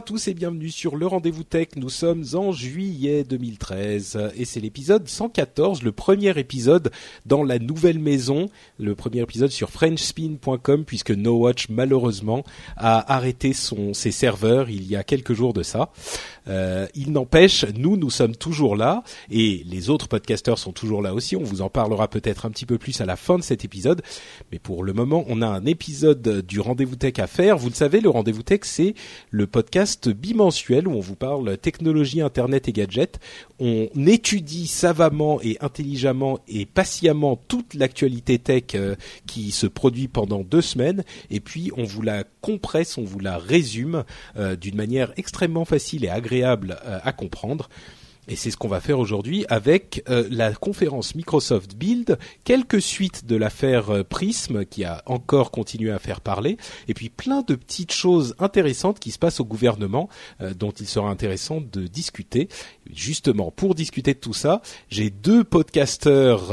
À tous et bienvenue sur le Rendez-vous Tech. Nous sommes en juillet 2013 et c'est l'épisode 114, le premier épisode dans la nouvelle maison, le premier épisode sur frenchspin.com puisque No Watch malheureusement a arrêté son, ses serveurs il y a quelques jours de ça. Euh, il n'empêche, nous, nous sommes toujours là et les autres podcasteurs sont toujours là aussi. On vous en parlera peut-être un petit peu plus à la fin de cet épisode. Mais pour le moment, on a un épisode du Rendez-vous Tech à faire. Vous le savez, le Rendez-vous Tech, c'est le podcast bimensuel où on vous parle technologie, internet et gadgets. On étudie savamment et intelligemment et patiemment toute l'actualité tech euh, qui se produit pendant deux semaines et puis on vous la compresse, on vous la résume euh, d'une manière extrêmement facile et agréable euh, à comprendre. Et c'est ce qu'on va faire aujourd'hui avec euh, la conférence Microsoft Build, quelques suites de l'affaire euh, Prism qui a encore continué à faire parler, et puis plein de petites choses intéressantes qui se passent au gouvernement dont il sera intéressant de discuter. Justement, pour discuter de tout ça, j'ai deux podcasteurs,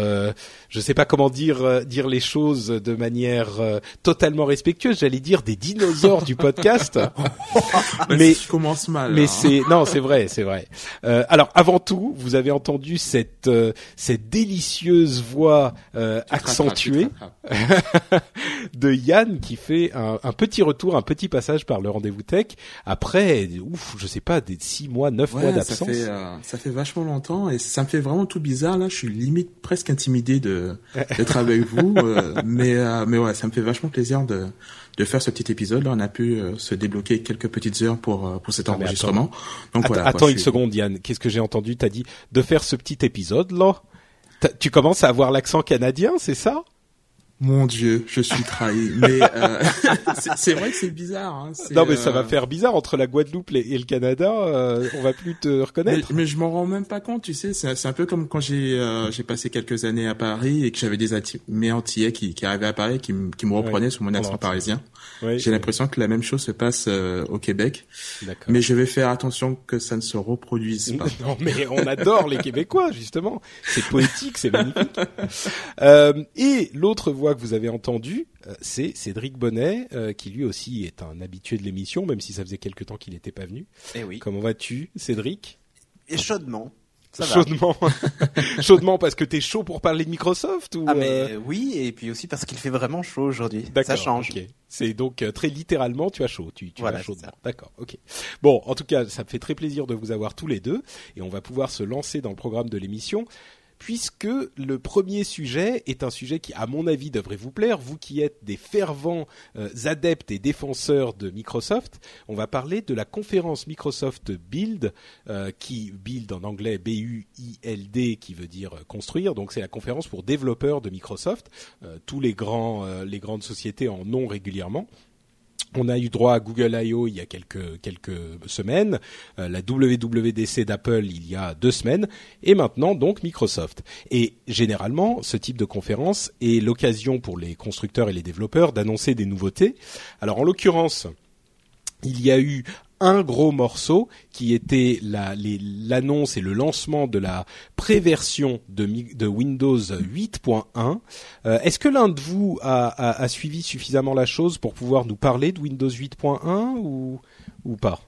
je ne sais pas comment dire dire les choses de manière totalement respectueuse, j'allais dire des dinosaures du podcast. mais je commence mal. Mais hein. c'est non, c'est vrai, c'est vrai. alors avant tout, vous avez entendu cette euh, cette délicieuse voix euh, accentuée de Yann qui fait un, un, petit retour, un petit passage par le rendez-vous tech après, ouf, je sais pas, des six mois, neuf ouais, mois d'absence. Ça fait, euh, ça fait vachement longtemps et ça me fait vraiment tout bizarre là. Je suis limite presque intimidé de d'être avec vous, euh, mais mais ouais, ça me fait vachement plaisir de de faire ce petit épisode. Là, on a pu euh, se débloquer quelques petites heures pour pour cet enregistrement. Donc attends, voilà. Attends quoi, une suis... seconde, Yann. Qu'est-ce que j'ai entendu? T'as dit de faire ce petit épisode là? Tu commences à avoir l'accent canadien, c'est ça? Mon Dieu, je suis trahi. mais euh, c'est vrai que c'est bizarre. Hein. Non, mais ça va faire bizarre entre la Guadeloupe et le Canada. Euh, on va plus te reconnaître. Mais, mais je m'en rends même pas compte. Tu sais, c'est un peu comme quand j'ai euh, j'ai passé quelques années à Paris et que j'avais des mes Antillais qui, qui arrivaient à Paris, qui, qui me reprenaient oui, sur mon accent parisien. J'ai l'impression que la même chose se passe euh, au Québec. Mais je vais faire attention que ça ne se reproduise pas. non, mais on adore les Québécois justement. C'est poétique, c'est magnifique. Euh, et l'autre voix que vous avez entendu, c'est Cédric Bonnet, euh, qui lui aussi est un habitué de l'émission, même si ça faisait quelque temps qu'il n'était pas venu. Eh oui. Comment vas-tu, Cédric? Et chaudement. Ça chaudement, chaudement parce que t'es chaud pour parler de Microsoft ou Ah mais euh... oui et puis aussi parce qu'il fait vraiment chaud aujourd'hui. Ça change. Okay. C'est donc euh, très littéralement tu as chaud, tu, tu voilà, as chaudement. D'accord, ok. Bon, en tout cas, ça me fait très plaisir de vous avoir tous les deux et on va pouvoir se lancer dans le programme de l'émission puisque le premier sujet est un sujet qui, à mon avis, devrait vous plaire. Vous qui êtes des fervents euh, adeptes et défenseurs de Microsoft, on va parler de la conférence Microsoft Build, euh, qui Build en anglais B-U-I-L-D, qui veut dire construire. Donc c'est la conférence pour développeurs de Microsoft. Euh, tous les grands, les grandes sociétés en ont régulièrement. On a eu droit à Google I.O. il y a quelques semaines, euh, la WWDC d'Apple il y a deux semaines, et maintenant donc Microsoft. Et généralement, ce type de conférence est l'occasion pour les constructeurs et les développeurs d'annoncer des nouveautés. Alors en l'occurrence, il y a eu un gros morceau qui était l'annonce la, et le lancement de la préversion de, de Windows 8.1. Euh, Est-ce que l'un de vous a, a, a, suivi suffisamment la chose pour pouvoir nous parler de Windows 8.1 ou, ou pas?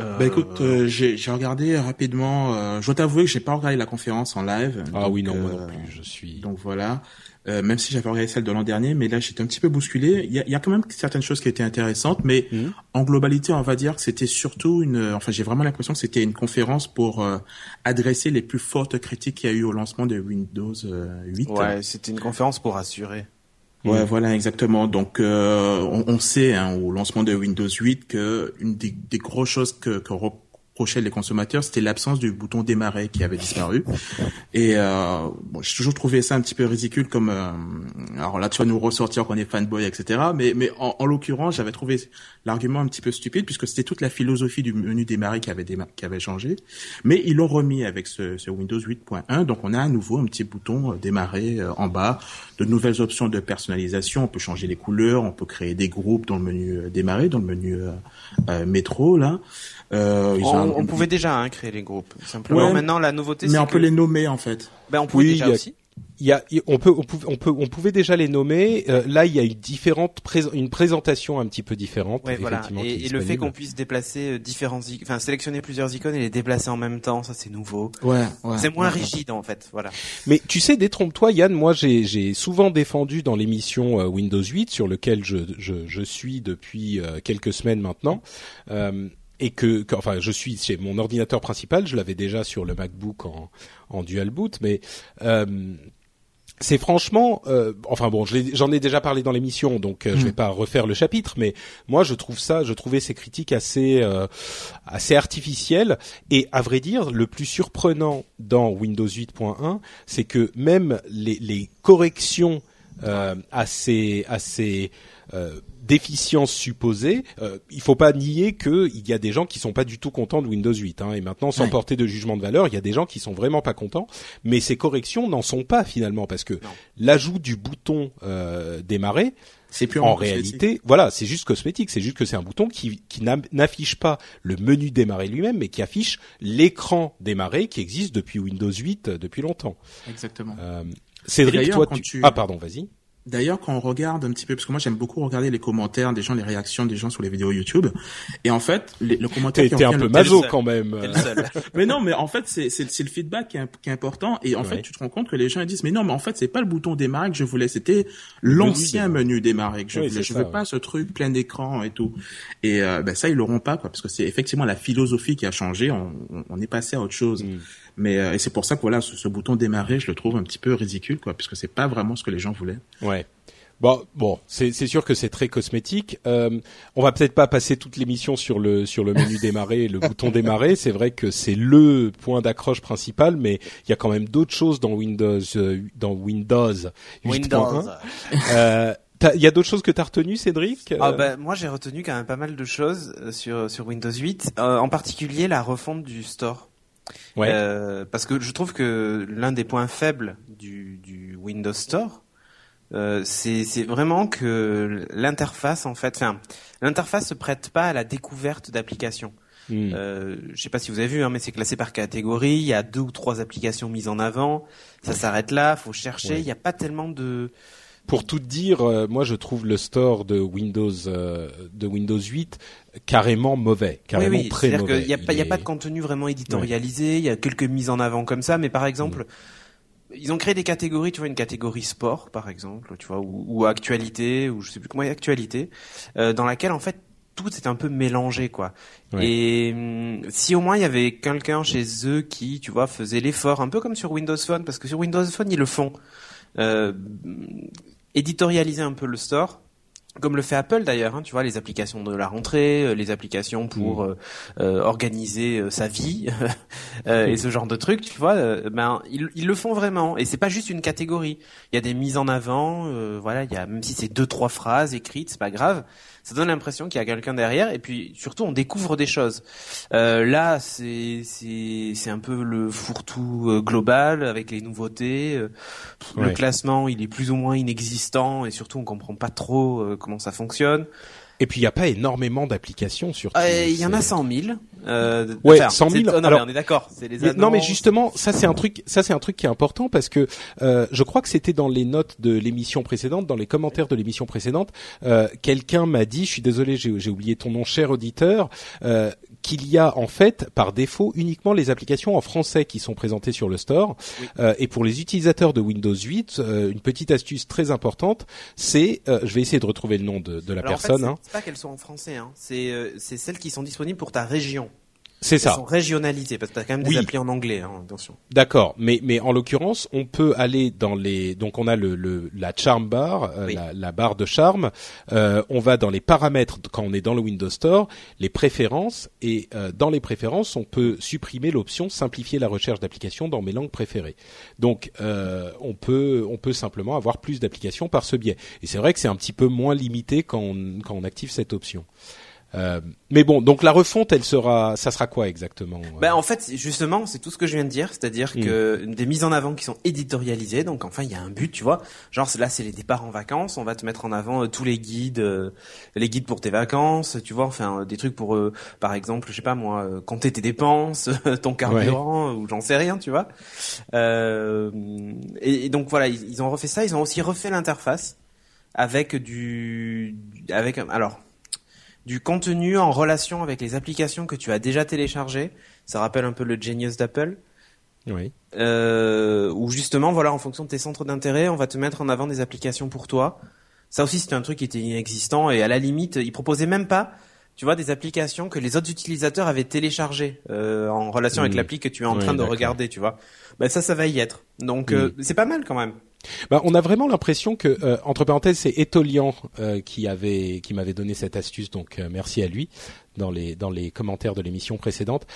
Euh... Bah écoute, euh, j'ai regardé rapidement. Euh, je dois t'avouer que j'ai pas regardé la conférence en live. Ah donc, oui non moi non plus. Je suis. Donc voilà. Euh, même si j'avais regardé celle de l'an dernier, mais là j'étais un petit peu bousculé. Il y a, y a quand même certaines choses qui étaient intéressantes, mais mmh. en globalité, on va dire que c'était surtout une. Enfin, j'ai vraiment l'impression que c'était une conférence pour euh, adresser les plus fortes critiques qu'il y a eu au lancement de Windows 8. Ouais, c'était une conférence pour assurer. Ouais, mmh. voilà, exactement. Donc, euh, on, on, sait hein, au lancement de Windows 8 que une des, des grosses choses que, que reprochaient les consommateurs, c'était l'absence du bouton démarrer qui avait disparu. Et euh, bon, j'ai toujours trouvé ça un petit peu ridicule comme... Euh, alors là, tu vas nous ressortir qu'on est fanboy, etc. Mais, mais en, en l'occurrence, j'avais trouvé l'argument un petit peu stupide puisque c'était toute la philosophie du menu démarrer qui avait, qui avait changé. Mais ils l'ont remis avec ce, ce Windows 8.1. Donc on a à nouveau un petit bouton euh, démarrer euh, en bas, de nouvelles options de personnalisation. On peut changer les couleurs, on peut créer des groupes dans le menu euh, démarrer, dans le menu métro là. Euh, on, on, pouvait déjà hein, créer les groupes. Simplement, maintenant la nouveauté. Mais on peut les nommer en fait. Ben on pouvait déjà aussi. Il y a, on peut, on pouvait, on peut, on pouvait déjà les nommer. Euh, là, il y a une différente, une présentation un petit peu différente. Ouais, voilà. Et, et le fait qu'on puisse déplacer euh, différents, enfin sélectionner plusieurs icônes et les déplacer en même temps, ça c'est nouveau. Ouais. ouais c'est moins rigide en fait, voilà. Mais tu sais, détrompe-toi, Yann. Moi, j'ai, souvent défendu dans l'émission Windows 8 sur lequel je, je, je suis depuis quelques semaines maintenant. Euh, et que, enfin, je suis chez mon ordinateur principal. Je l'avais déjà sur le MacBook en, en dual boot, mais euh, c'est franchement, euh, enfin bon, j'en ai, déjà parlé dans l'émission, donc euh, je vais mm. pas refaire le chapitre, mais moi je trouve ça, je trouvais ces critiques assez, euh, assez artificielles et à vrai dire, le plus surprenant dans Windows 8.1, c'est que même les, les corrections assez, assez déficience supposée, euh, il faut pas nier qu'il y a des gens qui sont pas du tout contents de Windows 8. Hein, et maintenant, sans porter de jugement de valeur, il y a des gens qui sont vraiment pas contents. Mais ces corrections n'en sont pas finalement parce que l'ajout du bouton euh, démarrer, c'est plus en réalité, voilà, c'est juste cosmétique. C'est juste que c'est un bouton qui, qui n'affiche pas le menu démarrer lui-même, mais qui affiche l'écran démarrer qui existe depuis Windows 8 euh, depuis longtemps. Exactement. Euh, Cédric, toi, tu... ah pardon, vas-y. D'ailleurs, quand on regarde un petit peu, parce que moi j'aime beaucoup regarder les commentaires des gens, les réactions des gens sur les vidéos YouTube, et en fait, les, le commentaire qui un peu maso quand même. mais non, mais en fait, c'est c'est le feedback qui est, qui est, important, et en fait, tu te rends compte que les gens ils disent, mais non, mais en fait, c'est pas le bouton démarrer que je voulais, c'était l'ancien menu démarrer que je voulais. Je veux pas ce truc plein d'écran et tout. Et euh, ben ça, ils l'auront pas, quoi, parce que c'est effectivement la philosophie qui a changé. On, on est passé à autre chose. Mm. Mais euh, et c'est pour ça que voilà, ce, ce, bouton démarrer, je le trouve un petit peu ridicule, quoi, puisque c'est pas vraiment ce que les gens voulaient. Ouais. Bon, bon, c'est sûr que c'est très cosmétique. Euh, on va peut-être pas passer toute l'émission sur le sur le menu démarrer, le bouton démarrer. C'est vrai que c'est le point d'accroche principal, mais il y a quand même d'autres choses dans Windows euh, dans Windows. Windows. Euh, il y a d'autres choses que tu as retenues, Cédric? Ah ben, Moi, j'ai retenu quand même pas mal de choses euh, sur, sur Windows 8, euh, en particulier la refonte du store. Ouais. Euh, parce que je trouve que l'un des points faibles du, du Windows Store, euh, c'est vraiment que l'interface, en fait, enfin, l'interface se prête pas à la découverte d'applications. Hmm. Euh, je sais pas si vous avez vu, hein, mais c'est classé par catégorie. Il y a deux ou trois applications mises en avant. Ça s'arrête là. Faut chercher. Il n'y a pas tellement de pour tout dire, euh, moi je trouve le store de Windows euh, de Windows 8 carrément mauvais, carrément oui, très mauvais. Il n'y a, pas, a pas de contenu vraiment éditorialisé. Il y a quelques mises en avant comme ça, mais par exemple. Mm. Ils ont créé des catégories, tu vois, une catégorie sport, par exemple, tu vois, ou, ou actualité, ou je sais plus comment, actualité, euh, dans laquelle en fait tout est un peu mélangé quoi. Et hum, si au moins il y avait quelqu'un chez eux qui, tu vois, faisait l'effort, un peu comme sur Windows Phone, parce que sur Windows Phone ils le font. Euh, éditorialiser un peu le store comme le fait Apple d'ailleurs, hein, tu vois, les applications de la rentrée, euh, les applications pour mm. euh, euh, organiser sa vie et mm. ce genre de trucs, tu vois, ben ils, ils, le font vraiment et c'est pas juste une catégorie. Il y a des mises en avant, voilà, il y a même si c'est deux trois phrases écrites, c'est pas grave ça donne l'impression qu'il y a quelqu'un derrière et puis surtout on découvre des choses. Euh, là, c'est c'est c'est un peu le fourre-tout euh, global avec les nouveautés. Euh, le classement, il est plus ou moins inexistant et surtout on comprend pas trop euh, comment ça fonctionne. Et puis il n'y a pas énormément d'applications sur. Euh, il y en a 100 000. Euh, ouais, 100 000. non, alors, on est d'accord. Non, mais justement, ça c'est un truc, ça c'est un truc qui est important parce que euh, je crois que c'était dans les notes de l'émission précédente, dans les commentaires de l'émission précédente, euh, quelqu'un m'a dit, je suis désolé, j'ai oublié ton nom, cher auditeur, euh, qu'il y a en fait par défaut uniquement les applications en français qui sont présentées sur le store. Euh, et pour les utilisateurs de Windows 8, euh, une petite astuce très importante, c'est, euh, je vais essayer de retrouver le nom de, de la personne. En fait, hein. C'est pas qu'elles sont en français, hein. c'est c'est celles qui sont disponibles pour ta région. C'est ça. Elles sont régionalisées parce que t'as quand même des Oui. applis en anglais, hein, attention. D'accord, mais mais en l'occurrence, on peut aller dans les donc on a le, le la charm bar, euh, Oui. la, la barre de charme. Euh, on va dans les paramètres quand on est dans le Windows Store, les préférences et euh, dans les préférences, on peut supprimer l'option simplifier la recherche d'applications dans mes langues préférées. Donc euh, on peut on peut simplement avoir plus d'applications par ce biais. Et c'est vrai que c'est un petit peu moins limité quand on quand on active cette option. Euh, mais bon, donc la refonte, elle sera, ça sera quoi exactement Ben en fait, justement, c'est tout ce que je viens de dire, c'est-à-dire Mm. que des mises en avant qui sont éditorialisées, donc enfin il y a un but, tu vois. Genre là, c'est les départs en vacances, on va te mettre en avant euh, tous les guides, euh, les guides pour tes vacances, tu vois, enfin des trucs pour, par exemple, je sais pas moi, compter tes dépenses, ton carburant ou j'en sais rien, tu vois. Euh, et, et donc voilà, ils, ils ont refait ça, ils ont aussi refait l'interface avec du, avec alors du contenu en relation avec les applications que tu as déjà téléchargées. Ça rappelle un peu le Genius d'Apple. Oui. Euh, où justement, voilà, en fonction de tes centres d'intérêt, on va te mettre en avant des applications pour toi. Ça aussi, c'était un truc qui était inexistant et à la limite, ils proposaient même pas, tu vois, des applications que les autres utilisateurs avaient téléchargées euh, en relation avec l'appli que tu es en train de regarder, tu vois. Ben ça, ça va y être. Donc, euh, c'est pas mal quand même. Bah, on a vraiment l'impression que, euh, entre parenthèses, c'est Etolian euh, qui avait, qui m'avait donné cette astuce, donc euh, merci à lui dans les dans les commentaires de l'émission précédente.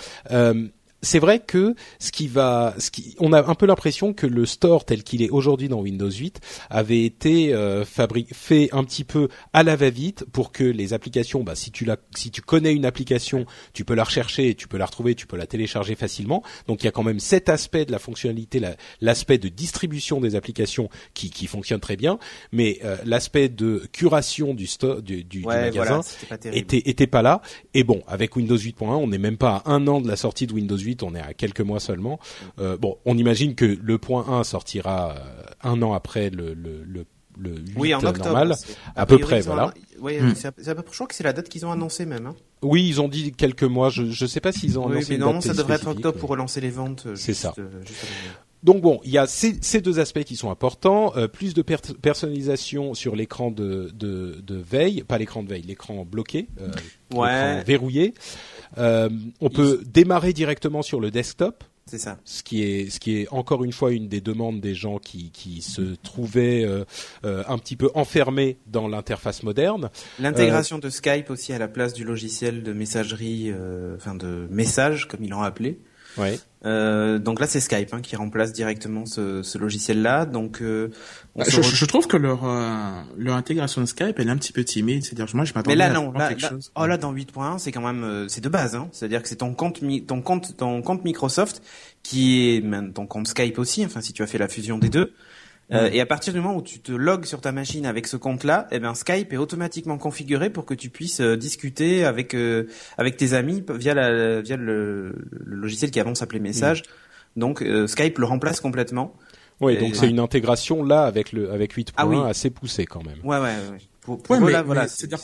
C'est vrai que ce qui va, ce qui, on a un peu l'impression que le store tel qu'il est aujourd'hui dans Windows 8 avait été euh, fait un petit peu à la va-vite pour que les applications, bah, si tu la, si tu connais une application, tu peux la rechercher, tu peux la retrouver, tu peux la télécharger facilement. Donc il y a quand même cet aspect de la fonctionnalité, la- l'aspect de distribution des applications qui, qui fonctionne très bien, mais euh, l'aspect de curation du store, du, du, magasin voilà, était était pas là. Et bon, avec Windows 8.1, on n'est même pas à un an de la sortie de Windows 8, on est à quelques mois seulement. Euh, bon, on imagine que le point 1 sortira euh, un an après le le le, le 8 Oui, en octobre. normal. à peu près, voilà. Ouais, Hmm. c'est à- peu près- je crois que c'est la date qu'ils ont annoncé même. Hein. Oui, ils ont dit quelques mois. Je je sais pas s'ils ont Oui, annoncé mais une non, date ça devrait être octobre pour relancer les ventes. euh, C'est ça. euh, juste. Donc bon, il y a ces, ces deux aspects qui sont importants. Euh, plus de per- personnalisation sur l'écran de, de, de veille, pas l'écran de veille, l'écran bloqué, euh, Ouais. verrouillé. Euh, on peut démarrer directement sur le desktop. C'est ça. ce qui est ce qui est encore une fois une des demandes des gens qui qui se trouvaient euh, euh, un petit peu enfermés dans l'interface moderne. L'intégration de Skype aussi à la place du logiciel de messagerie, euh, enfin de message comme ils l'ont appelé. Ouais. Euh, donc là, c'est Skype hein, qui remplace directement ce, ce logiciel-là. Donc, euh, Bah, je, je trouve que leur euh, leur intégration de Skype elle est un petit peu timide. C'est-à-dire moi je m'attendais à non. Là, quelque là- chose. oh, là, dans 8.1, c'est quand même, euh, c'est de base. Hein. C'est-à-dire que c'est ton compte, ton compte, ton compte Microsoft qui est même ton compte Skype aussi. Enfin, si tu as fait la fusion des deux. Euh, et à partir du moment où tu te logs sur ta machine avec ce compte-là, eh ben Skype est automatiquement configuré pour que tu puisses euh, discuter avec euh, avec tes amis via la via le, le logiciel qui avant s'appelait Message. Donc euh, Skype le remplace complètement. Et- donc c'est ouais. une intégration là avec le avec 8.1 Ah oui. assez poussée quand même. Ouais ouais. ouais. Pour, pour Ouais, eux, mais, là, voilà, mais c'est c'est-à-dire,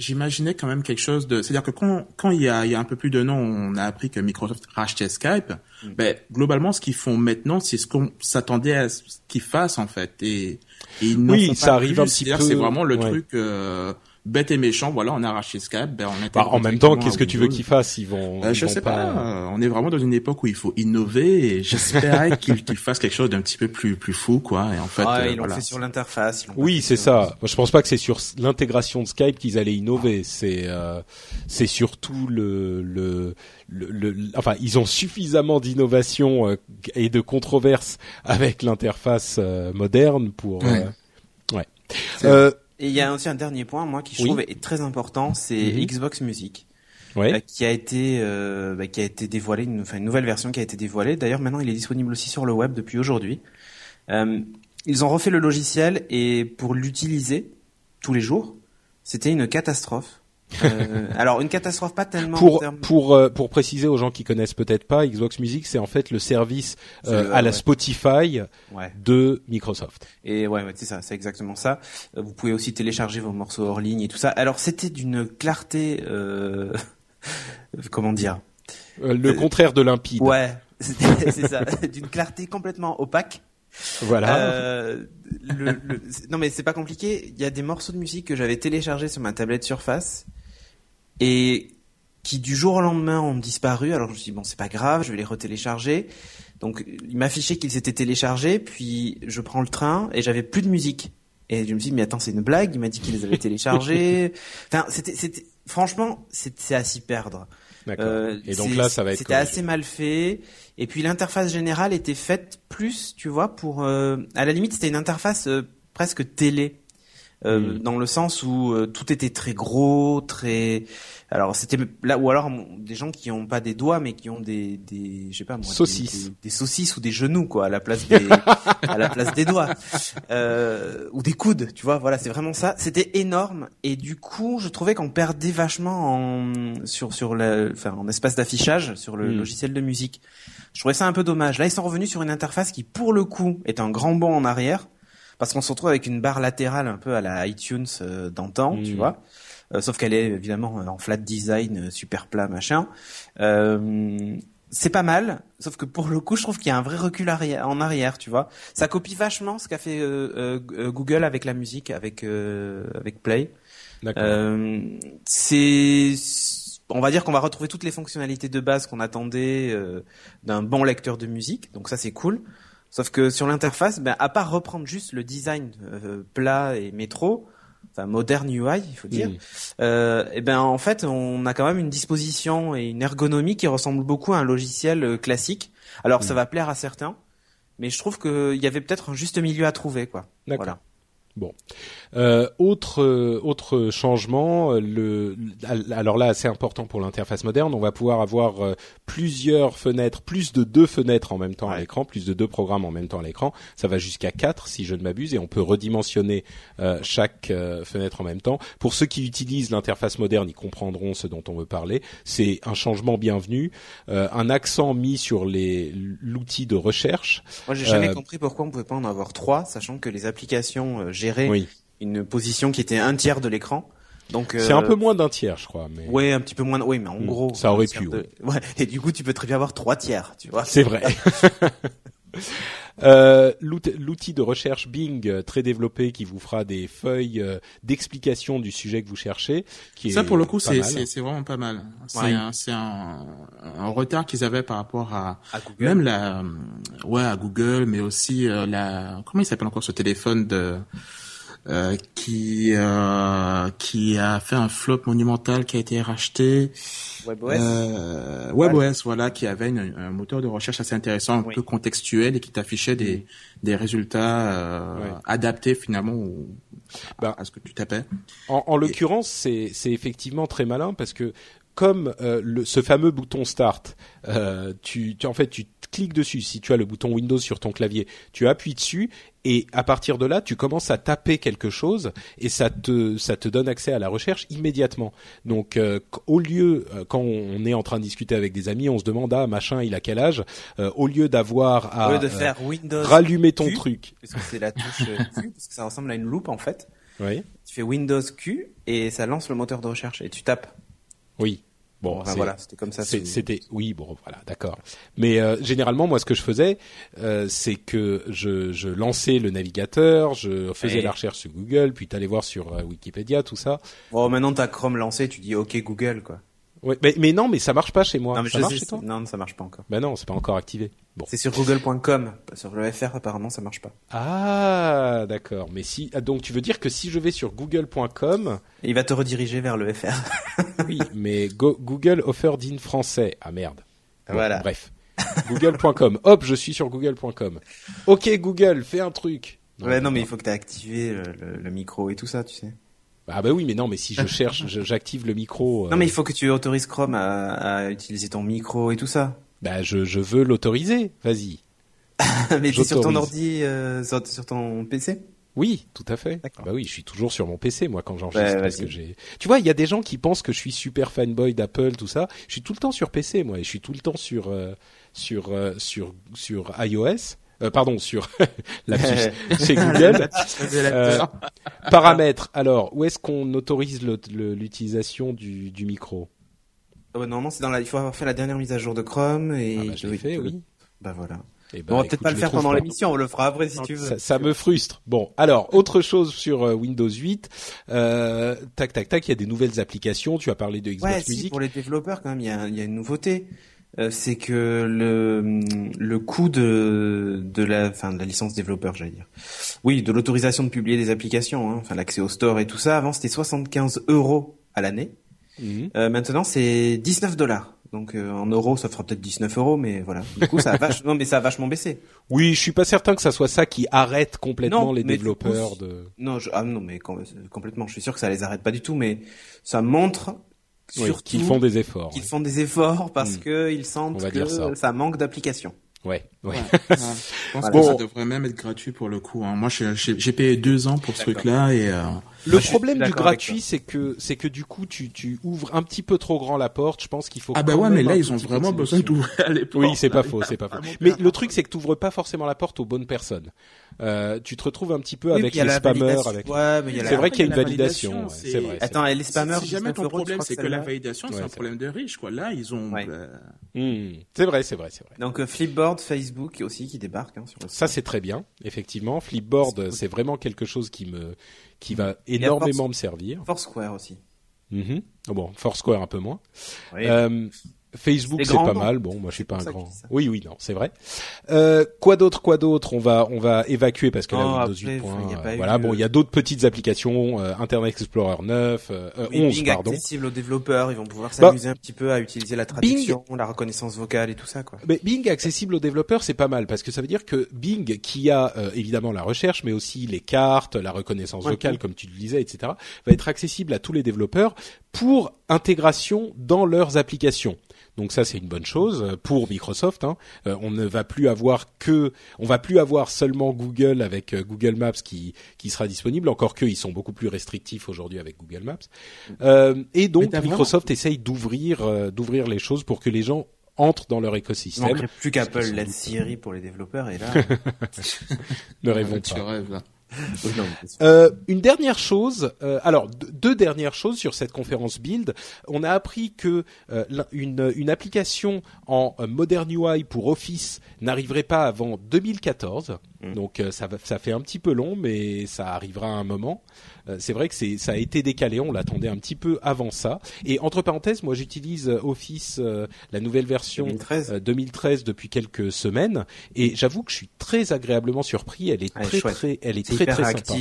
j'imaginais quand même quelque chose de, c'est-à-dire que quand, quand il y a, il y a un peu plus d'un an, on a appris que Microsoft rachetait Skype, Mm. ben, globalement, ce qu'ils font maintenant, c'est ce qu'on s'attendait à ce qu'ils fassent, en fait, et, et ils Oui, ça pas arrive plus. un petit peu, C'est vraiment le ouais. truc, euh, bête et méchant, voilà, on a racheté Skype, ben, on Bah, en même temps, qu'est-ce que tu veux qu'ils fassent Ils vont. Euh, ils je vont sais pas. on est vraiment dans une époque où il faut innover et j'espérais qu'ils fassent quelque chose d'un petit peu plus plus fou quoi. Et en fait, euh, ils l'ont voilà. fait sur l'interface. Oui, c'est ça. Moi, je pense pas que c'est sur l'intégration de Skype qu'ils allaient innover. C'est euh, c'est surtout le, le le le enfin ils ont suffisamment d'innovation euh, et de controverses avec l'interface euh, moderne pour Ouais. euh, Euh, Et il y a aussi un dernier point, moi, qui je Oui. trouve est très important, c'est Mhm. Xbox Music, ouais. euh, qui a été, euh, bah, qui a été dévoilé, une, enfin une nouvelle version qui a été dévoilée. D'ailleurs, maintenant, il est disponible aussi sur le web depuis aujourd'hui. Euh, ils ont refait le logiciel et pour l'utiliser tous les jours, c'était une catastrophe. Euh, alors une catastrophe pas tellement en Pour termes- pour euh, pour préciser aux gens qui connaissent peut-être pas, Xbox Music c'est en fait le service euh, le- à la ouais. Spotify ouais. de Microsoft. Et ouais, ouais c'est ça, c'est exactement ça. Vous pouvez aussi télécharger vos morceaux hors ligne et tout ça. Alors c'était d'une clarté, comment dire le contraire de limpide. Ouais, c'est ça, d'une clarté complètement opaque. Voilà. Euh, le, le- c'est- non mais c'est pas compliqué. Il y a des morceaux de musique que j'avais téléchargés sur ma tablette Surface et qui du jour au lendemain ont disparu. Alors je me suis dit bon c'est pas grave, je vais les retélécharger. Donc il m'affichait qu'ils s'étaient téléchargés, puis je prends le train et j'avais plus de musique. Et je me suis dit mais attends c'est une blague, il m'a dit qu'il les avait téléchargés. Enfin c'était c'était franchement c'est à s'y perdre. Euh, et donc là ça va être c'était assez mal fait. Et puis l'interface générale était faite plus tu vois pour euh, à la limite c'était une interface euh, presque télé. Euh, dans le sens où euh, tout était très gros, très alors c'était là ou alors des gens qui ont pas des doigts mais qui ont des des je sais pas moi saucisses. des, saucisses ou des genoux quoi à la place des à la place des doigts. Euh, ou des coudes tu vois voilà c'est vraiment ça. C'était énorme. Et du coup je trouvais qu'on perdait vachement en sur sur le enfin en espace d'affichage sur le hmm. logiciel de musique. Je trouvais ça un peu dommage. Là ils sont revenus sur une interface qui pour le coup est un grand bond en arrière parce qu'on se retrouve avec une barre latérale un peu à la iTunes euh, d'antan, tu mmh. vois. Euh, sauf qu'elle est évidemment en flat design, euh, super plat, machin. c'est pas mal, sauf que pour le coup, je trouve qu'il y a un vrai recul en arrière, tu vois. Ça copie vachement ce qu'a fait Google avec la musique, avec avec Play. c'est on va dire qu'on va retrouver toutes les fonctionnalités de base qu'on attendait d'un bon lecteur de musique, donc ça c'est cool. Sauf que sur l'interface, ben, à part reprendre juste le design euh, plat et métro, enfin moderne UI, il faut dire, mm. euh, et ben en fait, on a quand même une disposition et une ergonomie qui ressemble beaucoup à un logiciel euh, classique. Alors ça mm. va plaire à certains, mais je trouve qu'il y avait peut-être un juste milieu à trouver, quoi. Voilà. Bon. Euh, autre euh, autre changement, euh, le alors là c'est important pour l'interface moderne, on va pouvoir avoir plusieurs fenêtres, plus de deux fenêtres en même temps à l'écran, plus de deux programmes en même temps à l'écran. Ça va jusqu'à quatre si je ne m'abuse et on peut redimensionner chaque fenêtre en même temps. Pour ceux qui utilisent l'interface moderne, ils comprendront ce dont on veut parler. C'est un changement bienvenu, un accent mis sur les l'outil de recherche. Moi j'ai jamais compris pourquoi on pouvait pas en avoir trois, sachant que les applications oui une position qui était un tiers de l'écran. Donc c'est un euh, peu moins d'un tiers, je crois. Mais... Ouais, un petit peu moins. Oui, mais en hmm, gros, ça aurait pu. Ouais. Et du coup, tu peux très bien avoir trois tiers, tu vois. C'est vrai. euh, L'outil de recherche Bing euh, très développé qui vous fera des feuilles euh, d'explication du sujet que vous cherchez. Qui ça, pour le coup, c'est vraiment pas mal. C'est un, un, retard qu'ils avaient par rapport à, à Google. même la, ouais, à Google, mais aussi la, comment il s'appelle encore ce téléphone de euh, qui euh, qui a fait un flop monumental qui a été racheté. WebOS. Euh, WebOS, voilà, qui avait un moteur de recherche assez intéressant, un peu contextuel et qui t'affichait des des résultats euh, adaptés finalement bah, à ce que tu tapais. En, en l'occurrence, c'est c'est effectivement très malin parce que comme euh, le, ce fameux bouton Start, euh, tu, tu, en fait tu cliques dessus. Si tu as le bouton Windows sur ton clavier, tu appuies dessus et à partir de là, tu commences à taper quelque chose et ça te ça te donne accès à la recherche immédiatement. Donc euh, au lieu quand on est en train de discuter avec des amis, on se demande ah machin il a quel âge, au lieu d'avoir à de faire Windows rallumer ton truc, parce que c'est la touche Q, parce que ça ressemble à une loupe en fait. Oui. Tu fais Windows Q et ça lance le moteur de recherche et tu tapes. Oui. Bon, voilà, c'était comme ça. C'était oui, bon, voilà, d'accord. Mais euh, généralement, moi, ce que je faisais, euh, c'est que je, je, lançais le navigateur, je faisais la recherche sur Google, puis t'allais voir sur euh, Wikipédia, tout ça. Bon, maintenant t'as Chrome lancé, tu dis OK Google, quoi. Ouais, mais, mais, non, mais ça marche pas chez moi. Non, mais ça marche chez toi Non, ça marche pas encore. Ben non, c'est pas encore activé. Bon. C'est sur google.com. Sur le FR, apparemment, ça marche pas. Ah, d'accord. Mais si, ah, donc tu veux dire que si je vais sur google.com, il va te rediriger vers le FR. oui, mais Google offer in français. Ah merde. voilà. Bref. Google.com. Hop, je suis sur Google.com. Ok, Google, fais un truc. Non, ouais, non, mais il faut que tu aies activé le, le micro et tout ça, tu sais. Ah bah oui, mais non, mais si je cherche, j'active le micro. Non, mais il faut que tu autorises Chrome à, à utiliser ton micro et tout ça. Bah je, je veux l'autoriser. Vas-y. mais es sur ton ordi, euh, sur, sur, ton PC. Oui, tout à fait. Bah oui, je suis toujours sur mon PC moi quand j'enregistre bah, parce que j'ai. Tu vois, il y a des gens qui pensent que je suis super fanboy d'Apple, tout ça. Je suis tout le temps sur PC moi, et je suis tout le temps sur euh, sur euh, sur sur iOS. Euh, pardon, sur la c'est Google. euh, paramètres. Alors, où est-ce qu'on autorise l'utilisation du, du micro? Oh, Normalement, c'est dans la. Il faut avoir fait la dernière mise à jour de Chrome et. Ah bah, je l'ai fait, oui. Bah voilà. Eh ben, on va peut-être pas le faire pendant l'émission, on le fera après si tu veux. Ça, ça, me frustre. Bon, alors autre chose sur euh, Windows 8. Euh, tac, tac, tac. Il y a des nouvelles applications. Tu as parlé de Xbox ouais, Music. Si, pour les développeurs quand même, il y a, il y a une nouveauté. Euh, c'est que le le coût de de la enfin de la licence développeur, j'allais dire. Oui, de l'autorisation de publier des applications, hein, enfin l'accès au store et tout ça. Avant, c'était 75 euros à l'année. Mhm. Euh, maintenant, c'est 19 dollars. Donc euh, en euros, ça fera peut-être 19 euros, mais voilà. Du coup, ça a vachement, mais ça a vachement baissé. Oui, je suis pas certain que ça soit ça qui arrête complètement les développeurs de. Non, je... ah non, mais complètement. Je suis sûr que ça les arrête pas du tout, mais ça montre surtout qu'ils font des efforts. Qu'ils font des efforts parce hmm. que ils sentent que ça. ça manque d'application. Ouais, ouais. Je pense que ça devrait même être gratuit pour le coup. Hein. Moi, j'ai payé deux ans pour ce truc-là et. Euh... Le problème du gratuit, c'est que c'est que du coup, tu, tu ouvres un petit peu trop grand la porte. Je pense qu'il faut. Ah bah ouais, mais là, ils ont vraiment besoin d'ouvrir les portes. Oui, c'est pas faux, c'est pas faux. Mais le truc, c'est que tu ouvres pas forcément la porte aux bonnes personnes. Euh, tu te retrouves un petit peu avec les spammers. Avec... Ouais, c'est vrai qu'il y a une validation. C'est vrai. Attends, les spammers. Si jamais ton problème, c'est que la validation, c'est un problème de riche, quoi. Là, ils ont. Hmm. C'est vrai, c'est vrai, c'est vrai. Donc euh, Flipboard, Facebook aussi qui débarque hein, sur le Ça, c'est très bien, effectivement. Flipboard, c'est vraiment quelque chose qui me qui va énormément me servir. Foursquare aussi. Mm Bon, Foursquare un peu moins. Euh, Facebook c'est pas mal. Bon, moi je suis pas un grand. Oui, oui, non, c'est vrai. Euh, quoi d'autre, quoi d'autre? On va, on va évacuer parce que là, Windows 8. voilà, bon, il y a d'autres petites applications, euh, Internet Explorer 9, euh, 11, Bing pardon. accessible aux développeurs, ils vont pouvoir bah, s'amuser un petit peu à utiliser la traduction, la reconnaissance vocale et tout ça, quoi. Mais Bing accessible aux développeurs, c'est pas mal parce que ça veut dire que Bing, qui a euh, évidemment la recherche, mais aussi les cartes, la reconnaissance vocale, comme tu le disais, etc., va être accessible à tous les développeurs pour intégration dans leurs applications. Donc ça c'est une bonne chose pour Microsoft. Hein. Euh, on ne va plus avoir que, on va plus avoir seulement Google avec euh, Google Maps qui qui sera disponible. Encore que ils sont beaucoup plus restrictifs aujourd'hui avec Google Maps. Euh, et donc Microsoft essaye d'ouvrir d'ouvrir les choses pour que les gens entrent dans leur écosystème. Il manquerait plus qu'Apple laisse Siri pour les développeurs et là. ne rêvons pas. Euh, une dernière chose, euh, alors deux dernières choses sur cette conférence Build. On a appris que euh, une, une, application en Modern UI pour Office n'arriverait pas avant 2014. Mm. Donc ça, ça fait un petit peu long, mais ça arrivera à un moment. Euh, c'est vrai que c'est ça a été décalé, on l'attendait un petit peu avant ça. Et entre parenthèses, moi j'utilise euh, Office euh, la nouvelle version 2013. depuis quelques semaines et j'avoue que je suis très agréablement surpris. Elle est très très, elle est, très très sympa.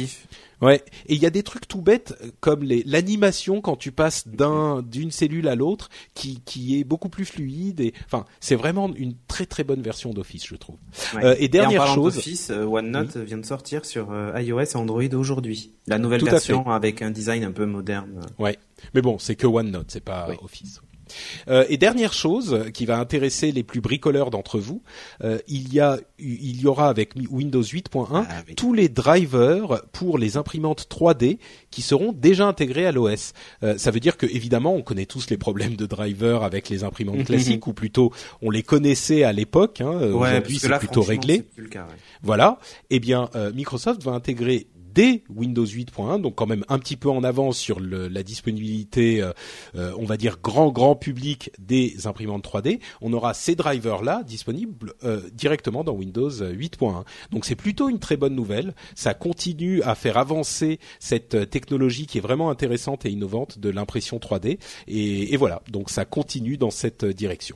Ouais, et il y a des trucs tout bêtes comme les l'animation quand tu passes d'un d'une cellule à l'autre qui qui est beaucoup plus fluide et enfin c'est vraiment une très très bonne version d'Office je trouve. Euh, et dernière et en chose, d'Office, euh, OneNote vient de sortir sur euh, iOS et Android aujourd'hui. La nouvelle version avec un design un peu moderne. Ouais, mais bon c'est que OneNote, c'est pas Office. Euh, et dernière chose qui va intéresser les plus bricoleurs d'entre vous, euh, il y a il y aura avec Windows 8.1 ah tous les drivers pour les imprimantes 3D qui seront déjà intégrés à l'OS. Euh, ça veut dire que évidemment on connaît tous les problèmes de drivers avec les imprimantes classiques ou plutôt on les connaissait à l'époque. Hein, Aujourd'hui c'est plutôt réglé. Voilà. Eh bien Microsoft va intégrer dès Windows 8.1, donc quand même un petit peu en avance sur la disponibilité, euh, euh, on va dire grand grand public des imprimantes 3D, on aura ces drivers là disponibles euh, directement dans Windows 8.1. Donc c'est plutôt une très bonne nouvelle. Ça continue à faire avancer cette technologie qui est vraiment intéressante et innovante de l'impression 3D. Et, et voilà, donc ça continue dans cette direction.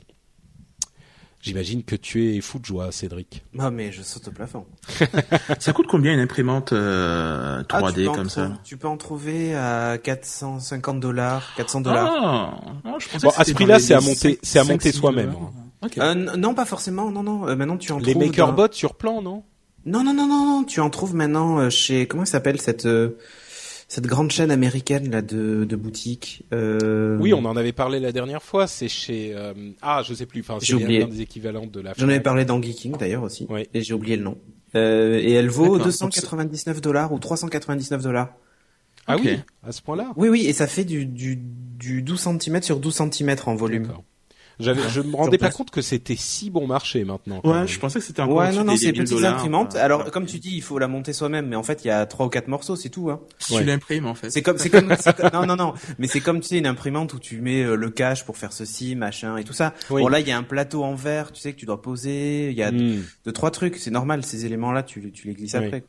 J'imagine que tu es fou de joie, Cédric. Ah, mais je saute au plafond. ça coûte combien une imprimante 3D euh, ah, comme ça Tu peux en trouver à 450 dollars, 400 dollars. Ah, ah, je bon, à ce prix-là, c'est à monter, c'est à monter soi-même. Euh, non, pas forcément. Non, non. Euh, maintenant, tu en Les trouves. Les MakerBot sur plan, non? Non, non, non, non. Tu en trouves maintenant chez comment s'appelle cette cette grande chaîne américaine là de, de boutiques. Euh... Oui, on en avait parlé la dernière fois. C'est chez euh... ah, je sais plus. Enfin, c'est oublié. des équivalents de la. J'en avais parlé dans Geeking d'ailleurs aussi. Oui. Et j'ai oublié le nom. Euh, et elle vaut 299 dollars ou 399 dollars. Ah oui, à ce point-là? Oui, oui, et ça fait du, du, du 12 cm sur 12 cm en volume. J'avais, je me rendais pas compte que c'était si bon marché maintenant. Ouais, je pensais que c'était un Ouais, non, non, c'est petites imprimantes. Alors, comme tu dis, il faut la monter soi-même, mais en fait, il y a trois ou quatre morceaux, c'est tout. Hein. Tu l'imprimes en fait. C'est comme, c'est comme, non, non, non, mais c'est comme tu sais une imprimante où tu mets euh, le cache pour faire ceci, machin et tout ça. Bon là, il y a un plateau en verre, tu sais que tu dois poser. Il y a hmm. deux, trois trucs, c'est normal. Ces éléments-là, tu, tu les glisses après.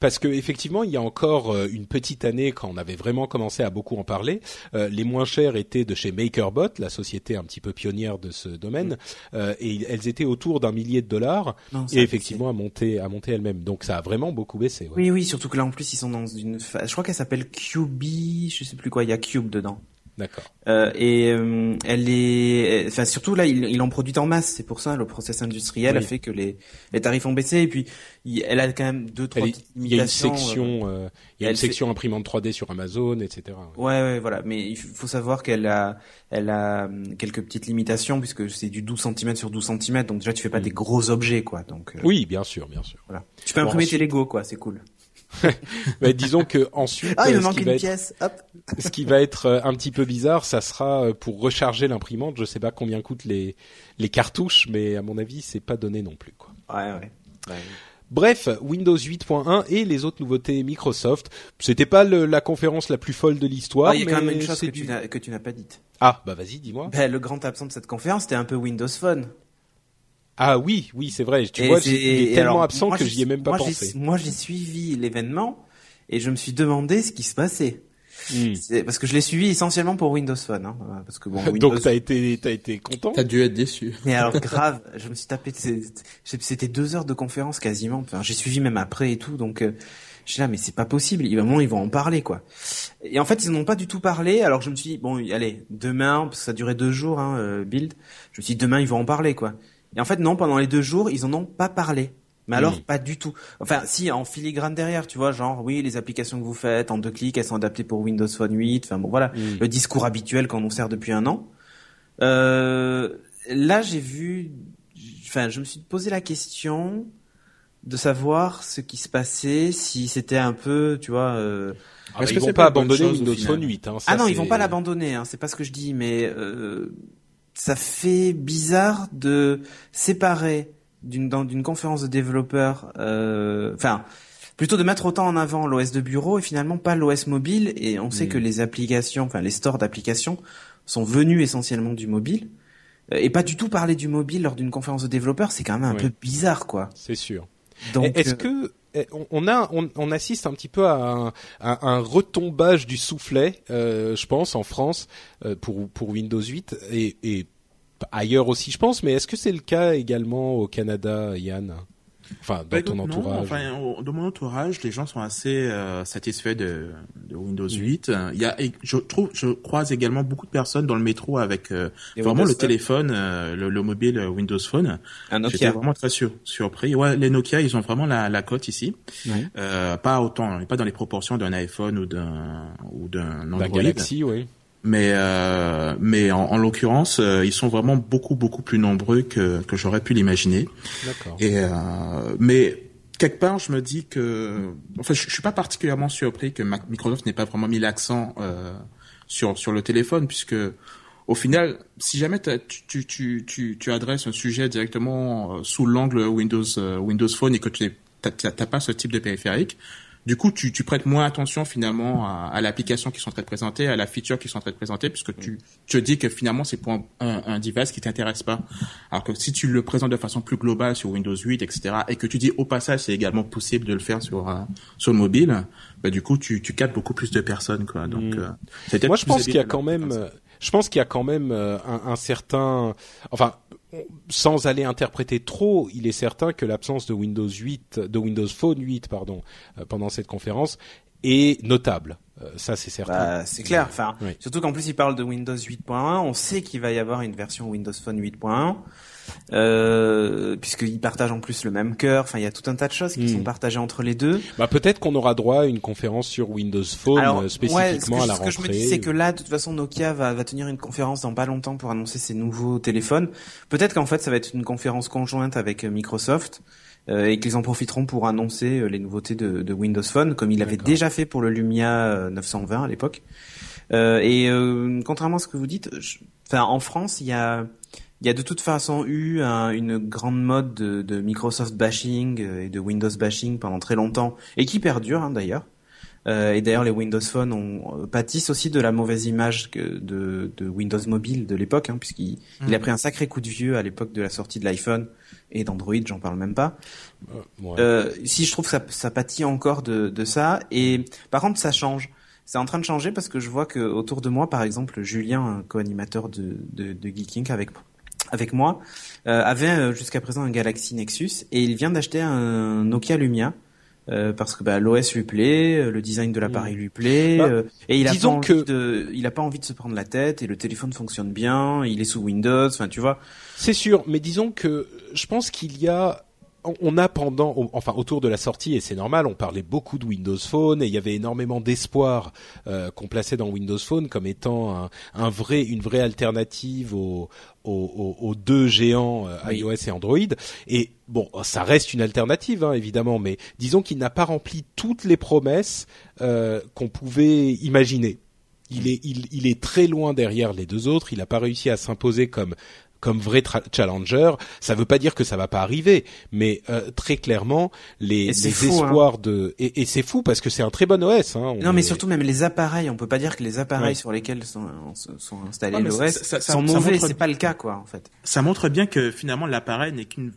Parce que effectivement, il y a encore euh, une petite année, quand on avait vraiment commencé à beaucoup en parler, euh, les moins chères étaient de chez MakerBot, la société un petit peu pionnière de ce domaine, mm. euh, et elles étaient autour d'un millier de dollars, et effectivement à monter, à monter elles-mêmes. Donc ça a vraiment beaucoup baissé. Oui, oui, surtout que là en plus ils sont dans une, je crois qu'elle s'appelle QB, je sais plus quoi, il y a Cube dedans. D'accord. Euh, et euh, elle est, enfin surtout là, il, il en produit en masse. C'est pour ça le process industriel a fait que les, les tarifs ont baissé. Et puis, elle a quand même deux trois Il y a une section, euh, il y a une section imprimante 3D sur Amazon, etc. Ouais, ouais, voilà. Mais il faut savoir qu'elle a, elle a hum, quelques petites limitations puisque c'est du 12 cm sur 12 cm. Donc déjà, tu fais pas mm. des gros objets, quoi. Donc. oui, bien sûr, bien sûr. Voilà. Tu peux imprimer tes Lego, quoi. C'est cool. Disons que ensuite, ah, il me manque une pièce. Hop. ce qui va être euh, un petit peu bizarre, ça sera euh, pour recharger l'imprimante. Je sais pas combien coûtent les les cartouches, mais à mon avis, c'est pas donné non plus quoi. Ouais, ouais. Bref, Windows 8.1 et les autres nouveautés Microsoft. C'était pas le, la conférence la plus folle de l'histoire. Ah, il y a quand même une chose que, tu que tu n'as pas dite. Ah, bah vas-y, dis-moi. Ben, le grand absent de cette conférence, c'était un peu Windows Phone. Ah oui, oui, c'est vrai. Tu vois, il est tellement absent que j'y ai même pas moi, pensé. Moi, j'ai suivi l'événement et je me suis demandé ce qui se passait. Hmm. Parce que je l'ai suivi essentiellement pour Windows Phone, hein, parce que bon. Windows... Donc t'as été, t'as été content. T'as dû être déçu. Mais alors grave, je me suis tapé, c'était deux heures de conférence quasiment. Enfin, j'ai suivi même après et tout, donc. Euh, je suis là, mais c'est pas possible. Il moment, ils vont en parler, quoi. Et en fait, ils n'ont pas du tout parlé. Alors je me suis dit, bon, allez, demain, parce que ça durait deux jours, hein, euh, build. Je me suis dit, demain, ils vont en parler, quoi. Et en fait, non, pendant les deux jours, ils en ont pas parlé. Mais alors, pas du tout. Enfin, si, en filigrane derrière, tu vois, genre, oui, les applications que vous faites en deux clics, elles sont adaptées pour Windows Phone 8. Enfin bon, voilà, le discours habituel qu'on nous sert depuis un an. Euh, là, j'ai vu, enfin, je me suis posé la question de savoir ce qui se passait, si c'était un peu, tu vois. Euh... Ah, ils vont pas abandonner Windows Phone 8. Hein, ah non, ils vont pas l'abandonner. Hein, c'est pas ce que je dis, mais euh, ça fait bizarre de séparer d'une d'une conférence de développeurs, euh, enfin plutôt de mettre autant en avant l'OS de bureau et finalement pas l'OS mobile. Et on sait mm. que les applications, enfin les stores d'applications sont venus essentiellement du mobile euh, et pas du tout parler du mobile lors d'une conférence de développeurs, c'est quand même un peu bizarre, quoi. C'est sûr. Donc, est-ce que eh, on a on, assiste un petit peu à un, retombage du soufflet, euh, je pense, en France pour pour Windows 8 et, et ailleurs aussi, je pense. Mais est-ce que c'est le cas également au Canada, Yann? Enfin, dans bah, ton entourage. enfin, dans mon entourage, les gens sont assez euh, satisfaits de, de, Windows 8. Il y a, je trouve, je croise également beaucoup de personnes dans le métro avec euh, vraiment le téléphone, euh, le, mobile Windows Phone. Un Nokia. J'étais vraiment très sur, surpris. Ouais, les Nokia, ils ont vraiment la, la cote ici. pas autant, pas dans les proportions d'un iPhone ou d'un ou d'un Android. Galaxy, oui mais euh, mais en, en l'occurrence euh, ils sont vraiment beaucoup beaucoup plus nombreux que que j'aurais pu l'imaginer. D'accord. Et euh, mais quelque part je me dis que enfin je, je suis pas particulièrement surpris que Microsoft n'ait pas vraiment mis l'accent euh, sur sur le téléphone puisque au final, si jamais tu, tu, tu, tu, adresses un sujet directement euh, sous l'angle Windows Windows Phone et que tu n'as pas ce type de périphérique, du coup, tu, tu prêtes moins attention finalement à, à l'application qui sont très présentées, à la feature qui sont très présentées, puisque tu, te dis que finalement c'est pour un, un, device qui t'intéresse pas. Alors que si tu le présentes de façon plus globale sur Windows 8, etc., et que tu dis au passage c'est également possible de le faire sur euh, sur le mobile, bah du coup tu, tu captes beaucoup plus de personnes, quoi. Donc, mm. euh, moi je pense qu'il y a quand même, je pense qu'il y a quand même euh, un, un certain, enfin sans aller interpréter trop, il est certain que l'absence de Windows 8, de Windows Phone 8, pardon, euh, pendant cette conférence est notable. Euh, ça, c'est certain. Bah, c'est clair. Enfin, surtout qu'en plus, il parle de Windows 8.1. On sait qu'il va y avoir une version Windows Phone 8.1 euh, puisqu'ils partagent en plus le même cœur. Enfin, il y a tout un tas de choses qui sont hmm. partagées entre les deux. Bah, peut-être qu'on aura droit à une conférence sur Windows Phone euh, spécifiquement à la rentrée. Ce que je me dis, c'est que là, de toute façon, Nokia va, va tenir une conférence dans pas longtemps pour annoncer ses nouveaux téléphones. Peut-être qu'en fait, ça va être une conférence conjointe avec euh, Microsoft. Euh, et qu'ils en profiteront pour annoncer euh, les nouveautés de, de Windows Phone, comme il avait déjà fait pour le Lumia 920 à l'époque. et contrairement à ce que vous dites, enfin en France, il y a il y a de toute façon eu une grande mode de, Microsoft bashing et de Windows bashing pendant très longtemps et qui perdure hein, d'ailleurs. Euh, et d'ailleurs, les Windows Phone ont, pâtissent aussi de la mauvaise image que de, de Windows Mobile de l'époque, hein, puisqu'il il a mm. pris un sacré coup de vieux à l'époque de la sortie de l'iPhone et d'Android, j'en parle même pas. Euh, euh, si je trouve que ça, ça pâtit encore de, de ça, et par contre, ça change. C'est en train de changer parce que je vois que autour de moi, par exemple, Julien, un co-animateur de, de, de Geeking avec avec moi, euh, avait euh, jusqu'à présent un Galaxy Nexus et il vient d'acheter un Nokia Lumia euh, parce que bah, l'OS lui plaît, euh, le design de l'appareil mm. lui plaît, bah, euh, et il a pas envie de, il a pas envie de se prendre la tête, et le téléphone fonctionne bien, il est sous Windows, enfin tu vois. C'est sûr, mais disons que je pense qu'il y a on a pendant, enfin autour de la sortie, et c'est normal, on parlait beaucoup de Windows Phone et il y avait énormément d'espoir euh, qu'on plaçait dans Windows Phone comme étant un, un vrai, une vraie alternative aux, aux, aux deux géants euh, iOS et Android. Et bon, ça reste une alternative hein, évidemment, mais disons qu'il n'a pas rempli toutes les promesses euh, qu'on pouvait imaginer. Il est, il, il, est très loin derrière les deux autres. Il n'a pas réussi à s'imposer comme comme vrai challenger. Ça ne veut pas dire que ça va pas arriver, mais euh, très clairement, les, les hein. espoirs de et, et c'est fou parce que c'est un très bon OS. Hein, non, mais surtout même les appareils. On peut pas dire que les appareils sur lesquels sont, sont installés l'OS sont mauvais. C'est pas le cas, quoi, en fait. Ça montre bien que finalement l'appareil n'est qu'une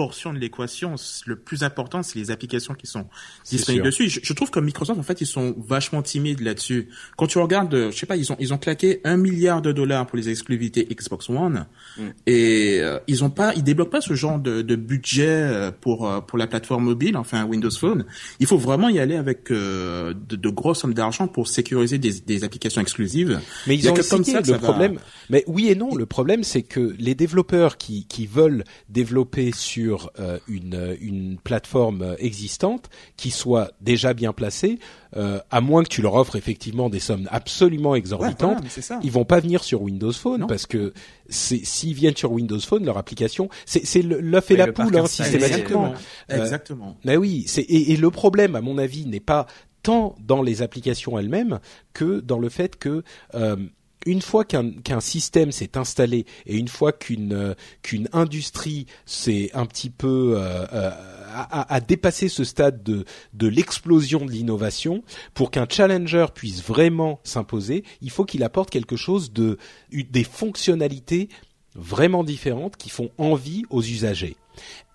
portion de l'équation. Le plus important, c'est les applications qui sont disponibles dessus. Je, trouve que Microsoft, en fait, ils sont vachement timides là-dessus. Quand tu regardes, je sais pas, ils ont ils ont claqué un milliard de dollars pour les exclusivités Xbox One mm. et euh, ils ont pas, ils débloquent pas ce genre de, de budget euh, pour euh, pour la plateforme mobile, enfin Windows Phone. Il faut vraiment y aller avec de, de grosses sommes d'argent pour sécuriser des, des applications exclusives. Mais ils ont que comme ça, le problème. Mais oui et non. Le problème, c'est que les développeurs qui qui veulent développer sur sur euh, une, une plateforme existante qui soit déjà bien placée, euh, à moins que tu leur offres effectivement des sommes absolument exorbitantes, ils vont pas venir sur Windows Phone parce que s'ils viennent sur Windows Phone, leur application, c'est l'œuf et la poule hein, systématiquement. Exactement. Euh, mais oui, et, et le problème, à mon avis, n'est pas tant dans les applications elles-mêmes que dans le fait que euh, une fois qu'un système s'est installé et une fois qu'une euh, industrie s'est un petit peu euh, euh, a, dépassé ce stade de de l'explosion de l'innovation, pour qu'un challenger puisse vraiment s'imposer, il faut qu'il apporte quelque chose de des fonctionnalités vraiment différentes qui font envie aux usagers.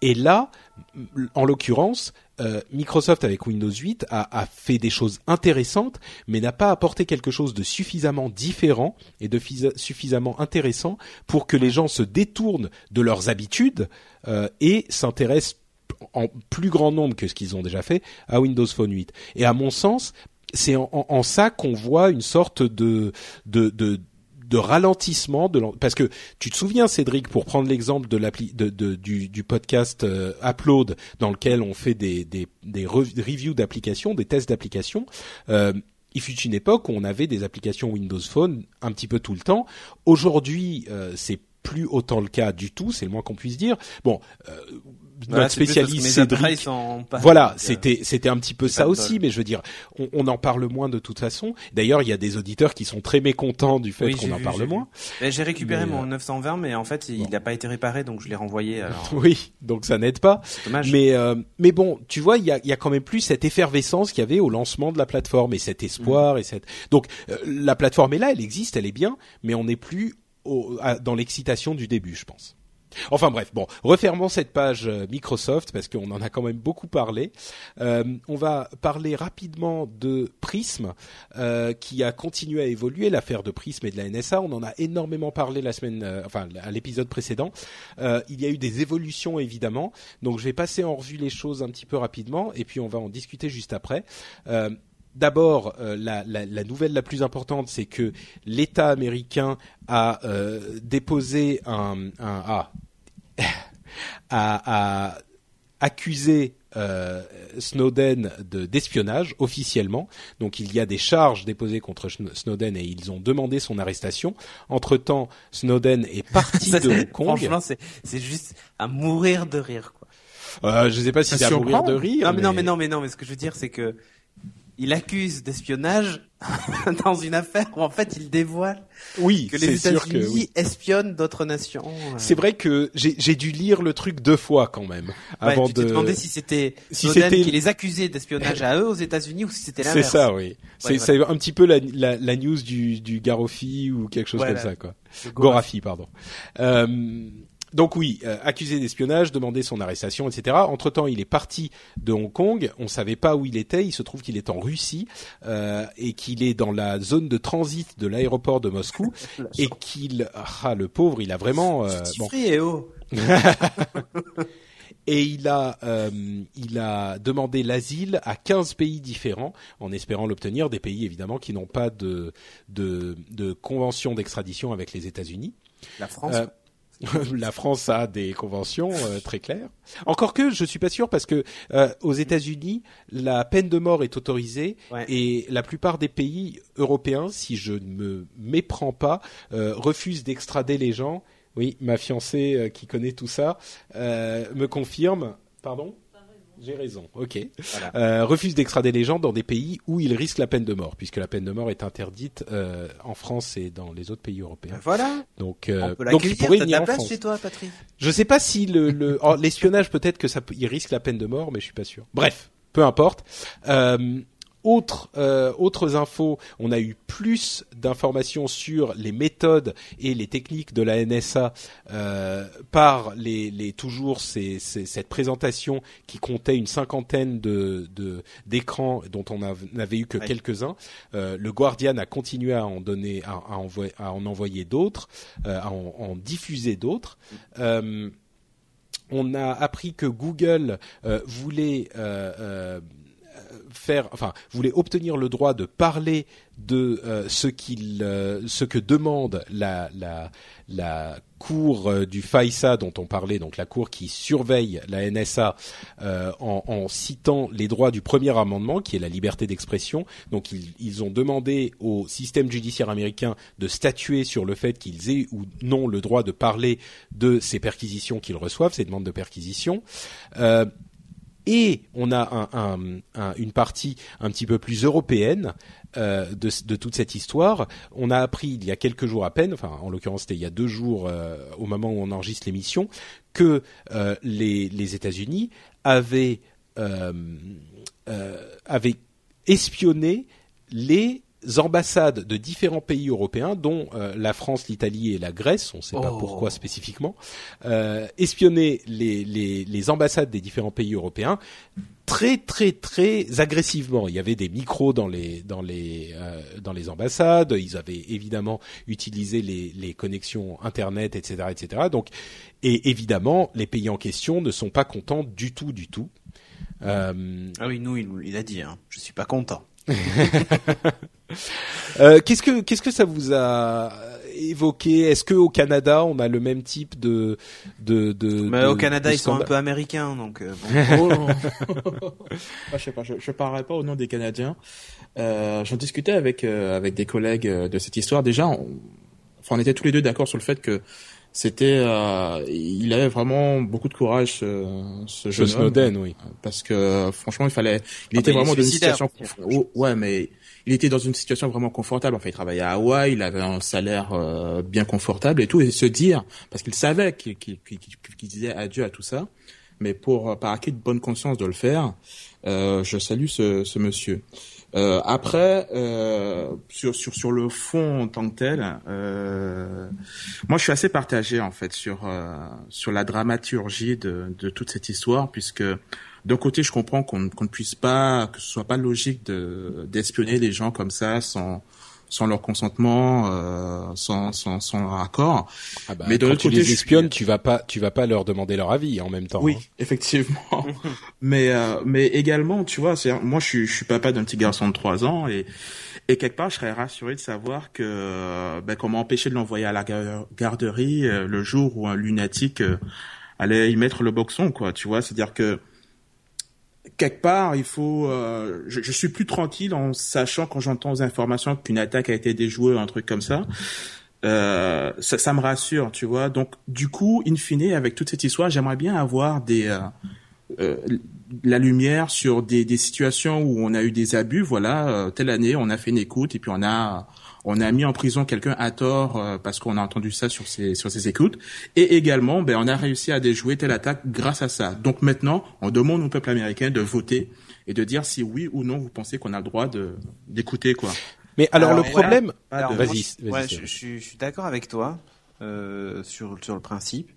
Et là, en l'occurrence, euh, Microsoft avec Windows 8 a, a, fait des choses intéressantes, mais n'a pas apporté quelque chose de suffisamment différent et de suffisamment intéressant pour que les gens se détournent de leurs habitudes euh, et s'intéressent en plus grand nombre que ce qu'ils ont déjà fait à Windows Phone 8. Et à mon sens, c'est en, en, ça qu'on voit une sorte de, de, de de ralentissement de parce que tu te souviens Cédric pour prendre l'exemple de l'appli de, de, du, du podcast euh, Upload dans lequel on fait des des, des reviews d'applications, des tests d'applications. Euh, il fut une époque où on avait des applications Windows Phone un petit peu tout le temps. Aujourd'hui, euh, c'est plus autant le cas du tout, c'est le moins qu'on puisse dire. Bon, euh, notre spécialiste Cédric. Voilà, c'était c'était un petit peu ça aussi, mais je veux dire, on, on, en parle moins de toute façon. D'ailleurs, il y a des auditeurs qui sont très mécontents du fait qu'on en parle moins. J'ai récupéré mon 920, euh, mais en fait, il n'a pas été réparé, donc je l'ai renvoyé. Alors... oui, donc ça n'aide pas. Dommage. Mais euh, mais bon, tu vois, il y a il y a quand même plus cette effervescence qu'il y avait au lancement de la plateforme et cet espoir mm. et cette. Donc euh, la plateforme est là, elle existe, elle est bien, mais on n'est plus au, dans l'excitation du début, je pense. Enfin bref, bon, refermons cette page euh, Microsoft parce qu'on en a quand même beaucoup parlé. Euh, on va parler rapidement de Prism euh, qui a continué à évoluer, l'affaire de Prism et de la NSA. On en a énormément parlé la semaine, enfin à l'épisode précédent. Il y a eu des évolutions évidemment, donc je vais passer en revue les choses un petit peu rapidement et puis on va en discuter juste après. D'abord, la, nouvelle la plus importante, c'est que l'État américain a déposé un, un ah, a, accusé euh, Snowden d'espionnage officiellement. Donc il y a des charges déposées contre Snowden et ils ont demandé son arrestation. Entre temps, Snowden est parti de Hong Kong. Franchement, c'est juste à mourir de rire. Quoi. Euh, je sais pas si c'est à mourir de rire. Non mais... non mais non mais non mais ce que je veux dire c'est que il accuse d'espionnage dans une affaire où en fait il dévoile oui, que les États-Unis espionnent d'autres nations. C'est vrai que j'ai dû lire le truc deux fois quand même avant tu de. demandé si c'était si c'était qui les accusait d'espionnage à eux aux États-Unis ou si c'était l'inverse. C'est ça, oui. c'est un petit peu la, la, la news du, du Garofi ou quelque chose comme ça, quoi. Gorafi, pardon. Euh, donc oui, euh, accusé d'espionnage, demander son arrestation, etc. Entre temps, il est parti de Hong Kong. On savait pas où il était. Il se trouve qu'il est en Russie euh, et qu'il est dans la zone de transit de l'aéroport de Moscou et qu'il, ah le pauvre, il a vraiment. Euh, bon. et oh. et il a euh, il a demandé l'asile à 15 pays différents en espérant l'obtenir des pays évidemment qui n'ont pas de de, de convention d'extradition avec les États-Unis. La France. Euh, la France a des conventions euh, très claires. Encore que je suis pas sûr parce que euh, aux États-Unis la peine de mort est autorisée et la plupart des pays européens, si je ne me méprends pas, euh, refusent d'extrader les gens. Oui, ma fiancée qui connaît tout ça me confirme. Pardon j'ai raison. Ok. Euh, refuse d'extrader les gens dans des pays où ils risquent la peine de mort, puisque la peine de mort est interdite euh, en France et dans les autres pays européens. Ben voilà. Donc, euh, donc il pourrait venir en France. Chez toi, Patrick. Je sais pas si le oh, l'espionnage peut-être que ça il risque la peine de mort, mais je suis pas sûr. Bref, peu importe. Euh, autre, euh, autres infos, on a eu plus d'informations sur les méthodes et les techniques de la NSA euh, par les, les toujours ces, ces, cette présentation qui comptait une cinquantaine de d'écrans dont on n'avait eu que quelques-uns. Euh, le Guardian a continué à en donner, à, à, envoyer, à en envoyer d'autres, euh, à en, en, diffuser d'autres. Euh, on a appris que Google euh, voulait faire, enfin, voulait obtenir le droit de parler de euh, ce qu'il, euh, ce que demande la la la cour euh, du FAISA dont on parlait, donc la cour qui surveille la NSA, en, citant les droits du premier amendement, qui est la liberté d'expression. Donc ils, ils ont demandé au système judiciaire américain de statuer sur le fait qu'ils aient ou non le droit de parler de ces perquisitions qu'ils reçoivent, ces demandes de perquisition. Et on a une partie un petit peu plus européenne euh, de, toute cette histoire. On a appris il y a quelques jours à peine, enfin en l'occurrence c'était il y a deux jours euh, au moment où on enregistre l'émission, que euh, les, États-Unis avaient espionné les ambassades de différents pays européens, dont euh, la France, l'Italie et la Grèce, on ne sait pas oh. pourquoi spécifiquement, euh, espionner les, les, les, ambassades des différents pays européens très très très agressivement. Il y avait des micros dans les dans les euh, dans les ambassades. Ils avaient évidemment utilisé les, les connexions internet, etc., etc. Donc et évidemment les pays en question ne sont pas contents du tout du tout. Euh... Ah oui, nous il, il a dit, hein, je suis pas content. Euh, qu'est-ce que qu'est-ce que ça vous a évoqué? Est-ce que au Canada on a le même type de de de Mais au Canada ils sont un peu américains donc. Euh, bon. je sais pas, je, je parlerai pas au nom des Canadiens. Euh, J'en discutais avec euh, avec des collègues de cette histoire. Déjà, on, enfin, on était tous les deux d'accord sur le fait que c'était euh, il avait vraiment beaucoup de courage ce, ce jeune Snowden, oui. Parce que franchement, il fallait il était vraiment dans une situation oh, ouais, mais il était dans une situation vraiment confortable. Enfin, il travaillait à Hawaï, il avait un salaire euh, bien confortable et tout et se dire parce qu'il savait qu'il disait adieu à tout ça, mais pour par acquis de bonne conscience de le faire, euh, je salue ce, ce monsieur. Euh, après, euh, sur, sur, sur le fond en tant que tel, euh, moi je suis assez partagé en fait sur, euh, sur la dramaturgie de, de toute cette histoire, puisque d'un côté je comprends qu'on ne puisse pas, que ce soit pas logique d'espionner les gens comme ça sans sans leur consentement, euh, sans, sans, sans leur accord. Ah bah, mais de quand tu les espionnes, tu vas pas, tu vas pas leur demander leur avis en même temps. Oui, hein. effectivement. mais euh, mais également, tu vois, c'est moi je suis je suis papa d'un petit garçon de 3 ans et et quelque part je serais rassuré de savoir que ben, comment empêcher de l'envoyer à la garderie euh, le jour où un lunatique euh, allait y mettre le boxon quoi, tu vois, c'est-à-dire que quelque part, il faut. Euh, je, je, suis plus tranquille en sachant quand j'entends aux informations qu'une attaque a été déjouée, un truc comme ça. Euh, ça, ça, me rassure, tu vois. Donc, du coup, in fine, avec toute cette histoire, j'aimerais bien avoir des euh, euh la lumière sur des, des situations où on a eu des abus. Voilà, euh, telle année, on a fait une écoute et puis on a on a mis en prison quelqu'un à tort euh, parce qu'on a entendu ça sur ses sur ses écoutes. Et également, ben on a réussi à déjouer telle attaque grâce à ça. Donc maintenant, on demande au peuple américain de voter et de dire si oui ou non vous pensez qu'on a le droit de d'écouter quoi. Mais alors, le problème, vas-y, vas je, je, suis d'accord avec toi euh, sur sur le principe.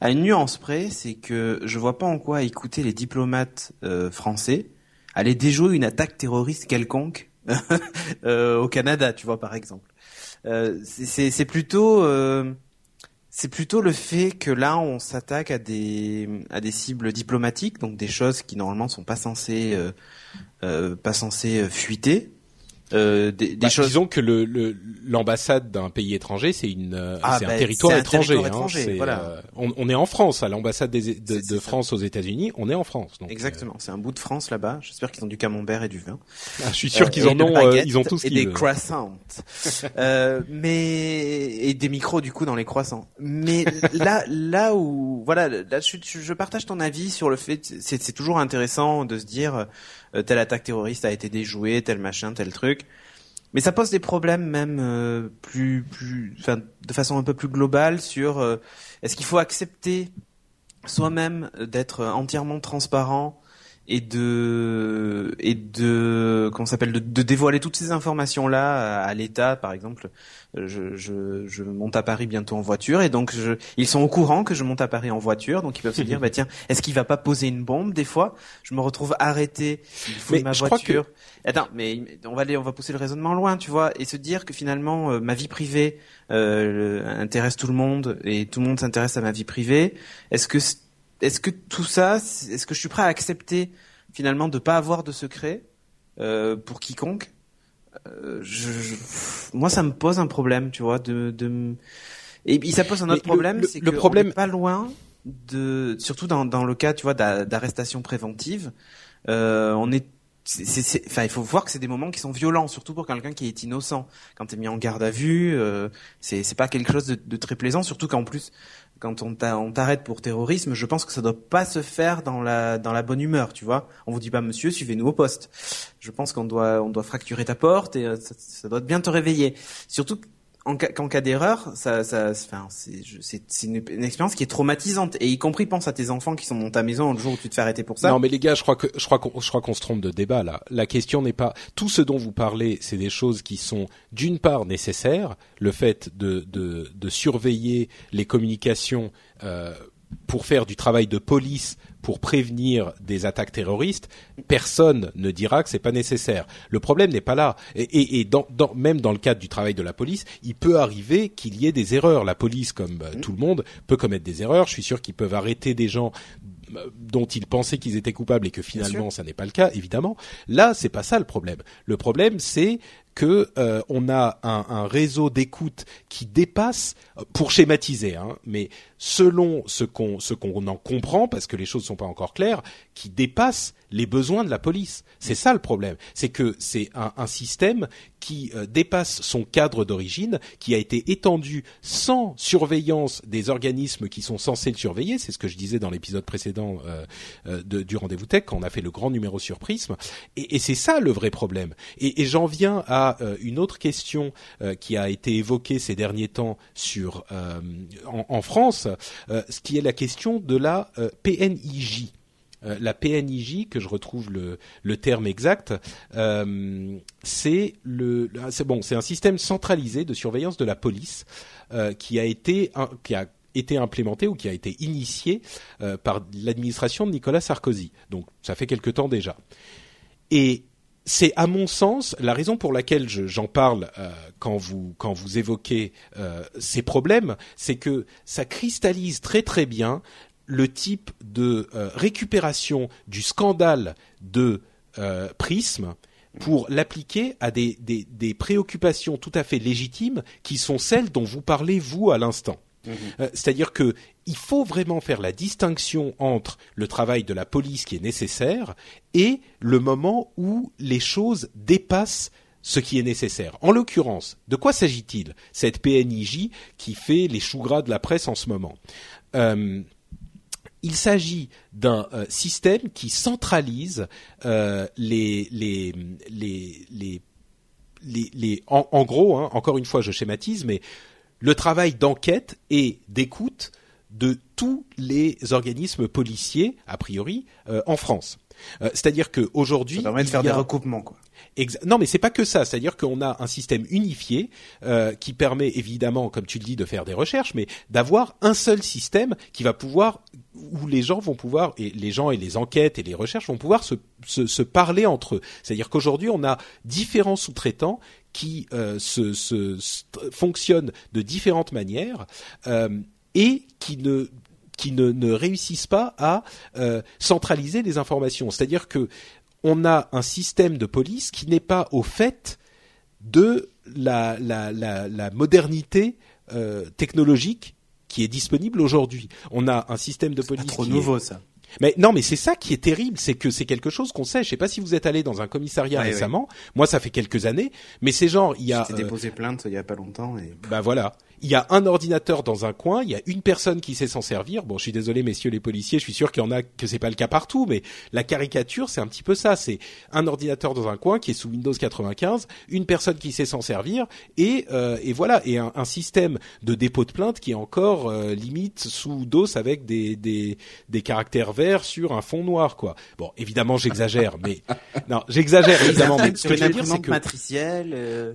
À une nuance près, c'est que je vois pas en quoi écouter les diplomates euh, français aller déjouer une attaque terroriste quelconque au Canada, tu vois par exemple. Euh, c'est plutôt euh, plutôt le fait que là on s'attaque à des à des cibles diplomatiques, donc des choses qui normalement sont pas censées euh, pas censées fuiter euh, des, bah, choses. Disons que le l'ambassade d'un pays étranger, c'est une euh, ah, c'est un bah, territoire étranger. Un territoire hein, voilà. Euh, on, on, est en France, à l'ambassade de, de France aux États-Unis, on est en France. Donc, Exactement, c'est un bout de France là-bas. J'espère qu'ils ont du camembert et du vin. Ah, je suis sûr qu'ils en ont. ils ont tous et des croissants. mais et des micros du coup dans les croissants. Mais là là où voilà, là je, je partage ton avis sur le fait. C'est toujours intéressant de se dire euh, telle attaque terroriste a été déjouée, tel machin, tel truc. Mais ça pose des problèmes même euh, plus, plus, de façon un peu plus globale sur euh, est-ce qu'il faut accepter soi-même d'être entièrement transparent et de et de comment s'appelle de, de, dévoiler toutes ces informations là à, l'État par exemple. Je, je, je monte à Paris bientôt en voiture et donc je, ils sont au courant que je monte à Paris en voiture donc ils peuvent se dire bah tiens est-ce qu'il va pas poser une bombe des fois? Je me retrouve arrêté il faut ma voiture. Attends mais on va aller on va pousser le raisonnement loin tu vois et se dire que finalement euh, ma vie privée euh, intéresse tout le monde et tout le monde s'intéresse à ma vie privée. Est-ce que est-ce que tout ça, est-ce que je suis prêt à accepter finalement de pas avoir de secret euh, pour quiconque? Euh, je, moi, ça me pose un problème, tu vois, de, de... et ça pose un autre problème, c'est que le problème pas loin de, surtout dans, dans le cas, tu vois, d'arrestation préventive, euh, on est enfin, il faut voir que c'est des moments qui sont violents, surtout pour quelqu'un qui est innocent. Quand tu es mis en garde à vue, euh, c'est pas quelque chose de, de, très plaisant, surtout qu'en plus, quand on t'arrête pour terrorisme, je pense que ça doit pas se faire dans la dans la bonne humeur, tu vois. On vous dit pas monsieur, suivez-nous au poste. Je pense qu'on doit on doit fracturer ta porte et euh, ça, ça doit bien te réveiller. Surtout en cas, d'erreur, c'est, une, expérience qui est traumatisante. Et y compris, pense à tes enfants qui sont dans ta maison le jour où tu te fais arrêter pour ça. Non, mais les gars, je crois que, je crois qu'on, je crois qu'on se trompe de débat là. La question n'est pas tout ce dont vous parlez, c'est des choses qui sont d'une part nécessaires, le fait de surveiller les communications. Euh, pour faire du travail de police pour prévenir des attaques terroristes, personne ne dira que c'est pas nécessaire. Le problème n'est pas là. Et, et, dans, dans, même dans le cadre du travail de la police, il peut arriver qu'il y ait des erreurs. La police, comme euh, tout le monde, peut commettre des erreurs. Je suis sûr qu'ils peuvent arrêter des gens euh, dont ils pensaient qu'ils étaient coupables et que finalement ça n'est pas le cas, évidemment. Là, c'est pas ça le problème. Le problème, c'est que euh, on a un, réseau d'écoute qui dépasse, pour schématiser, hein, mais selon ce qu'on en comprend, parce que les choses sont pas encore claires, qui dépasse les besoins de la police. C'est ça le problème. C'est que c'est un, système qui euh, dépasse son cadre d'origine, qui a été étendu sans surveillance des organismes qui sont censés le surveiller. C'est ce que je disais dans l'épisode précédent euh, euh de, du rendez-vous tech quand on a fait le grand numéro sur Prism. Et, c'est ça le vrai problème. Et j'en viens à euh, une autre question euh, qui a été évoquée ces derniers temps sur en, en, France, ce qui est la question de la PNIJ. Euh, la PNIJ, que je retrouve le, le terme exact, euh, c'est le, c'est bon, c'est un système centralisé de surveillance de la police euh, qui a été qui a été implémenté ou qui a été initié euh, par l'administration de Nicolas Sarkozy. Donc ça fait quelque temps déjà. Et c'est à mon sens la raison pour laquelle j'en parle euh, quand vous quand vous évoquez euh, ces problèmes, c'est que ça cristallise très très bien le type de euh, récupération du scandale de Prism pour l'appliquer à des, des, des, préoccupations tout à fait légitimes qui sont celles dont vous parlez vous à l'instant. Euh, c'est-à-dire que il faut vraiment faire la distinction entre le travail de la police qui est nécessaire et le moment où les choses dépassent ce qui est nécessaire. En l'occurrence, de quoi s'agit-il Cette PNIJ qui fait les choux gras de la presse en ce moment. Euh, il s'agit d'un système qui centralise les, les, en, gros, hein, encore une fois, je schématise, mais le travail d'enquête et d'écoute de tous les organismes policiers, a priori, en France. C'est-à-dire qu'aujourd'hui, ça permet de faire des recoupements, quoi non, mais c'est pas que ça. C'est-à-dire qu'on a un système unifié euh, qui permet évidemment, comme tu le dis, de faire des recherches, mais d'avoir un seul système qui va pouvoir où les gens vont pouvoir et les gens et les enquêtes et les recherches vont pouvoir se, se, se parler entre eux. C'est-à-dire qu'aujourd'hui, on a différents sous-traitants qui euh, se, se, fonctionnent de différentes manières euh, et qui ne qui ne, ne réussissent pas à euh, centraliser les informations. C'est-à-dire que on a un système de police qui n'est pas au fait de la, modernité euh, technologique qui est disponible aujourd'hui. On a un système de police. Pas trop nouveau ça. Mais non, mais c'est ça qui est terrible, c'est que c'est quelque chose qu'on sait. Je sais pas si vous êtes allé dans un commissariat récemment. Moi, ça fait quelques années, mais c'est genre il y a. J'ai euh, déposé plainte il y a pas longtemps. Et... Bah voilà il y a un ordinateur dans un coin, il y a une personne qui sait s'en servir. Bon, je suis désolé, messieurs les policiers, je suis sûr qu'il y en a que c'est pas le cas partout, mais la caricature, c'est un petit peu ça. C'est un ordinateur dans un coin qui est sous Windows 95, une personne qui sait s'en servir, et, euh, et voilà, et un, système de dépôt de plainte qui est encore euh, limite sous DOS avec des, des, des caractères sur un fond noir, quoi. Bon, évidemment, j'exagère, mais non, j'exagère évidemment. Mais ce que je veux dire, c'est que matriciel. Euh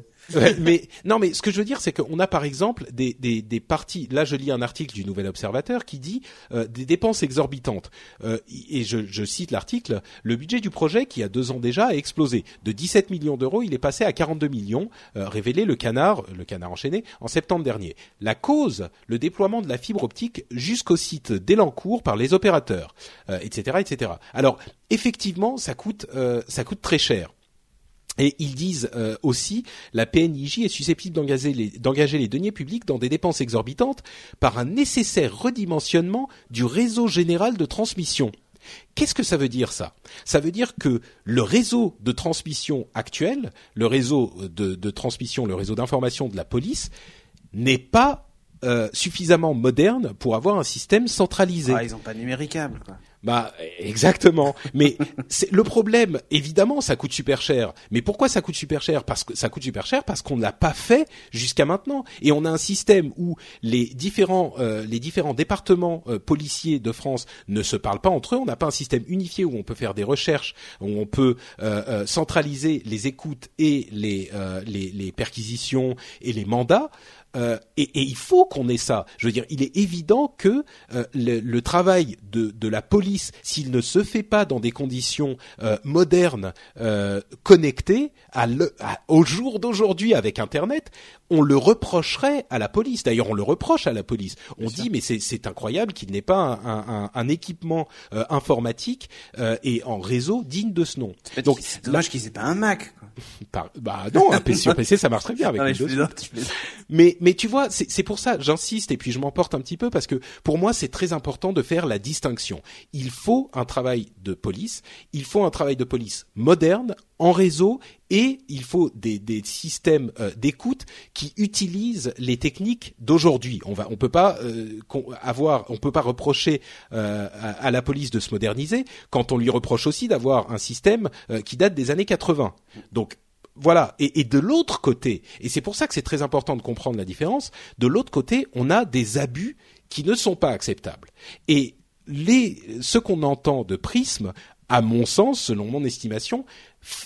mais non, mais ce que je veux dire, c'est qu'on a par exemple des, des, des, parties. Là, je lis un article du Nouvel Observateur qui dit euh, des dépenses exorbitantes. Euh, et je, je cite l'article le budget du projet, qui a deux ans déjà, a explosé. De 17 millions d'euros, il est passé à 42 millions, euh, révélé le Canard, le Canard enchaîné, en septembre dernier. La cause, le déploiement de la fibre optique jusqu'au site d'Elancourt par les opérateurs, etc., etc. Alors, effectivement, ça coûte, ça coûte très cher. Et ils disent euh, aussi la PNIJ est susceptible d'engager les, deniers publics dans des dépenses exorbitantes par un nécessaire redimensionnement du réseau général de transmission. Qu'est-ce que ça veut dire ça? Ça veut dire que le réseau de transmission actuel, le réseau de, de transmission, le réseau d'information de la police, n'est pas euh, suffisamment moderne pour avoir un système centralisé. Ah, ils n'ont pas numéricable. Quoi. Bah exactement. Mais c'est le problème. Évidemment, ça coûte super cher. Mais pourquoi ça coûte super cher? Parce que ça coûte super cher parce qu'on ne l'a pas fait jusqu'à maintenant. Et on a un système où les différents euh, les différents départements euh, policiers de France ne se parlent pas entre eux. On n'a pas un système unifié où on peut faire des recherches, où on peut euh, centraliser les écoutes et les, les les perquisitions et les mandats. Euh, et, il faut qu'on ait ça. Je veux dire, il est évident que euh, le, travail de, la police, s'il ne se fait pas dans des conditions euh, modernes, connectées au jour d'aujourd'hui avec Internet, on le reprocherait à la police. D'ailleurs, on le reproche à la police. On dit, mais c'est incroyable qu'il n'ait pas un, un, un équipement informatique et en réseau digne de ce nom. Donc, c'est dommage qu'ils aient pas un Mac. Quoi. bah non, un PC sur PC, ça marche très bien avec non, mais mais tu vois, c'est pour ça, j'insiste et puis je m'emporte un petit peu parce que pour moi c'est très important de faire la distinction. Il faut un travail de police, il faut un travail de police moderne, en réseau et il faut des, systèmes euh, d'écoute qui utilisent les techniques d'aujourd'hui. On va, on peut pas euh, avoir, on peut pas reprocher euh, à, la police de se moderniser quand on lui reproche aussi d'avoir un système qui date des années 80. Donc voilà. Et, de l'autre côté, et c'est pour ça que c'est très important de comprendre la différence, de l'autre côté, on a des abus qui ne sont pas acceptables. Et ce qu'on entend de prisme, à mon sens, selon mon estimation,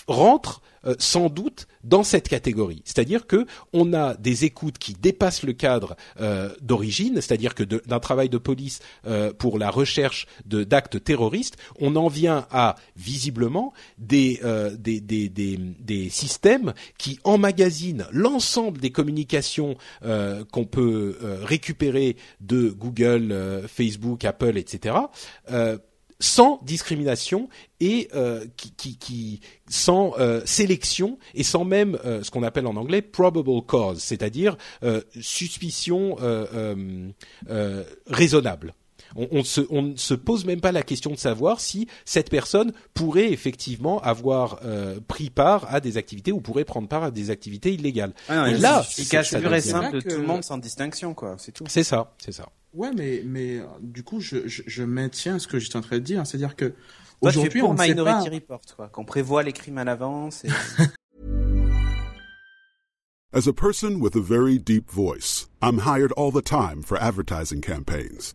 rentre euh, sans doute dans cette catégorie. C'est-à-dire que on a des écoutes qui dépassent le cadre euh, d'origine, c'est-à-dire que d'un travail de police euh, pour la recherche d'actes terroristes, on en vient à visiblement des, des, des, des, des systèmes qui emmagasinent l'ensemble des communications qu'on peut récupérer de Google, Facebook, Apple, etc sans discrimination et euh, qui, sans euh, sélection et sans même euh, ce qu'on appelle en anglais probable cause, c'est-à-dire suspicion raisonnable. On, se, on ne se pose même pas la question de savoir si cette personne pourrait effectivement avoir euh, pris part à des activités ou pourrait prendre part à des activités illégales. Ah et là, il cache pur et simple de tout le monde sans distinction, quoi. C'est tout. C'est ça, c'est ça. Ouais, mais mais du coup, je, je, je maintiens ce que j'étais en train de dire, c'est-à-dire que aujourd'hui, on Minority Report, quoi, qu'on prévoit les crimes à l'avance. Et... As a person with a very deep voice, I'm hired all the time for advertising campaigns.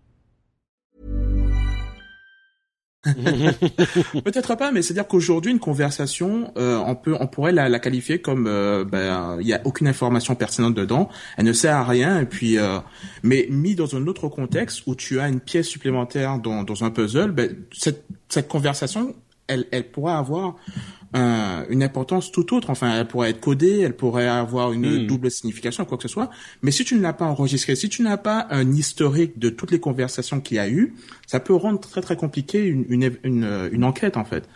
Peut-être pas, mais c'est-à-dire qu'aujourd'hui, une conversation, euh, on peut, on pourrait la, la qualifier comme, euh, ben, il y a aucune information pertinente dedans, elle ne sert à rien, et puis, euh, mais mis dans un autre contexte où tu as une pièce supplémentaire dans, dans un puzzle, ben, cette, cette conversation, elle, elle pourra avoir euh, une importance tout autre. Enfin, elle pourrait être codée, elle pourrait avoir une hmm. double signification, quoi que ce soit. Mais si tu ne l'as pas enregistrée, si tu n'as pas un historique de toutes les conversations qu'il y a eu, ça peut rendre très très compliqué une, une, une, une enquête en fait.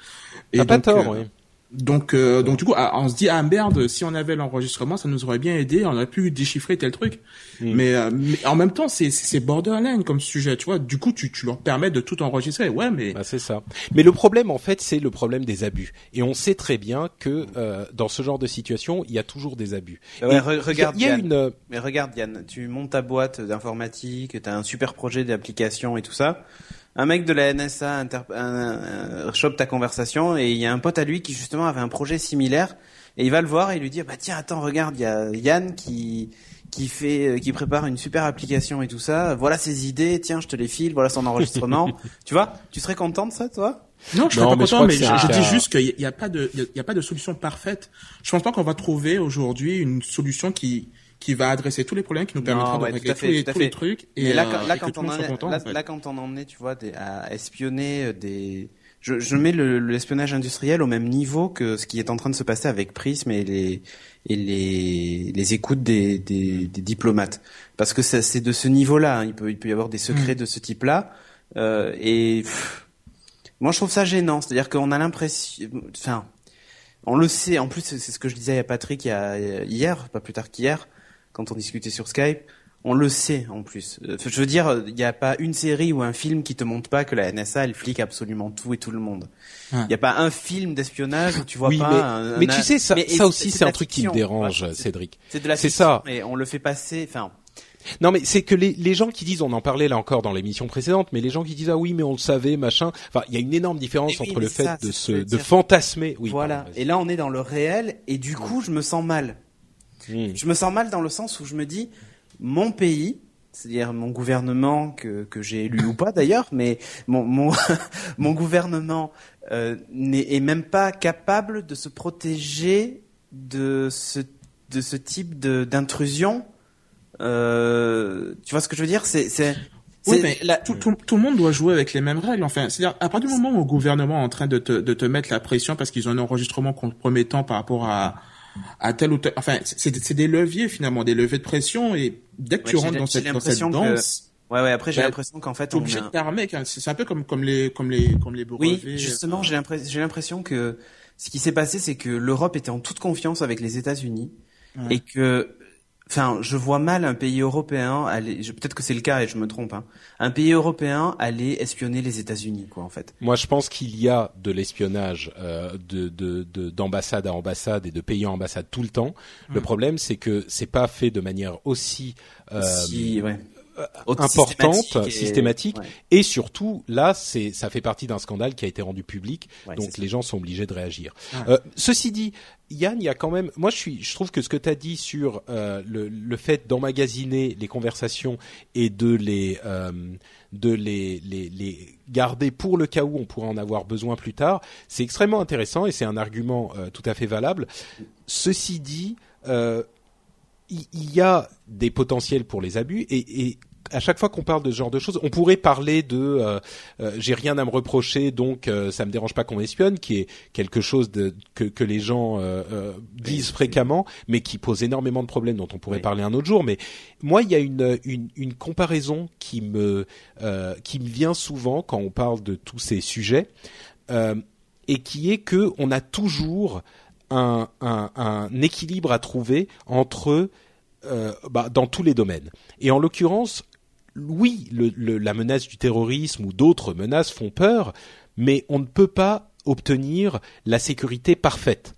Et T'as pas tort, euh, oui. Donc, euh, donc du coup, ah, on se dit ah merde, si on avait l'enregistrement, ça nous aurait bien aidé, on aurait pu déchiffrer tel truc. Hmm. Mais, euh, mais, en même temps, c'est c'est borderline comme sujet, tu vois. Du coup, tu tu leur permets de tout enregistrer, ouais, mais bah, c'est ça. Mais le problème, en fait, c'est le problème des abus. Et on sait très bien que euh, dans ce genre de situation, il y a toujours des abus. Ouais, regarde, il y a une. Mais regarde, Yann, tu montes ta boîte d'informatique, t'as un super projet d'application et tout ça un mec de la NSA inter chope ta conversation et il y a un pote à lui qui justement avait un projet similaire et il va le voir et lui dire bah tiens attends regarde il y a Yann qui qui fait euh, qui prépare une super application et tout ça. Voilà ses idées. Tiens je te les file. Voilà son enregistrement. Tu vois tu serais content de ça toi? Non, je suis pas content, mais je, je, dis juste qu'il n'y a, pas de, il y a pas de solution parfaite. Je pense pas qu'on va trouver aujourd'hui une solution qui, qui va adresser tous les problèmes, qui nous permettra de régler tous, les, tous les, trucs. Et là, euh, là, quand on en est, là, quand on en est, tu vois, des, à espionner euh, des, je, je mets l'espionnage industriel au même niveau que ce qui est en train de se passer avec Prism et les et les, les écoutes des, des, des diplomates, parce que c'est de ce niveau-là. Hein. Il peut il peut y avoir des secrets mm. de ce type-là euh, et moi je trouve ça gênant. C'est-à-dire qu'on a l'impression, enfin, on le sait. En plus, c'est ce que je disais à Patrick il y a, hier, pas plus tard qu'hier quand on discutait sur Skype, on le sait en plus. Euh, je veux dire, il n'y a pas une série ou un film qui te montre pas que la NSA elle flique absolument tout et tout le monde. Il n'y a pas un film d'espionnage où tu vois pas. Mais, mais tu sais ça, ça aussi c'est un truc qui me dérange, Cédric. C'est de la C'est ça. Mais on le fait passer. Enfin. Non mais c'est que les, les gens qui disent, on en parlait là encore dans l'émission précédente, mais les gens qui disent ah oui mais on le savait machin. Enfin il y a une énorme différence entre le fait de se de fantasmer. Oui. Voilà. et là on est dans le réel et du coup je me sens mal Je me sens mal dans le sens où je me dis, mon pays, c'est-à-dire mon gouvernement que, que j'ai élu ou pas d'ailleurs, mais mon, mon, mon gouvernement euh, n'est même pas capable de se protéger de ce, de ce type d'intrusion. Euh, tu vois ce que je veux dire? C'est oui, mais tout, tout, tout, le monde doit jouer avec les mêmes règles. Enfin, c'est-à-dire à partir du moment où le gouvernement est en train de te, de te mettre la pression parce qu'ils ont un enregistrement compromettant par rapport à, à tel ou tel. Enfin, c'est des leviers finalement, des leviers de pression. Et dès que tu rentres dans cette, dans cette danse. Ouais, ouais. Après, j'ai bah, l'impression qu'en fait, on obligé de t'armer. C'est un peu comme comme les comme les comme les. Oui, justement, j'ai l'impression j'ai l'impression que ce qui s'est passé, c'est que l'Europe était en toute confiance avec les États-Unis et que Enfin, je vois mal un pays européen aller. Peut-être que c'est le cas et je me trompe. Hein, un pays européen aller espionner les États-Unis, quoi, en fait. Moi, je pense qu'il y a de l'espionnage euh, de d'ambassade de, à ambassade et de pays en ambassade tout le temps. Le mm. problème, c'est que c'est pas fait de manière aussi. Euh, ouais importante, systématique, et, surtout là, c'est ça fait partie d'un scandale qui a été rendu public, donc les gens sont obligés de réagir. Euh, ceci dit, Yann, il y a quand même, moi je suis, je trouve que ce que tu as dit sur euh, le, le, fait d'emmagasiner les conversations et de les euh, de les, les, les, garder pour le cas où on pourrait en avoir besoin plus tard, c'est extrêmement intéressant et c'est un argument euh, tout à fait valable. Ceci dit, euh, il y a des potentiels pour les abus et, et à chaque fois qu'on parle de ce genre de choses, on pourrait parler de euh, euh j'ai rien à me reprocher, donc euh, ça me dérange pas qu'on m'espionne, qui est quelque chose de, que, que les gens euh, disent fréquemment, mais qui pose énormément de problèmes dont on pourrait parler un autre jour. Mais moi, il y a une, une, une comparaison qui me qui me vient souvent quand on parle de tous ces sujets, et qui est que on a toujours un, équilibre à trouver entre euh, bah, dans tous les domaines. Et en l'occurrence, oui, la menace du terrorisme ou d'autres menaces font peur, mais on ne peut pas obtenir la sécurité parfaite.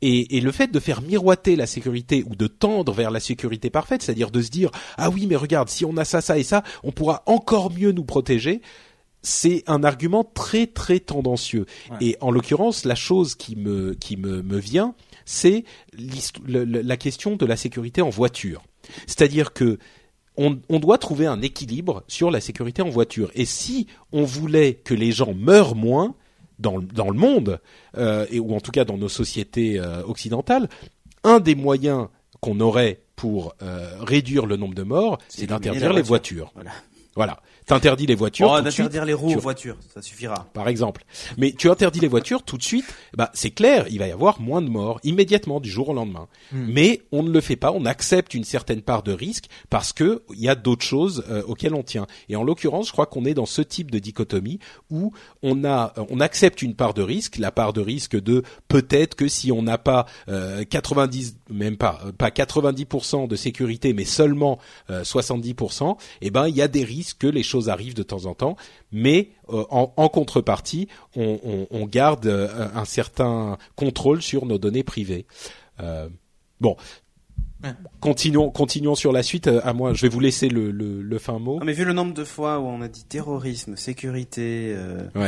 Et, et, le fait de faire miroiter la sécurité ou de tendre vers la sécurité parfaite, c'est-à-dire de se dire ah oui mais regarde si on a ça ça et ça, on pourra encore mieux nous protéger c'est un argument très très tendancieux. Et en l'occurrence, la chose qui me qui me, me vient, c'est la question de la sécurité en voiture. C'est-à-dire que on, on, doit trouver un équilibre sur la sécurité en voiture. Et si on voulait que les gens meurent moins dans, dans le monde, euh, et, ou en tout cas dans nos sociétés euh, occidentales, un des moyens qu'on aurait pour euh, réduire le nombre de morts, c'est d'interdire les voitures. Voilà. voilà t'interdis les voitures. Oh, d'interdire les roues aux voitures, ça suffira. Par exemple. Mais tu interdis les voitures tout de suite, bah c'est clair, il va y avoir moins de morts immédiatement du jour au lendemain. Hmm. Mais on ne le fait pas, on accepte une certaine part de risque parce que il y a d'autres choses euh, auxquelles on tient. Et en l'occurrence, je crois qu'on est dans ce type de dichotomie où on a euh, on accepte une part de risque, la part de risque de peut-être que si on n'a pas euh, 90 même pas euh, pas 90% de sécurité mais seulement 70%, eh ben il y a des risques que les choses arrivent de temps en temps, mais euh, en, contrepartie, on, garde euh, un certain contrôle sur nos données privées. Euh, bon, Continuons, continuons sur la suite. À moi, je vais vous laisser le, le, fin mot. mais vu le nombre de fois où on a dit terrorisme, sécurité,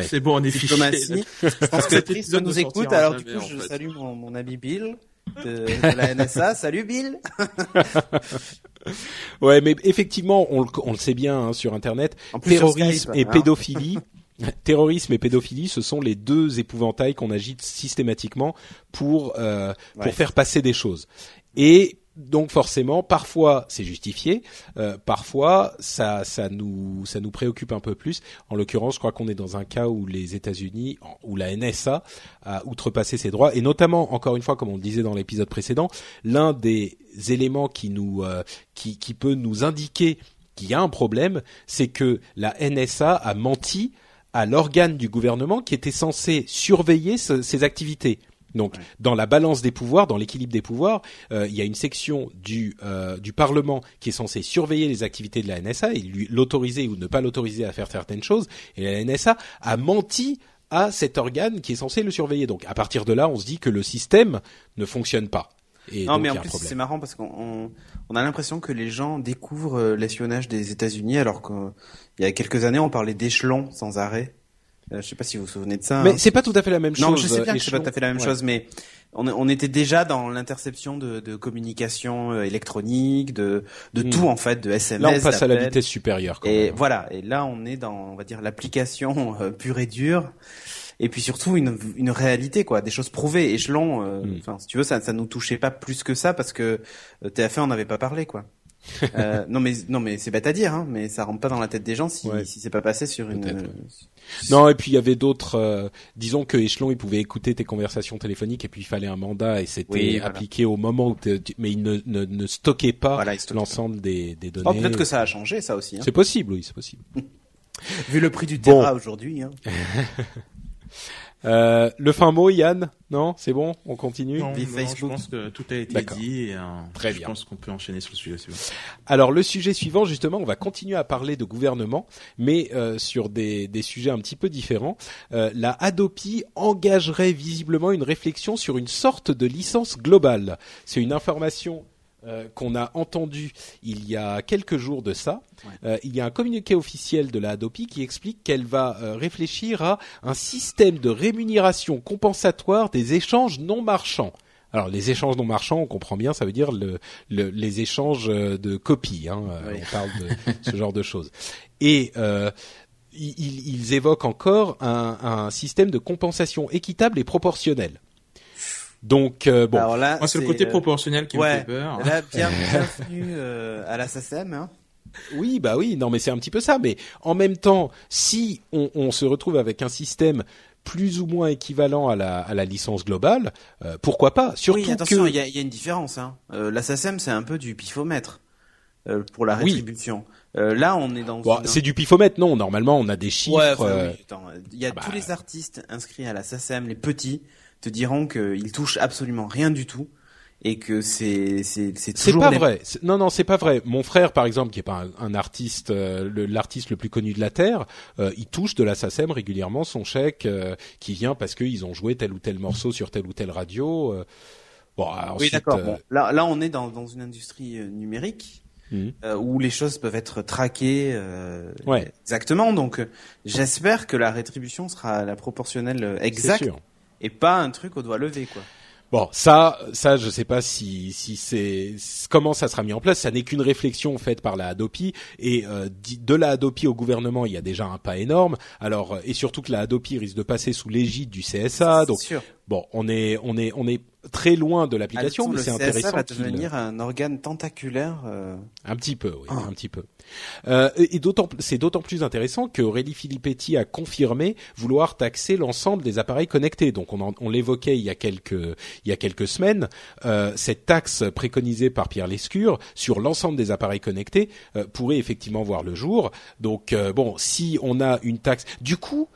c'est bon, on est diplomatie, je pense que Chris nous écoute. Alors du coup, je salue mon, mon ami Bill de, la NSA. Salut Bill. ouais, mais effectivement, on, on le sait bien hein, sur Internet, terrorisme et hein. pédophilie. terrorisme et pédophilie, ce sont les deux épouvantails qu'on agite systématiquement pour euh, pour faire passer des choses. Et donc forcément, parfois c'est justifié, euh, parfois ça, nous, préoccupe un peu plus. En l'occurrence, je crois qu'on est dans un cas où les États-Unis, où la NSA a outrepassé ses droits, et notamment, encore une fois, comme on le disait dans l'épisode précédent, l'un des éléments qui euh, peut nous indiquer qu'il y a un problème, c'est que la NSA a menti à l'organe du gouvernement qui était censé surveiller ses activités. Donc, dans la balance des pouvoirs, dans l'équilibre des pouvoirs, euh, il y a une section du euh, du Parlement qui est censée surveiller les activités de la NSA et l'autoriser ou ne pas l'autoriser à faire certaines choses. Et la NSA a menti à cet organe qui est censé le surveiller. Donc, à partir de là, on se dit que le système ne fonctionne pas. Et non, mais en plus, c'est marrant parce qu'on on a l'impression que les gens découvrent euh, l'espionnage des États-Unis alors qu'il y a quelques années, on parlait d'échelons sans arrêt. Euh, je sais pas si vous vous souvenez de ça. Mais hein. c'est pas tout à fait la même chose. Non, je sais bien que c'est pas tout à fait la même chose, mais on, on, était déjà dans l'interception de, de, communication euh, électronique, de, de hmm. tout en fait, de SMS. Là, on passe à la vitesse supérieure. et voilà. Et là, on est dans, on va dire, l'application euh, pure et dure. Et puis surtout une, une réalité quoi, des choses prouvées. Échelon, euh, hmm. enfin si tu veux, ça, ça nous touchait pas plus que ça parce que TF1 on n'avait pas parlé quoi. euh, non mais non mais c'est bête à dire, hein, mais ça rentre pas dans la tête des gens si, si c'est pas passé sur une. Non et puis il y avait d'autres. Euh, disons que Echelon il pouvait écouter tes conversations téléphoniques et puis il fallait un mandat et c'était appliqué au moment où mais il ne, ne, ne stockait pas l'ensemble des, des données. Oh, peut-être que ça a changé ça aussi. Hein. C'est possible, oui, c'est possible. Vu le prix du Terra aujourd'hui. Hein. Euh, le fin mot, Yann Non, c'est bon, on continue. Non, je pense que tout a été dit et euh, Très je pense qu'on peut enchaîner sur le sujet suivant. Alors le sujet suivant, justement, on va continuer à parler de gouvernement, mais euh, sur des, des, sujets un petit peu différents. Euh, la Adopi engagerait visiblement une réflexion sur une sorte de licence globale. C'est une information euh, qu'on a entendu il y a quelques jours de ça. Euh, il y a un communiqué officiel de la Adopi qui explique qu'elle va euh, réfléchir à un système de rémunération compensatoire des échanges non marchands. Alors les échanges non marchands, on comprend bien, ça veut dire le, les échanges de copies. Hein, On parle de ce genre de choses. Et ils, ils, évoquent encore un, un système de compensation équitable et proportionnel. Donc euh, bon, Alors là, moi c'est le côté euh, proportionnel qui me fait peur. Là, bienvenue euh, à la SACEM. Hein. Oui, bah oui, non mais c'est un petit peu ça. Mais en même temps, si on, on se retrouve avec un système plus ou moins équivalent à la, à la licence globale, euh, pourquoi pas? Surtout oui, attention, il y, a, y, a, une différence. Hein. Euh, la SACEM, c'est un peu du pifomètre euh, pour la rétribution. Euh, là, on est dans. Bon, C'est du pifomètre, non Normalement, on a des chiffres. Ouais, il y a ah tous bah. les artistes inscrits à la SACEM, les petits te diront qu'ils touchent absolument rien du tout et que c'est c'est c'est toujours pas vrai. Non non c'est pas vrai. Mon frère par exemple qui est pas un, artiste euh, l'artiste le plus connu de la terre euh, il touche de la SACEM régulièrement son chèque euh, qui vient parce qu'ils ont joué tel ou tel morceau sur telle ou telle radio bon ensuite, oui d'accord. là là on est dans dans une industrie numérique mmh. où les choses peuvent être traquées ouais. exactement. Donc j'espère que la rétribution sera la proportionnelle exacte et pas un truc au doigt levé quoi. Bon, ça, ça, je sais pas si si c'est comment ça sera mis en place. Ça n'est qu'une réflexion faite par la Hadopi et euh, de la Hadopi au gouvernement, il y a déjà un pas énorme. Alors et surtout que la Hadopi risque de passer sous l'égide du CSA. Donc sûr. bon, on est on est on est très loin de l'application, mais c'est intéressant. Va devenir un organe tentaculaire. Euh... Un petit peu, oui, ah. un petit peu. Euh, et d'autant, c'est d'autant plus intéressant que Aurélie Filippetti a confirmé vouloir taxer l'ensemble des appareils connectés. Donc on, on l'évoquait il y a quelques il y a quelques semaines. Euh, cette taxe préconisée par Pierre Lescure sur l'ensemble des appareils connectés euh, pourrait effectivement voir le jour. Donc euh, bon, si on a une taxe, du coup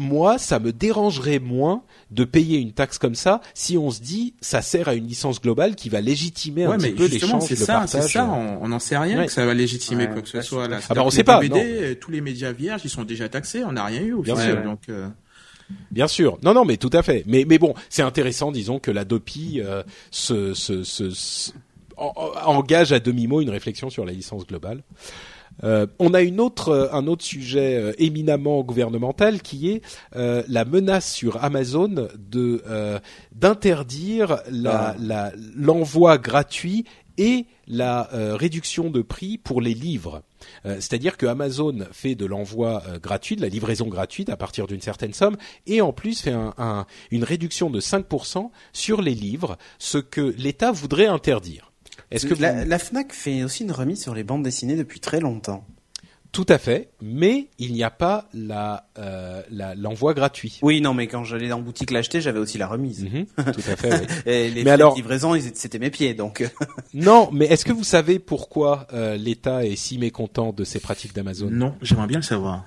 moi, ça me dérangerait moins de payer une taxe comme ça si on se dit ça sert à une licence globale qui va légitimer un petit peu l'échange, le ça, C'est ça, on n'en sait rien que ça va légitimer quoi que ce soit. Là. Ah bah on sait pas. tous les médias vierges, ils sont déjà taxés, on n'a rien eu. Au Bien sûr. Donc, euh... Bien sûr. Non, non, mais tout à fait. Mais, mais bon, c'est intéressant, disons, que la DOPI euh, se, se, se, engage à demi-mot une réflexion sur la licence globale. Euh, on a une autre, euh, un autre sujet euh, éminemment gouvernemental qui est la menace sur Amazon de d'interdire la, ah. l'envoi gratuit et la réduction de prix pour les livres. C'est-à-dire que Amazon fait de l'envoi gratuit, de la livraison gratuite à partir d'une certaine somme, et en plus fait un, une réduction de 5% sur les livres, ce que l'État voudrait interdire. Est-ce que la, Fnac fait aussi une remise sur les bandes dessinées depuis très longtemps. Tout à fait, mais il n'y a pas la euh, l'envoi gratuit. Oui, non, mais quand j'allais en boutique l'acheter, j'avais aussi la remise. Mhm, tout à fait. Oui. Et les mais alors, livraison, c'était mes pieds, donc. non, mais est-ce que vous savez pourquoi euh, l'État est si mécontent de ces pratiques d'Amazon? Non, j'aimerais bien le savoir.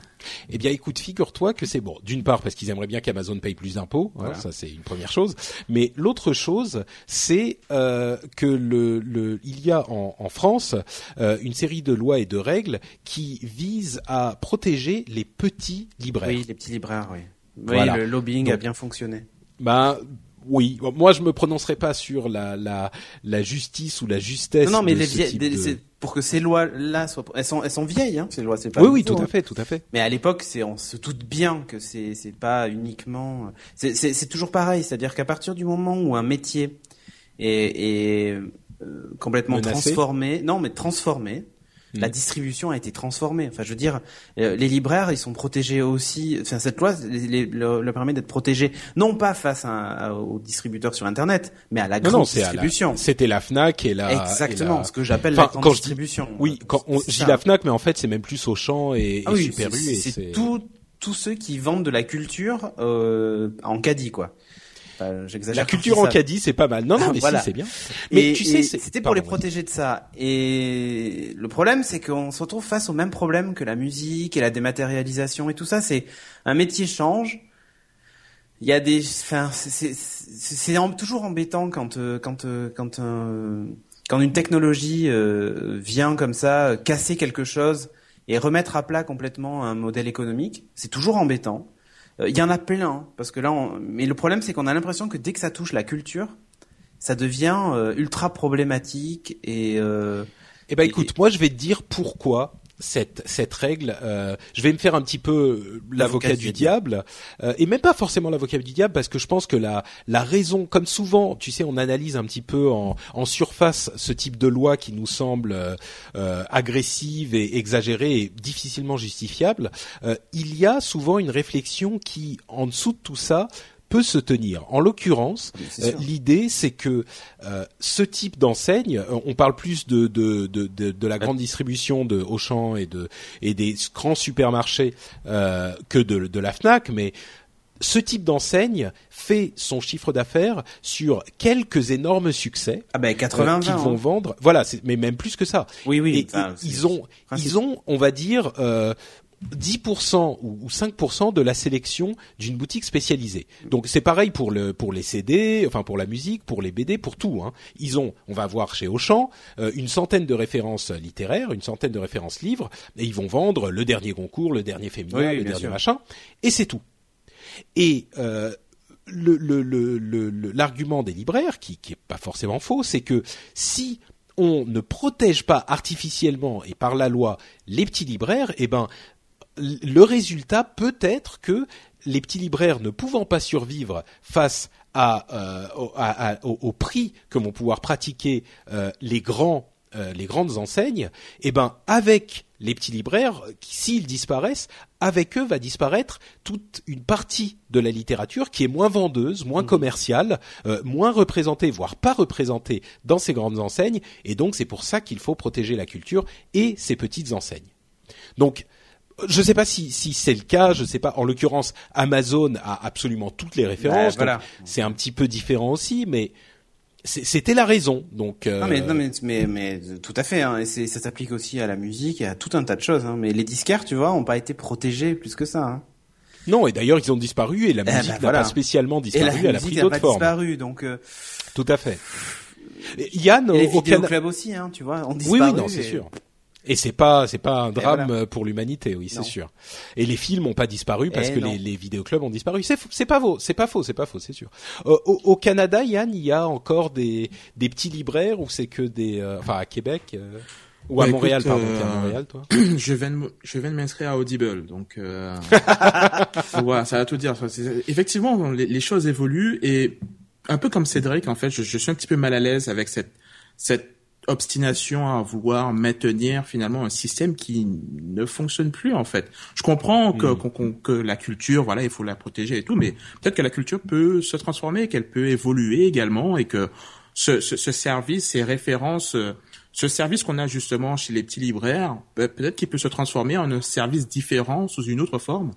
Eh bien, écoute, figure-toi que c'est bon. D'une part, parce qu'ils aimeraient bien qu'Amazon paye plus d'impôts, hein, ça c'est une première chose. Mais l'autre chose, c'est euh, que le, le, il y a en, en France euh, une série de lois et de règles qui visent à protéger les petits libraires. Oui, les petits libraires, oui. Oui, le lobbying a bien fonctionné. Ben, oui, moi je me prononcerai pas sur la la, la justice ou la justesse. Non, non mais les pour que ces lois-là soient, elles sont elles sont vieilles, hein, ces lois. C'est pas. Oui, oui, tout à hein. fait, tout à fait. Mais à l'époque, c'est on se doute bien que c'est c'est pas uniquement. C'est c'est toujours pareil, c'est-à-dire qu'à partir du moment où un métier est, est euh, complètement transformé, non mais transformé, la mm. distribution a été transformée. Enfin, je veux dire, euh, les libraires, ils sont protégés aussi. Enfin, cette loi leur permet d'être protégés, non pas face aux distributeurs sur Internet, mais à la grande distribution. C'était la Fnac et la. Exactement, ce que j'appelle la grande distribution. oui, quand on, je dis la Fnac, mais en fait, c'est même plus Auchan et, ah et Super U. C'est tous ceux qui vendent de la culture euh, en caddie, quoi. La culture en caddie, c'est pas mal. Non, non, mais si, c'est bien. Mais tu sais, c'était pour les protéger de ça. Et le problème, c'est qu'on se retrouve face au même problème que la musique et la dématérialisation et tout ça. C'est un métier change. Il y a des, enfin, c'est toujours embêtant quand euh, quand euh, quand euh, quand une technologie vient comme ça casser quelque chose et remettre à plat complètement un modèle économique. C'est toujours embêtant. Euh, il y en a plein, parce que là, on... mais le problème c'est qu'on a l'impression que dès que ça touche la culture, ça devient ultra problématique et. eh ben écoute, moi je vais te dire pourquoi cette cette règle. Euh, je vais me faire un petit peu euh, l'avocat du, diable, euh, et même pas forcément l'avocat du diable parce que je pense que la la raison, comme souvent, tu sais, on analyse un petit peu en, en surface ce type de loi qui nous semble euh, agressive et exagérée et difficilement justifiable. il y a souvent une réflexion qui, en dessous de tout ça, peut se tenir. En l'occurrence, euh, l'idée c'est que euh, ce type d'enseigne, euh, on parle plus de de, de, de, de la grande distribution de Auchan et de et des grands supermarchés que de, de la Fnac, mais ce type d'enseigne fait son chiffre d'affaires sur quelques énormes succès ah ben 80 qu'ils vont vendre. Voilà, mais même plus que ça. Oui, oui. ils ont, ils ont, on va dire, euh, 10% ou 5% de la sélection d'une boutique spécialisée. Donc c'est pareil pour le pour les CD, enfin pour la musique, pour les BD, pour tout. Hein. Ils ont, on va voir chez Auchan, euh, une centaine de références littéraires, une centaine de références livres, et ils vont vendre le dernier concours, le dernier féminin, le dernier machin, et c'est tout. Et euh, l'argument le, le, des libraires, qui, qui est pas forcément faux, c'est que si on ne protège pas artificiellement et par la loi les petits libraires, eh ben le résultat peut être que les petits libraires ne pouvant pas survivre face à, euh, au, prix que vont pouvoir pratiquer euh, les grands euh, les grandes enseignes, eh ben avec les petits libraires, s'ils disparaissent, avec eux va disparaître toute une partie de la littérature qui est moins vendeuse, moins mmh. commerciale, moins représentée, voire pas représentée dans ces grandes enseignes. Et donc c'est pour ça qu'il faut protéger la culture et ces petites enseignes. Donc je ne sais pas si, si c'est le cas, je ne sais pas. En l'occurrence, Amazon a absolument toutes les références. voilà. C'est un petit peu différent aussi, mais c'était la raison. Donc. Euh... Non, mais, non mais, mais, mais, tout à fait. Hein, et ça s'applique aussi à la musique et à tout un tas de choses. Hein, mais les disquaires, tu vois, ont pas été protégés plus que ça. Hein. Non, et d'ailleurs ils ont disparu et la eh musique ben, n'a pas spécialement disparu. Et la elle a pris d'autres formes. disparu, donc. Euh... Tout à fait. Yann, et les au club aussi, hein, tu vois, ont disparu. Oui, oui, non, c'est sûr. Et c'est pas c'est pas un drame pour l'humanité, oui, c'est sûr. Et les films ont pas disparu parce que les, les vidéoclubs ont disparu. C'est c'est pas faux, c'est pas faux, c'est pas faux, c'est sûr. Euh, au, au, Canada, Yann, il y a encore des des petits libraires ou c'est que des euh, enfin à Québec euh, ou à bah, Montréal, pardon, à Montréal, toi. Je viens de je viens de m'inscrire à Audible, donc voilà, ça va tout dire. Effectivement, les, les, choses évoluent et un peu comme Cédric, en fait, je, je suis un petit peu mal à l'aise avec cette cette obstination à vouloir maintenir finalement un système qui ne fonctionne plus en fait. Je comprends que, mm. que la culture, voilà, il faut la protéger et tout, mais peut-être que la culture peut se transformer, qu'elle peut évoluer également et que ce, ce, ce service, ces références, ce service qu'on a justement chez les petits libraires, peut-être qu'il peut se transformer en un service différent sous une autre forme.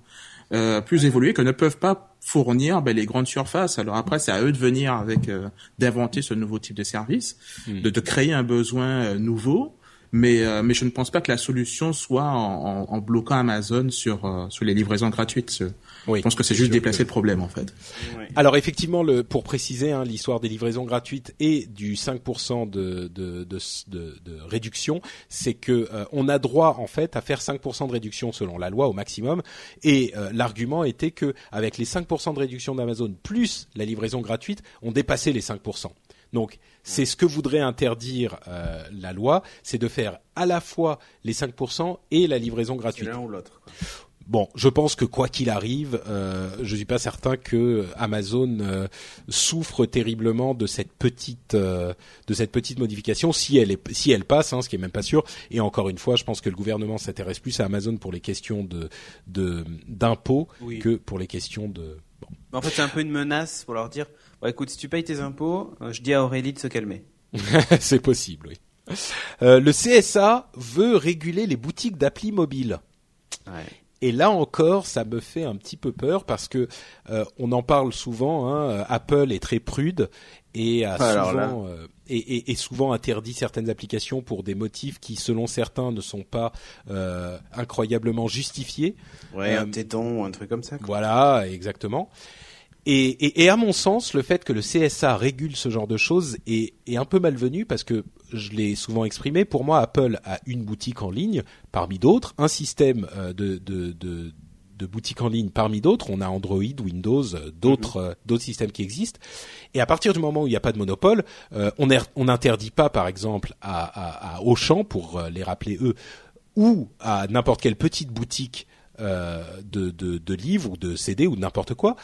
Euh, plus évolués que ne peuvent pas fournir ben, les grandes surfaces. Alors après, c'est à eux de venir avec euh, d'inventer ce nouveau type de service, hmm. de, de, créer un besoin euh, nouveau. Mais, euh, mais je ne pense pas que la solution soit en, en, bloquant Amazon sur, euh, sur les livraisons gratuites. Oui, je pense que c'est juste déplacer le problème en fait. Alors effectivement, le, pour préciser hein, l'histoire des livraisons gratuites et du 5% de, de, de, de, de réduction, c'est que euh, on a droit en fait à faire 5% de réduction selon la loi au maximum. Et l'argument était que avec les 5% de réduction d'Amazon plus la livraison gratuite, on dépassait les 5%. Donc c'est ce que voudrait interdire euh, la loi, c'est de faire à la fois les 5% et la livraison gratuite. L'un ou l'autre. Bon, je pense que quoi qu'il arrive, euh, je suis pas certain que Amazon euh, souffre terriblement de cette petite euh, de cette petite modification si elle est si elle passe, hein, ce qui est même pas sûr. Et encore une fois, je pense que le gouvernement s'intéresse plus à Amazon pour les questions de d'impôts que pour les questions de. En fait, c'est un peu une menace pour leur dire écoute, si tu payes tes impôts, euh, je dis à Aurélie de se calmer. c'est possible, oui. Euh, le CSA veut réguler les boutiques d'appli mobile. Et là encore, ça me fait un petit peu peur parce que euh, on en parle souvent. Hein, Apple est très prude et a souvent et, souvent interdit certaines applications pour des motifs qui, selon certains, ne sont pas incroyablement justifiés. Ouais, un téton ou un truc comme ça. Voilà, exactement. Et, et, et, à mon sens, le fait que le CSA régule ce genre de choses est, est un peu malvenu parce que je l'ai souvent exprimé. Pour moi, Apple a une boutique en ligne parmi d'autres, un système euh, de, de, de de boutiques en ligne parmi d'autres. On a Android, Windows, d'autres Mhm. d'autres systèmes qui existent. Et à partir du moment où il n'y a pas de monopole, on on n'interdit pas, par exemple, à, à, à Auchan, pour les rappeler eux, ou à n'importe quelle petite boutique euh, de, de, de, livres ou de CD ou de n'importe quoi,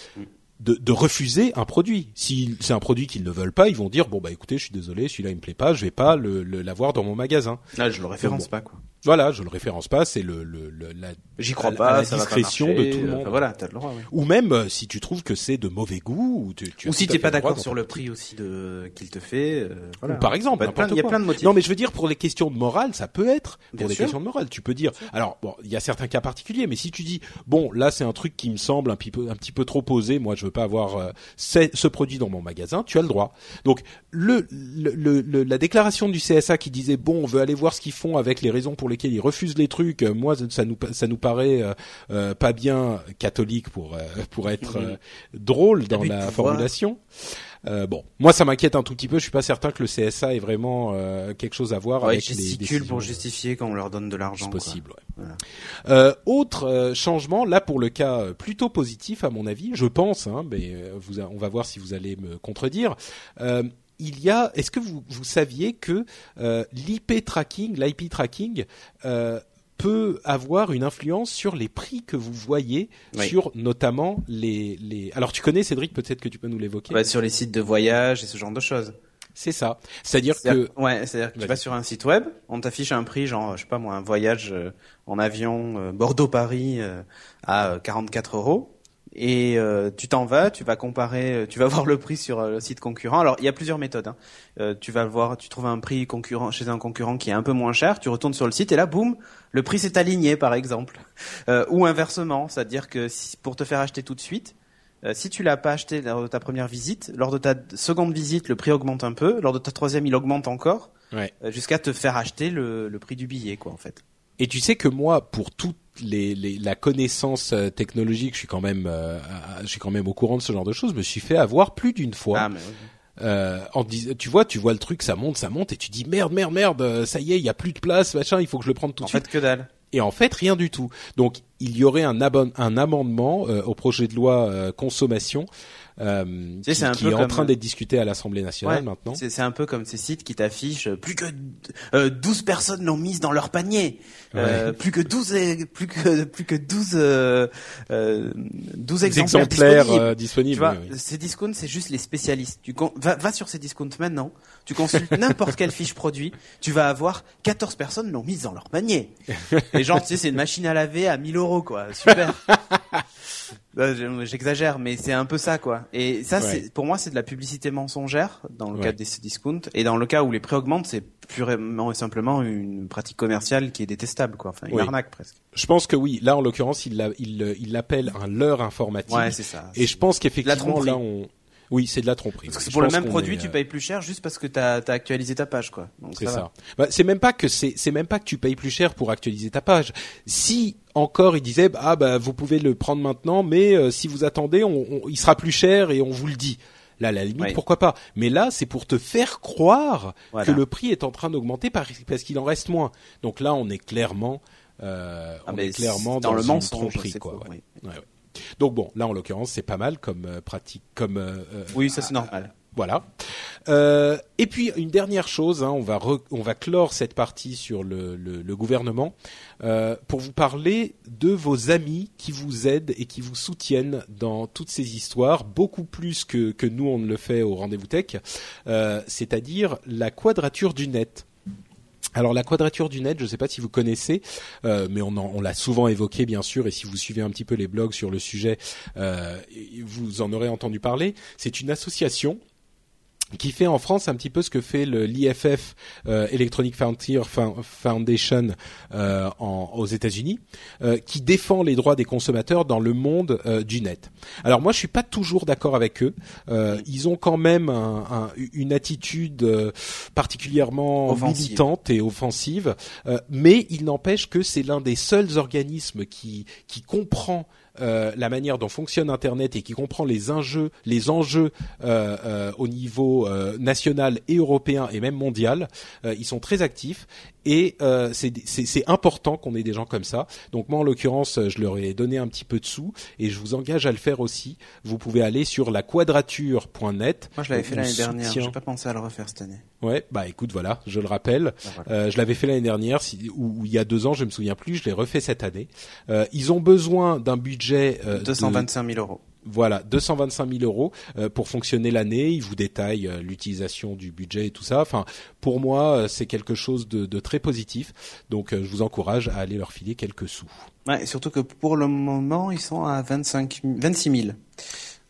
de, de, refuser un produit. Si c'est un produit qu'ils ne veulent pas, ils vont dire bon bah écoutez, je suis désolé, celui-là il me plaît pas, je vais pas le l'avoir dans mon magasin. Là, je le référence bon. pas quoi. Voilà, je le référence pas, c'est le, le, le la j'y crois pas, la ça discrétion va pas de tout le monde. Enfin, voilà, t'as le droit. Oui. Ou même euh, si tu trouves que c'est de mauvais goût ou tu, tu ou si t'es pas d'accord sur le prix aussi de qu'il te fait. Euh, voilà. Ou par exemple, il y a plein de motifs. Non, mais je veux dire pour les questions de morale, ça peut être pour Bien sûr. questions de morale. Tu peux dire. Alors bon, il y a certains cas particuliers, mais si tu dis bon, là c'est un truc qui me semble un petit peu un petit peu trop posé, moi je veux pas avoir euh, ce produit dans mon magasin, tu as le droit. Donc le, le, le, la déclaration du CSA qui disait bon, on veut aller voir ce qu'ils font avec les raisons pour lesquelles ils refusent les trucs. Moi, ça nous ça nous paraît euh, euh, pas bien catholique pour euh, pour être drôle dans la pouvoir. Euh, bon, moi ça m'inquiète un tout petit peu. Je suis pas certain que le CSA ait vraiment euh, quelque chose à voir Ouais, avec les décisions. pour justifier quand on leur donne de l'argent. C'est possible. Ouais. Voilà. Euh, autre euh, changement, là pour le cas euh, plutôt positif à mon avis, je pense, hein, mais vous, on va voir si vous allez me contredire. Euh, il y a, est-ce que vous, vous saviez que euh, l'IP tracking, l'IP tracking, euh, peut avoir une influence sur les prix que vous voyez Oui. sur notamment les, les. Alors tu connais Cédric, peut-être que tu peux nous l'évoquer? Ouais, sur les sites de voyage et ce genre de choses. C'est ça. C'est-à-dire que Ouais, c'est-à-dire que tu vas sur un site web, on t'affiche un prix, genre, je sais pas moi, un voyage euh, en avion euh, Bordeaux-Paris euh, à euh, 44 euros. Et euh, tu t'en vas, tu vas comparer, euh, tu vas voir le prix sur euh, le site concurrent. Alors il y a plusieurs méthodes. Hein. Euh, tu vas voir, tu trouves un prix concurrent chez un concurrent qui est un peu moins cher. Tu retournes sur le site et là, boum, le prix s'est aligné, par exemple. Euh, ou inversement, c'est-à-dire que si, pour te faire acheter tout de suite, euh, si tu l'as pas acheté lors de ta première visite, lors de ta seconde visite, le prix augmente un peu. Lors de ta troisième, il augmente encore, Ouais. euh, jusqu'à te faire acheter le, le prix du billet, quoi, en fait. Et tu sais que moi, pour toute les, les, la connaissance euh, technologique, je suis quand même, euh, je suis quand même au courant de ce genre de choses. Me suis fait avoir plus d'une fois. Ah, mais. Euh, en dis- tu vois, tu vois le truc, ça monte, ça monte, et tu dis merde, merde, merde, euh, ça y est, il y a plus de place, machin, il faut que je le prenne tout en de suite. fait, que dalle. Et en fait, rien du tout. Donc, il y aurait un, un amendement euh, au projet de loi euh, consommation euh, qui, c'est un qui peu est en train d'être discuté à l'Assemblée nationale Ouais, maintenant. C'est c'est un peu comme ces sites qui t'affichent euh, plus que euh, 12 personnes l'ont mise dans leur panier. Euh, plus que 12 et- plus que plus que 12 euh, euh, 12 Des exemplaires, exemplaires disponibles. euh, disponibles. Oui, oui. ces discounts, c'est juste les spécialistes. Tu va, va sur ces discounts maintenant, tu consultes n'importe quelle fiche produit, tu vas avoir 14 personnes l'ont mise dans leur panier. Et genre, tu sais, c'est une machine à laver à 1000 euros, quoi. Super. Bah, je- J'exagère, mais c'est un peu ça, quoi. Et ça, Ouais. c'est pour moi, c'est de la publicité mensongère dans le Ouais. cas des discounts. Et dans le cas où les prix augmentent, c'est purement et simplement une pratique commerciale qui est détestable, quoi. Enfin, une Oui. arnaque presque. Je pense que oui. Là, en l'occurrence, il l'a- il il l'appelle un leurre informatique. Ouais, c'est ça. et je pense qu'effectivement, là, on, oui, c'est de la tromperie. Parce que pour le même produit, est, tu euh, payes plus cher juste parce que t'as as actualisé ta page, quoi. C'est ça. Bah, c'est même pas que c'est c'est même pas que tu payes plus cher pour actualiser ta page. Si encore il disait ah bah vous pouvez le prendre maintenant, mais euh, si vous attendez, on, on- il sera plus cher et on vous le dit. Là, à la limite, Oui. pourquoi pas? Mais là, c'est pour te faire croire Voilà. que le prix est en train d'augmenter par- parce qu'il en reste moins. Donc là, on est clairement, euh, Ah, on est clairement dans, dans, le mensonge, tromperie, quoi. faux, ouais. oui. Ouais, ouais. Donc bon, là en l'occurrence, c'est pas mal comme euh, pratique, comme euh, euh, Oui, ça c'est normal. voilà. Euh, et puis une dernière chose, hein, on va re- on va clore cette partie sur le, le, le gouvernement euh, pour vous parler de vos amis qui vous aident et qui vous soutiennent dans toutes ces histoires, beaucoup plus que que nous on ne le fait au rendez-vous tech, euh, c'est-à-dire la quadrature du net. Alors la quadrature du net, je ne sais pas si vous connaissez, euh, mais on, l'a souvent évoqué bien sûr, et si vous suivez un petit peu les blogs sur le sujet, euh, vous en aurez entendu parler. C'est une association qui fait en France un petit peu ce que fait le l'IFF euh, Electronic Frontier Fo- Foundation euh, en, aux États-Unis, euh, qui défend les droits des consommateurs dans le monde euh, du net. Alors moi, je suis pas toujours d'accord avec eux. Euh, ils ont quand même un- un- une attitude euh, particulièrement Offensive. militante et offensive, euh, mais il n'empêche que c'est l'un des seuls organismes qui qui comprend euh, la manière dont fonctionne Internet et qui comprend les enjeux, euh, euh, au niveau national et européen et même mondial. Ils sont très actifs et euh, c'est important qu'on ait des gens comme ça. Donc moi, en l'occurrence, je leur ai donné un petit peu de sous et je vous engage à le faire aussi. Vous pouvez aller sur laquadrature.net. Moi, je l'avais fait l'année dernière. J'ai pas pensé à le refaire cette année. Ouais, bah écoute, voilà, je le rappelle. Ah, voilà. Euh, je l'avais fait l'année dernière, si, ou, ou il y a deux ans, je me souviens plus. Je l'ai refait cette année. Euh, ils ont besoin d'un budget euh, de- 225 000 euros. Voilà, 225 000 euros euh, pour fonctionner l'année. Ils vous détaillent euh, l'utilisation du budget et tout ça. Enfin, pour moi, euh, c'est quelque chose de, de très positif. Donc, je vous encourage à aller leur filer quelques sous. Ouais, et surtout que pour le moment, ils sont à 25, 26 000.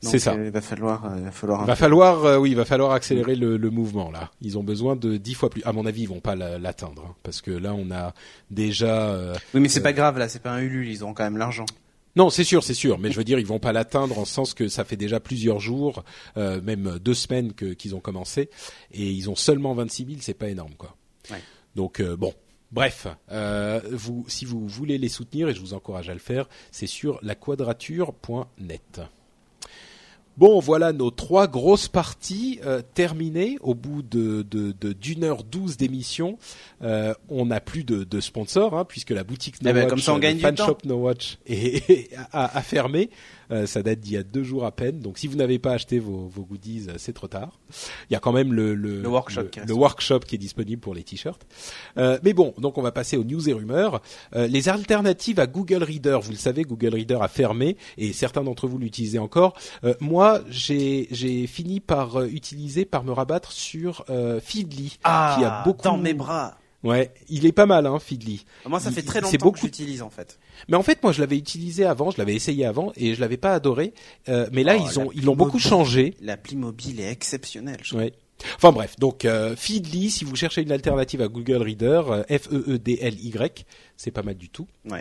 Donc, C'est ça. euh, il va falloir, euh, il va falloir. Va falloir, euh, oui, il va falloir accélérer le, le mouvement là. Ils ont besoin de 10 fois plus. À mon avis, ils vont pas la- l'atteindre hein, parce que là, on a déjà. euh, Oui, mais c'est pas grave là, c'est pas un Ulule, ils auront quand même l'argent. Non, c'est sûr, c'est sûr, mais je veux dire, ils vont pas l'atteindre en sens que ça fait déjà plusieurs jours, euh, même deux semaines que qu'ils ont commencé, et ils ont seulement 26 000, c'est pas énorme, quoi. Ouais. Donc euh, bon, bref, euh, vous, si vous voulez les soutenir, et je vous encourage à le faire, c'est sur laquadrature.net. Bon, voilà nos trois grosses parties euh, terminées au bout de d'une heure douze d'émission. Euh, on n'a plus de, de sponsors hein, puisque la boutique No Eh ben, Watch, comme ça, on le gagne du fan temps. shop No Watch est, a, a fermé. Euh, ça date d'il y a deux jours à peine. Donc si vous n'avez pas acheté vos, vos goodies, euh, c'est trop tard. Il y a quand même le le, Le workshop le, qui le workshop qui est disponible pour les t-shirts. Euh, mais bon, donc on va passer aux news et rumeurs. Euh, les alternatives à Google Reader, vous le savez, Google Reader a fermé et certains d'entre vous l'utilisez encore. Euh, moi, j'ai fini par utiliser, par me rabattre sur euh, Feedly, qui a beaucoup. Ah, dans mes bras. Ouais, il est pas mal, hein, Feedly. Moi, ça Il- fait très longtemps beaucoup- que j'utilise en fait. Mais en fait, moi, je l'avais utilisé avant, je l'avais essayé avant et je l'avais pas adoré. Euh, mais là, Oh, ils ont ils l'ont beaucoup changé. L'appli mobile est exceptionnelle. je. Ouais. Enfin bref, donc euh, Feedly, si vous cherchez une alternative à Google Reader, euh, F E E D L Y, c'est pas mal du tout. Ouais.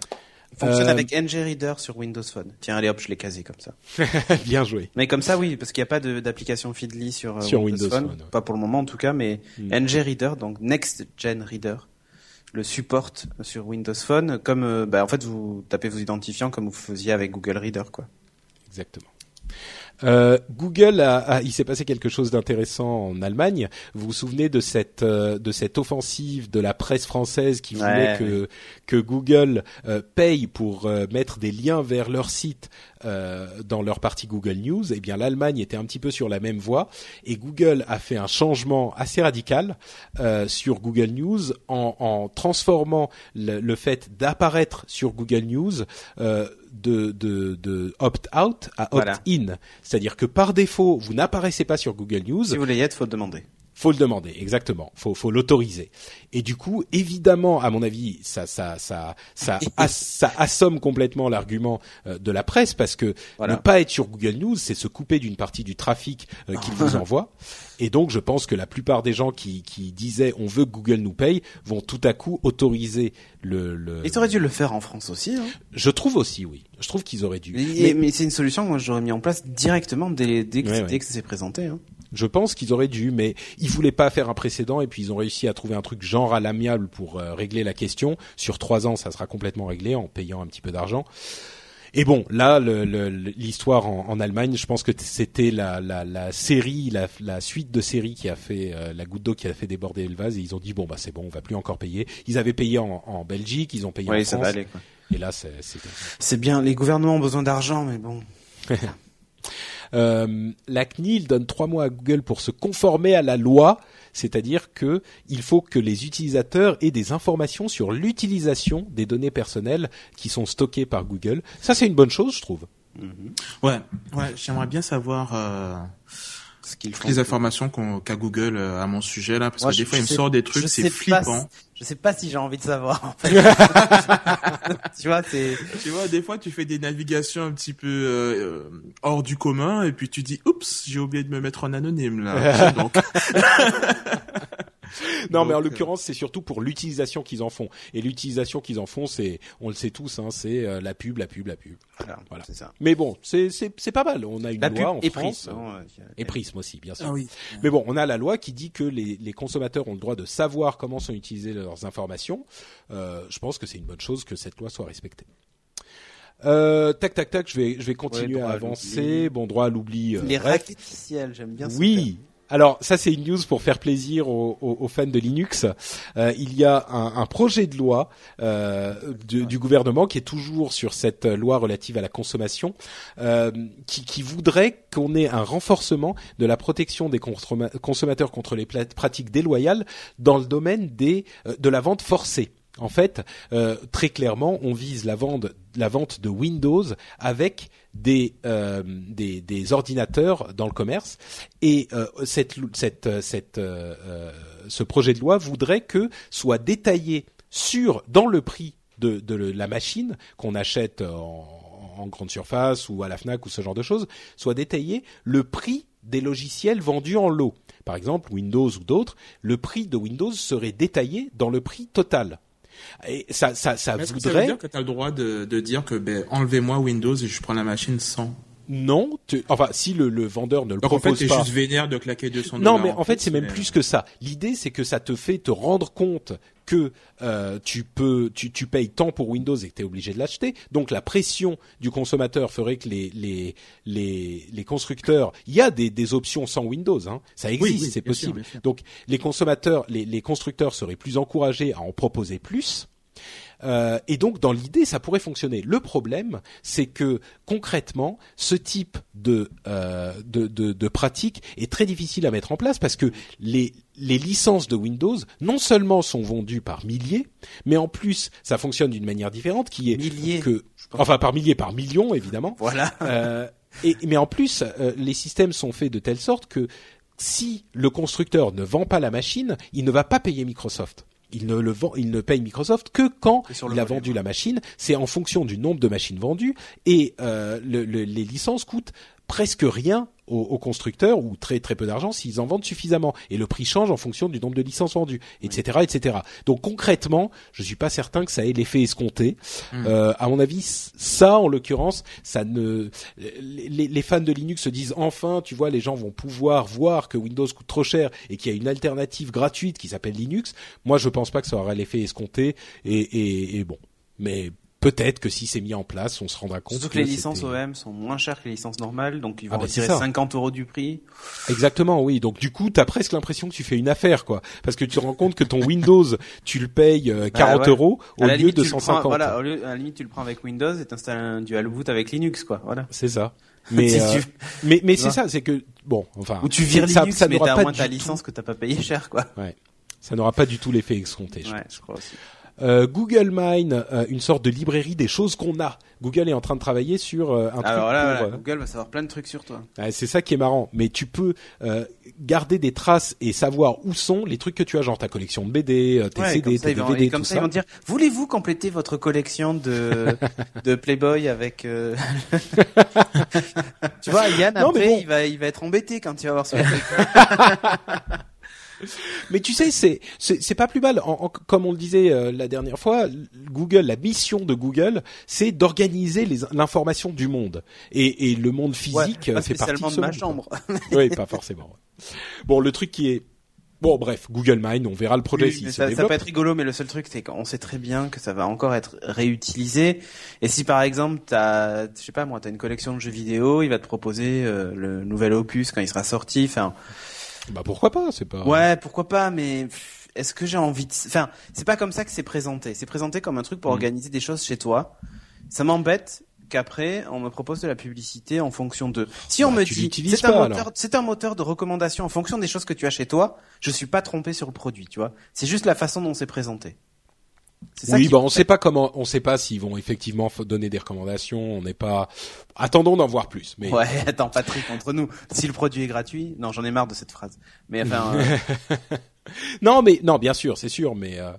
Il fonctionne Euh, avec NG Reader sur Windows Phone. Tiens, allez hop, je l'ai casé comme ça. Bien joué. Mais comme ça, oui, parce qu'il n'y a pas d'application Feedly sur, euh, Sur Windows, Windows Phone. Phone, ouais. Pas pour le moment en tout cas, mais Mm. NG Reader, donc Next Gen Reader, le supporte sur Windows Phone, comme euh, bah, en fait vous tapez vos identifiants comme vous faisiez avec Google Reader, quoi. Exactement. Euh, Google a, a- il s'est passé quelque chose d'intéressant en Allemagne. Vous vous souvenez de cette euh, de cette offensive de la presse française qui voulait Ouais, que que Google euh, paye pour mettre des liens vers leur site dans leur partie Google News? Eh bien, l'Allemagne était un petit peu sur la même voie et Google a fait un changement assez radical sur Google News en, en transformant le, le fait d'apparaître sur Google News de, de, de opt-out à Voilà. opt-in. C'est-à-dire que par défaut, vous n'apparaissez pas sur Google News. Si vous voulez y être, faut le demander. Faut le demander, exactement. Faut, faut l'autoriser. Et du coup, évidemment, à mon avis, ça, ça, ça, ça, ça assomme complètement l'argument euh, de la presse parce que Voilà. ne pas être sur Google News, c'est se couper d'une partie du trafic euh, qu'il vous envoie. Et donc, je pense que la plupart des gens qui, qui disaient on veut que Google nous paye vont tout à coup autoriser le. le... Ils auraient dû le faire en France aussi. Hein. Je trouve aussi, oui. Je trouve qu'ils auraient dû. Mais, mais c'est une solution que moi j'aurais mis en place directement dès, dès, que, Ouais, dès ouais. que ça s'est présenté. Hein. Je pense qu'ils auraient dû, mais ils voulaient pas faire un précédent et puis ils ont réussi à trouver un truc genre à l'amiable pour euh, régler la question. Sur trois ans, ça sera complètement réglé en payant un petit peu d'argent. Et bon, là, le- le- l'histoire en, en Allemagne, je pense que c'était la, la, la série, la, la suite de séries qui a fait euh, la goutte d'eau qui a fait déborder le vase. Et ils ont dit bon bah c'est bon, on va plus encore payer. Ils avaient payé en, en Belgique, ils ont payé en Oui, ça France. va aller. Quoi. Et là, c'est c'est- C'est bien, les gouvernements ont besoin d'argent, mais bon. Euh, la CNIL donne trois mois à Google pour se conformer à la loi, c'est-à-dire que il faut que les utilisateurs aient des informations sur l'utilisation des données personnelles qui sont stockées par Google. Ça, c'est une bonne chose, je trouve. Ouais, ouais, j'aimerais bien savoir euh, Ce qu'ils font. les informations qu'on- qu'a Google euh, à mon sujet là, parce Moi, que des fois il me sort des trucs, c'est flippant. si- Je sais pas si j'ai envie de savoir. En fait. tu vois, c'est. Tu vois, des fois tu fais des navigations un petit peu euh, hors du commun et puis tu dis, oups, j'ai oublié de me mettre en anonyme là. Donc, Non, mais en euh, l'occurrence, c'est surtout pour l'utilisation qu'ils en font. Et l'utilisation qu'ils en font, c'est, on le sait tous, hein, c'est euh, la pub, la pub, la pub. Voilà, Voilà. c'est ça. Mais bon, c'est c'est c'est pas mal. On a une La loi pub en et France. Prism, hein, Et Prism aussi, bien sûr. ah oui. Mais bon, on a la loi qui dit que les, les consommateurs ont le droit de savoir comment sont utilisées leurs informations. Euh, je pense que c'est une bonne chose que cette loi soit respectée. Euh, tac tac tac, je vais je vais continuer à avancer. Bon droit à l'oubli. euh, Les ciel, j'aime bien. ce Oui. Alors ça c'est une news pour faire plaisir aux, fans de Linux. Euh, il y a un, projet de loi euh, du, gouvernement qui est toujours sur cette loi relative à la consommation, euh, qui, voudrait qu'on ait un renforcement de la protection des consomma- consommateurs contre les pratiques déloyales dans le domaine de la vente forcée. En fait, euh, très clairement, on vise la vente, de Windows avec des, euh, des, ordinateurs dans le commerce. Et euh, ce projet de loi voudrait que soit détaillé sur dans le prix de, la machine qu'on achète en, en grande surface ou à la Fnac ou ce genre de choses, soit détaillé le prix des logiciels vendus en lot. Par exemple, Windows ou d'autres, le prix de Windows serait détaillé dans le prix total. Et ça, ça, ça Est-ce que ça veut voudrait dire que tu as le droit de, de dire que ben, enlevez-moi Windows et je prends la machine sans? Non. tu- enfin, si le, le vendeur ne le Donc en fait, propose pas. juste vénère de claquer 200 Non, mais en fait, c'est même plus que ça. L'idée, c'est que ça te fait te rendre compte que euh, tu peux, tu, tu payes tant pour Windows et que tu es obligé de l'acheter. Donc la pression du consommateur ferait que les les les, les constructeurs, il y a des, des options sans Windows, hein. ça existe, Oui, oui, c'est possible. sûr. Donc les consommateurs, les, les constructeurs seraient plus encouragés à en proposer plus. Euh, et donc, dans l'idée, ça pourrait fonctionner. Le problème, c'est que concrètement, ce type de, euh, de, de, de pratique est très difficile à mettre en place parce que les, les licences de Windows, non seulement sont vendues par milliers, mais en plus, ça fonctionne d'une manière différente, qui est Milliers. que, enfin, par milliers, par millions, évidemment. Voilà. Euh, et, mais en plus, les systèmes sont faits de telle sorte que si le constructeur ne vend pas la machine, il ne va pas payer Microsoft. Il ne le vend, il ne paye Microsoft que quand il a volume. vendu la machine. C'est en fonction du nombre de machines vendues et euh, le- le- les licences coûtent presque rien aux, aux constructeurs ou très très peu d'argent s'ils en vendent suffisamment et le prix change en fonction du nombre de licences vendues, etc., etc. Donc concrètement, je suis pas certain que ça ait l'effet escompté. Euh, à mon avis, ça en l'occurrence, ça ne les fans de Linux se disent enfin, tu vois, les gens vont pouvoir voir que Windows coûte trop cher et qu'il y a une alternative gratuite qui s'appelle Linux. Moi, je pense pas que ça aura l'effet escompté et, et, et bon, mais peut-être que si c'est mis en place, on se rendra compte. Surtout que les licences OEM sont moins chères que les licences normales, donc ils vont Ah bah, retirer ça. 50 euros du prix. Exactement, oui. Donc du coup, t'as presque l'impression que tu fais une affaire, quoi, parce que tu te rends compte que ton Windows, tu le payes euh, 40 Bah ouais. euros au lieu limite, de tu le prends- 150. voilà, au lieu- à la limite, tu le prends avec Windows et t'installes un dual boot avec Linux, quoi. Voilà. C'est ça. Mais Si euh, tu- mais mais c'est ça, c'est que bon, enfin, Ou tu vires ça, Linux, ça mais n'aura t'as moins ta licence que t'as pas payé cher, quoi. tout- ouais, ça n'aura pas du tout l'effet escompté. je Ouais, je crois aussi. Euh, Google Mine, euh, une sorte de librairie des choses qu'on a. Google est en train de travailler sur euh, un Alors truc là, pour, euh, Google va savoir plein de trucs sur toi. ouais, c'est ça qui est marrant. Mais tu peux garder des traces et savoir où sont les trucs que tu as, genre ta collection de BD, tes Ouais, CD, tes vont, DVD, et comme tout ça, ça. ils vont dire, voulez-vous compléter votre collection de, de Playboy avec, tu vois, Yann, Non, après, bon. il va, il va être embêté quand il va voir ce truc. Mais tu sais, c'est c'est pas plus mal. En- en- comme on le disait euh, la dernière fois, Google, la mission de Google, c'est d'organiser l'information du monde. Et, et le monde physique Ouais, euh, pas fait partie de de ma monde, chambre. oui, pas forcément. Bon, le truc qui est bon, bref, Google Mine, on verra le projet Oui, se ça, ça peut être rigolo, mais le seul truc, c'est qu'on sait très bien que ça va encore être réutilisé. Et si par exemple, t'as, je sais pas moi, t'as une collection de jeux vidéo, il va te proposer euh, le nouvel opus quand il sera sorti. Enfin, Bah pourquoi pas C'est pas. ouais, pourquoi pas, mais est-ce que j'ai envie de... Enfin, c'est pas comme ça que c'est présenté. C'est présenté comme un truc pour Mm. organiser des choses chez toi. Ça m'embête qu'après on me propose de la publicité en fonction de. Si on Bah, me dit c'est un moteur, c'est un moteur de recommandation en fonction des choses que tu as chez toi, je suis pas trompé sur le produit, tu vois. C'est juste la façon dont c'est présenté. Ça Oui, qui bah on fait- sait pas comment, on sait pas s'ils vont effectivement donner des recommandations. On n'est pas. Attendons d'en voir plus. Mais Ouais, attends, Patrick, entre nous, si le produit est gratuit, non, j'en ai marre de cette phrase. Mais enfin, euh, Non, mais non, bien sûr, c'est sûr, mais euh,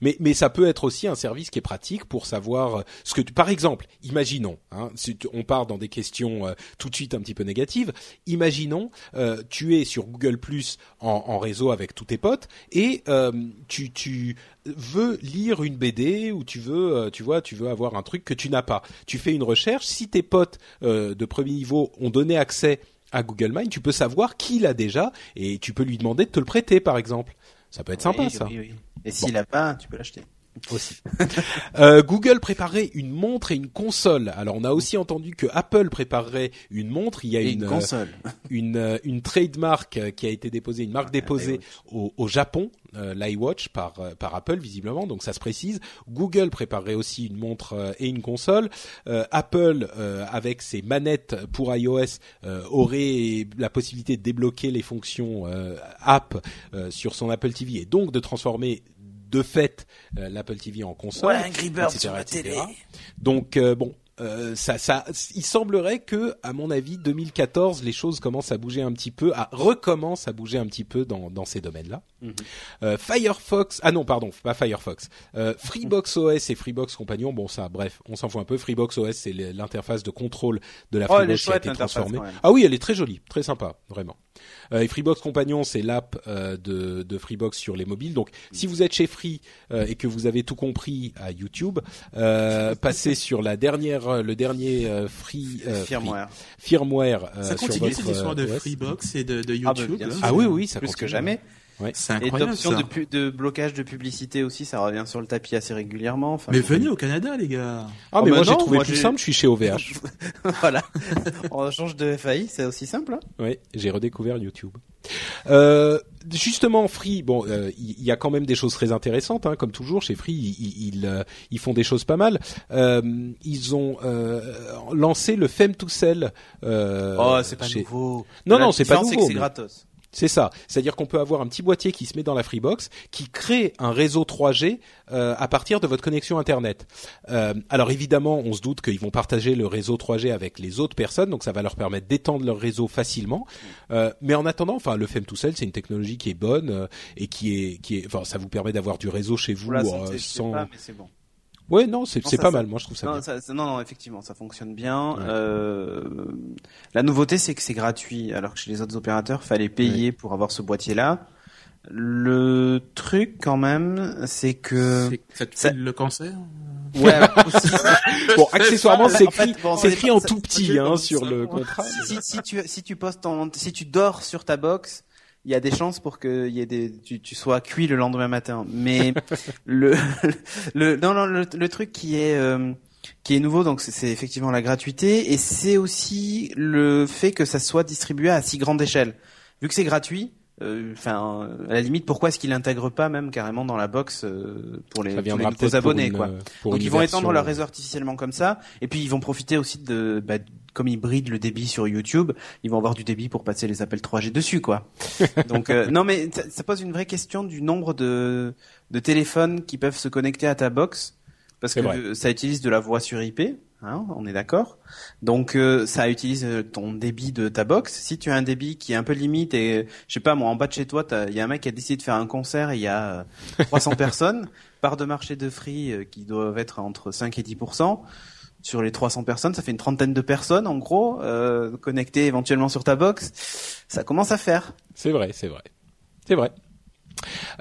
mais mais ça peut être aussi un service qui est pratique pour savoir euh, ce que tu, par exemple, imaginons, hein, si tu- on part dans des questions euh, tout de suite un petit peu négatives. Imaginons, euh, tu es sur Google Plus en, en réseau avec tous tes potes et euh, tu tu veux lire une BD ou tu veux euh, tu vois tu veux avoir un truc que tu n'as pas. Tu fais une recherche. Si tes potes euh, de premier niveau ont donné accès à Google Mine, tu peux savoir qui l'a déjà et tu peux lui demander de te le prêter, par exemple. Ça peut être sympa, oui, ça. oui, oui. Et s'il a pas, tu peux l'acheter. Aussi. euh, Google préparait une montre et une console. Alors on a aussi entendu que Apple préparerait une montre. Il y a une une euh, console. une, euh, une trademark qui a été déposée, une marque déposée au, au Japon, euh, l'iWatch par par Apple visiblement, donc ça se précise. Google préparerait aussi une montre et une console. Apple avec ses manettes pour iOS aurait la possibilité de débloquer les fonctions app sur son Apple TV et donc de transformer de fait euh, l'Apple TV en console. Ouais, Angry Birds etc., sur la etc.. télé. Donc euh, bon, euh, ça, ça, il semblerait que, à mon avis, 2014, les choses commencent à bouger un petit peu, à recommencent à bouger un petit peu dans, dans ces domaines-là. Mhm. Euh, Firefox, ah non, pardon, pas Firefox. Euh, Freebox OS et Freebox Compagnon, bon ça, bref, on s'en fout un peu. Freebox OS, c'est l'interface de contrôle de la Oh, Freebox qui a été transformée. Ah oui, elle est très jolie, très sympa, vraiment. Euh, et Freebox Compagnon, c'est l'app euh, de, de Freebox sur les mobiles. Donc, si vous êtes chez Free euh, et que vous avez tout compris à YouTube, euh, passez sur la dernière, le dernier euh, Free, euh, Firmware. Free- firmware euh, Ça sur continue cette histoire de euh. Freebox et de, de Ah, bah, YouTube. sûr. Ah oui, oui, ça Plus que continue. C'est Et incroyable d'options ça. de, blocage de publicité aussi, ça revient sur le tapis assez régulièrement. Enfin, Mais venez au Canada, les gars. Ah Oh, mais bah moi j'ai trouvé moi, plus simple, je suis chez OVH. voilà. On change de FAI, c'est aussi simple. hein. Oui, j'ai redécouvert YouTube. Euh, justement, Free, bon, euh, il y, y a quand même des choses très intéressantes, hein, comme toujours chez Free, ils, euh, ils font des choses pas mal. Euh, ils ont euh, lancé le Fem to Sell. Euh, oh, c'est pas chez- nouveau. Non, La non, c'est pas nouveau, C'est que c'est mais- gratos. C'est ça. C'est-à-dire qu'on peut avoir un petit boîtier qui se met dans la Freebox, qui crée un réseau 3G euh, à partir de votre connexion Internet. Euh, alors évidemment, on se doute qu'ils vont partager le réseau 3G avec les autres personnes, donc ça va leur permettre d'étendre leur réseau facilement. Euh, mais en attendant, enfin, le FEM tout seul, c'est une technologie qui est bonne euh, et qui est, qui est, enfin, ça vous permet d'avoir du réseau chez vous euh, sans. pas, mais c'est bon. Ouais, non, c'est pas ça- mal. Moi, je trouve ça Non, bien. ça- ça- non, non, effectivement, ça fonctionne bien. Ouais. Euh, la nouveauté, c'est que c'est gratuit, alors que chez les autres opérateurs, fallait payer pour avoir ce boîtier-là. Le truc, quand même, c'est que C'est- Ça te fait le cancer ouais, Bon, accessoirement, En c'est écrit, ça écrit en tout petit hein, sur le contrat. si, si tu si tu postes ton si tu dors sur ta box, il y a des chances pour que y ait des tu, tu sois cuit le lendemain matin. Mais le le non non le, le truc qui est euh, qui est nouveau donc c'est- effectivement la gratuité et c'est aussi le fait que ça soit distribué à si grande échelle. Vu que c'est gratuit, euh, enfin à la limite pourquoi est-ce qu'ils l'intègrent pas même carrément dans la box euh, pour les, pour les nouveaux abonnés une, quoi. euh, Donc ils vont étendre leur réseau artificiellement comme ça, et puis ils vont profiter aussi de, bah, comme ils brident le débit sur YouTube, ils vont avoir du débit pour passer les appels 3G dessus, quoi. Donc euh, non, mais ça, ça pose une vraie question du nombre de, de téléphones qui peuvent se connecter à ta box, parce que vrai. euh, ça utilise de la voix sur IP. Hein, on est d'accord. Donc euh, ça utilise euh, ton débit de ta box. Si tu as un débit qui est un peu limite et je sais pas moi en bas de chez toi, il y a un mec qui a décidé de faire un concert et il y a euh, 300 personnes, part de marché de free euh, qui doivent être entre 5 et 10 sur les 300 personnes, ça fait une trentaine de personnes en gros euh, connectées éventuellement sur ta box. Ça commence à faire. C'est vrai, c'est vrai. C'est vrai.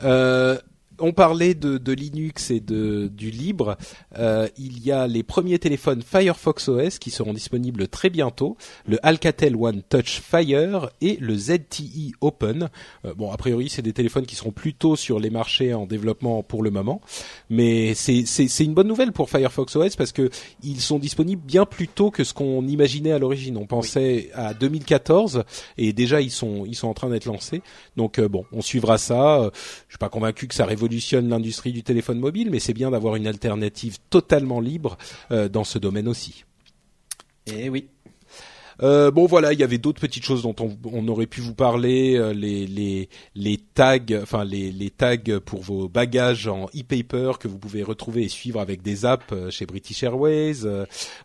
Euh, on parlait de, Linux et de, du libre. Euh, il y a les premiers téléphones Firefox OS qui seront disponibles très bientôt. Le Alcatel One Touch Fire et le ZTE Open. Euh, bon, a priori, c'est des téléphones qui seront plutôt sur les marchés en développement pour le moment. Mais c'est une bonne nouvelle pour Firefox OS parce que ils sont disponibles bien plus tôt que ce qu'on imaginait à l'origine. On pensait à 2014 et déjà ils sont ils sont en train d'être lancés. Donc euh, bon, on suivra ça. Je suis pas convaincu que ça révolutionne l'industrie du téléphone mobile, mais c'est bien d'avoir une alternative totalement libre euh, dans ce domaine aussi. Et oui. Euh, bon voilà, il y avait d'autres petites choses dont on, aurait pu vous parler, euh, les, tags, enfin les tags pour vos bagages en e-paper que vous pouvez retrouver et suivre avec des apps euh, chez British Airways,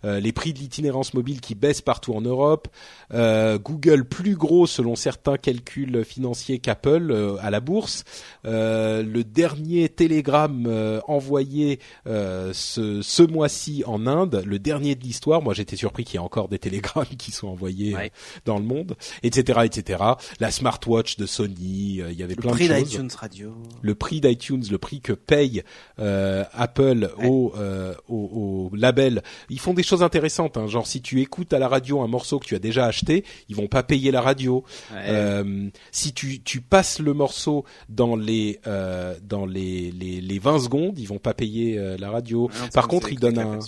les prix de l'itinérance mobile qui baissent partout en Europe, Google plus gros selon certains calculs financiers qu'Apple à la bourse, le dernier télégramme envoyé ce, ce mois-ci en Inde, le dernier de l'histoire. Moi, j'étais surpris qu'il y ait encore des télégrammes qui sont sont envoyés dans le monde, etc., etc. La smartwatch de Sony, il y avait plein de choses. Le prix d'iTunes Radio. Le prix d'iTunes, le prix que paye Apple au, au, au, label. Ils font des choses intéressantes, hein, genre si tu écoutes à la radio un morceau que tu as déjà acheté, ils vont pas payer la radio. si tu, tu passes le morceau dans les dans les, les, les 20 secondes, ils vont pas payer la radio. Ah Par contre, ils donnent un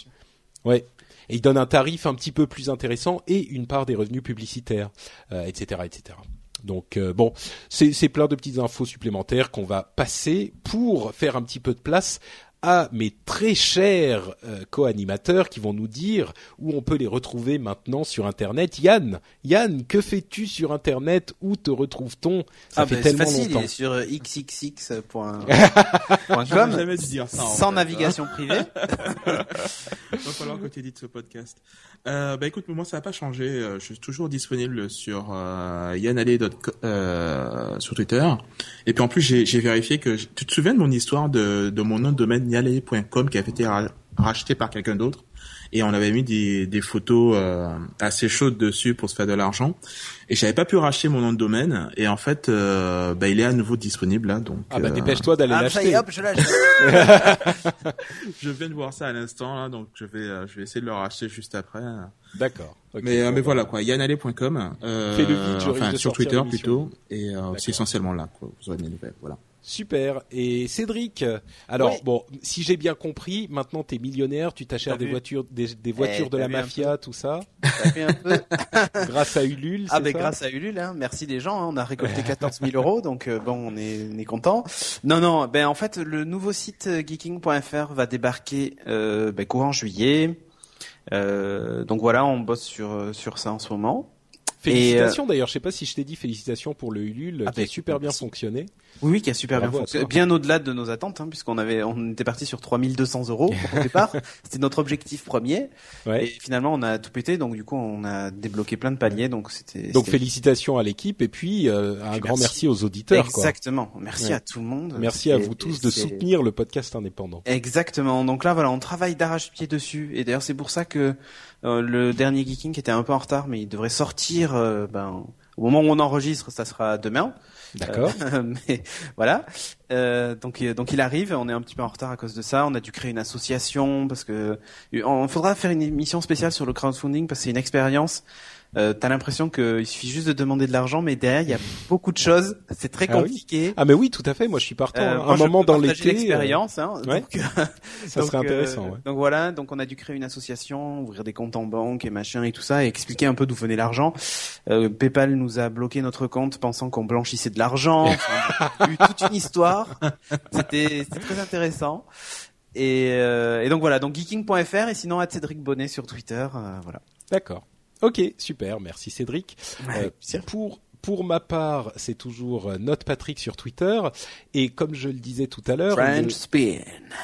Ouais. Il donne un tarif un petit peu plus intéressant et une part des revenus publicitaires, etc., euh, etc. Donc euh, bon, c'est plein de petites infos supplémentaires qu'on va passer pour faire un petit peu de place à mes très chers euh, co-animateurs qui vont nous dire où on peut les retrouver maintenant sur Internet. Yann, Yann, que fais-tu sur Internet? Où te retrouve-t-on? Ça ah fait ben, tellement facile, longtemps. Il est sur xxx.com sans navigation privée. Il va falloir que tu édites ce podcast. Euh, bah écoute, moi ça n'a pas changé. Euh, je suis toujours disponible sur euh, euh, sur Twitter. Et puis en plus j'ai vérifié que tu te souviens de mon histoire de, de mon nom de domaine yalele.com qui a été racheté par quelqu'un d'autre et on avait mis des, des photos euh, assez chaudes dessus pour se faire de l'argent. Et j'avais pas pu racheter mon nom de domaine et en fait, euh, bah, il est à nouveau disponible là. Donc ah bah euh, dépêche-toi d'aller ah, l'acheter. hop, je l'achète. je viens de voir ça à l'instant là, donc je vais je vais essayer de le racheter juste après. D'accord. mais mais voilà quoi, yanale.com. Euh, enfin sur Twitter plutôt et c'est essentiellement là quoi. Vous aurez des nouvelles. Voilà. Super. Et Cédric, alors bon, si j'ai bien compris, maintenant tu es millionnaire, tu t'achètes des voitures, des, voitures eh, de la mafia, tout ça. un peu. grâce à Ulule. Ah ben grâce à Ulule, hein. merci des gens. Hein. On a récolté 14 000 euros, donc euh, bon, on est, on est content. Non, non, ben en fait, le nouveau site euh, geeking.fr va débarquer euh, ben, courant juillet. Euh, donc voilà, on bosse sur sur ça en ce moment. Félicitations d'ailleurs, je sais pas si je t'ai dit félicitations pour le Ulule ah, qui a super bien fonctionné. Oui, oui, qui a super bien fonctionné, bien au-delà de nos attentes, hein, puisqu'on avait, on était parti sur 3200 euros au départ. c'était notre objectif premier. Ouais. Et finalement, on a tout pété, donc du coup, on a débloqué plein de paliers, donc c'était. Donc félicitations à l'équipe et puis euh, un grand merci. aux auditeurs. Exactement. Merci à tout le monde. Merci à vous tous de soutenir le podcast indépendant. Exactement. Donc là, voilà, on travaille d'arrache-pied dessus, et d'ailleurs, c'est pour ça que euh, le dernier Geeking était un peu en retard, mais il devrait sortir. Euh, ben, au moment où on enregistre, ça sera demain. D'accord. Euh, mais voilà. Euh, donc donc il arrive. On est un petit peu en retard à cause de ça. On a dû créer une association parce que on faudra faire une émission spéciale sur le crowdfunding parce que c'est une expérience euh, t'as l'impression qu'il suffit juste de demander de l'argent, mais derrière il y a beaucoup de choses. C'est très ah compliqué. Ah, mais oui, tout à fait. Moi, je suis partant. Euh, un moment dans l'été. Euh, l'expérience. Hein, ouais. donc, ça serait intéressant. Ouais. Donc voilà. Donc on a dû créer une association, ouvrir des comptes en banque et machin et tout ça, et expliquer un peu d'où venait l'argent. Euh, PayPal nous a bloqué notre compte, pensant qu'on blanchissait de l'argent. Enfin, eu toute une histoire. C'était très intéressant. Et, euh, et, donc voilà, donc geeking.fr et sinon à Cédric Bonnet sur Twitter, voilà. D'accord. Ok, super, merci Cédric. Euh, pour pour ma part, c'est toujours euh, Note Patrick sur Twitter. Et comme je le disais tout à l'heure... French Spin.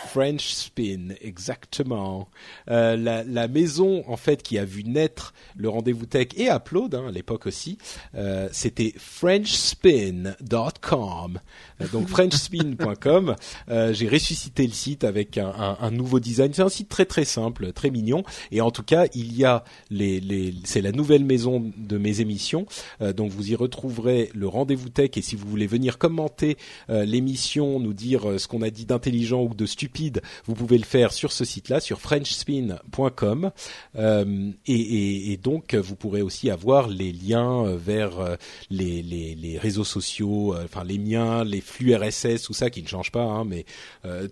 French Spin, exactement. Euh, la, la, maison, en fait, qui a vu naître le rendez-vous tech et Upload, hein, à l'époque aussi, euh, c'était frenchspin.com. Euh, donc frenchspin.com. Euh, J'ai ressuscité le site avec un, un, un nouveau design. C'est un site très très simple, très mignon. Et en tout cas, il y a les... les c'est la nouvelle maison de mes émissions. donc vous y retrouverez le rendez-vous tech. Et si vous voulez venir commenter euh, l'émission, nous dire euh, ce qu'on a dit d'intelligent ou de stupide, vous pouvez le faire sur ce site-là, sur frenchspin.com euh, et, et, et, donc vous pourrez aussi avoir les liens vers les, les, les, réseaux sociaux, enfin les miens, les flux RSS, tout ça qui ne change pas, hein, mais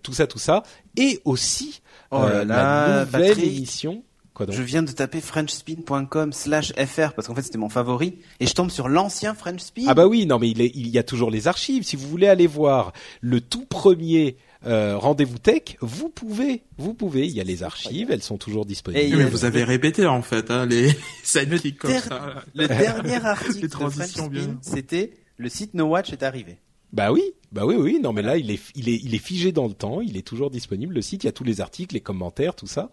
tout ça, tout ça, et aussi oh la nouvelle émission je viens de taper frenchspin.com slash fr parce qu'en fait c'était mon favori et je tombe sur l'ancien Frenchspin. Ah bah oui, non mais il, il, y a toujours les archives. Si vous voulez aller voir le tout premier euh, rendez-vous tech, vous pouvez, vous pouvez. Il y a les archives, elles sont toujours disponibles. mais vous avez répété en fait hein, les le, comme ça. le dernier article de Frenchspin, c'était le site No Watch est arrivé. Bah oui, bah oui, oui. Non, mais là, il est, il est, il est figé dans le temps. Il est toujours disponible. Le site, il y a tous les articles, les commentaires, tout ça.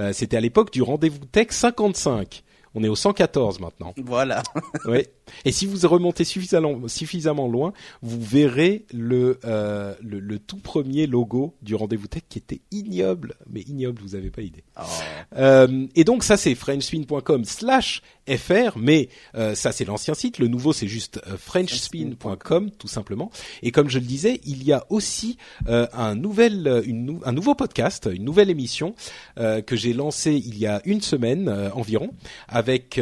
Euh, C'était à l'époque du rendez-vous tech 55. On est au 114 maintenant. Voilà. oui. Et si vous remontez suffisamment, suffisamment loin, vous verrez le, euh, le, le, tout premier logo du rendez-vous tech qui était ignoble. Mais ignoble, vous avez pas idée. Oh. Euh, et donc ça, c'est frenchspin.com slash fr, mais euh, ça c'est l'ancien site. Le nouveau c'est juste frenchspin.com tout simplement. Et comme je le disais, il y a aussi un nouvel, une, un nouveau podcast, une nouvelle émission que j'ai lancé il y a une semaine environ, avec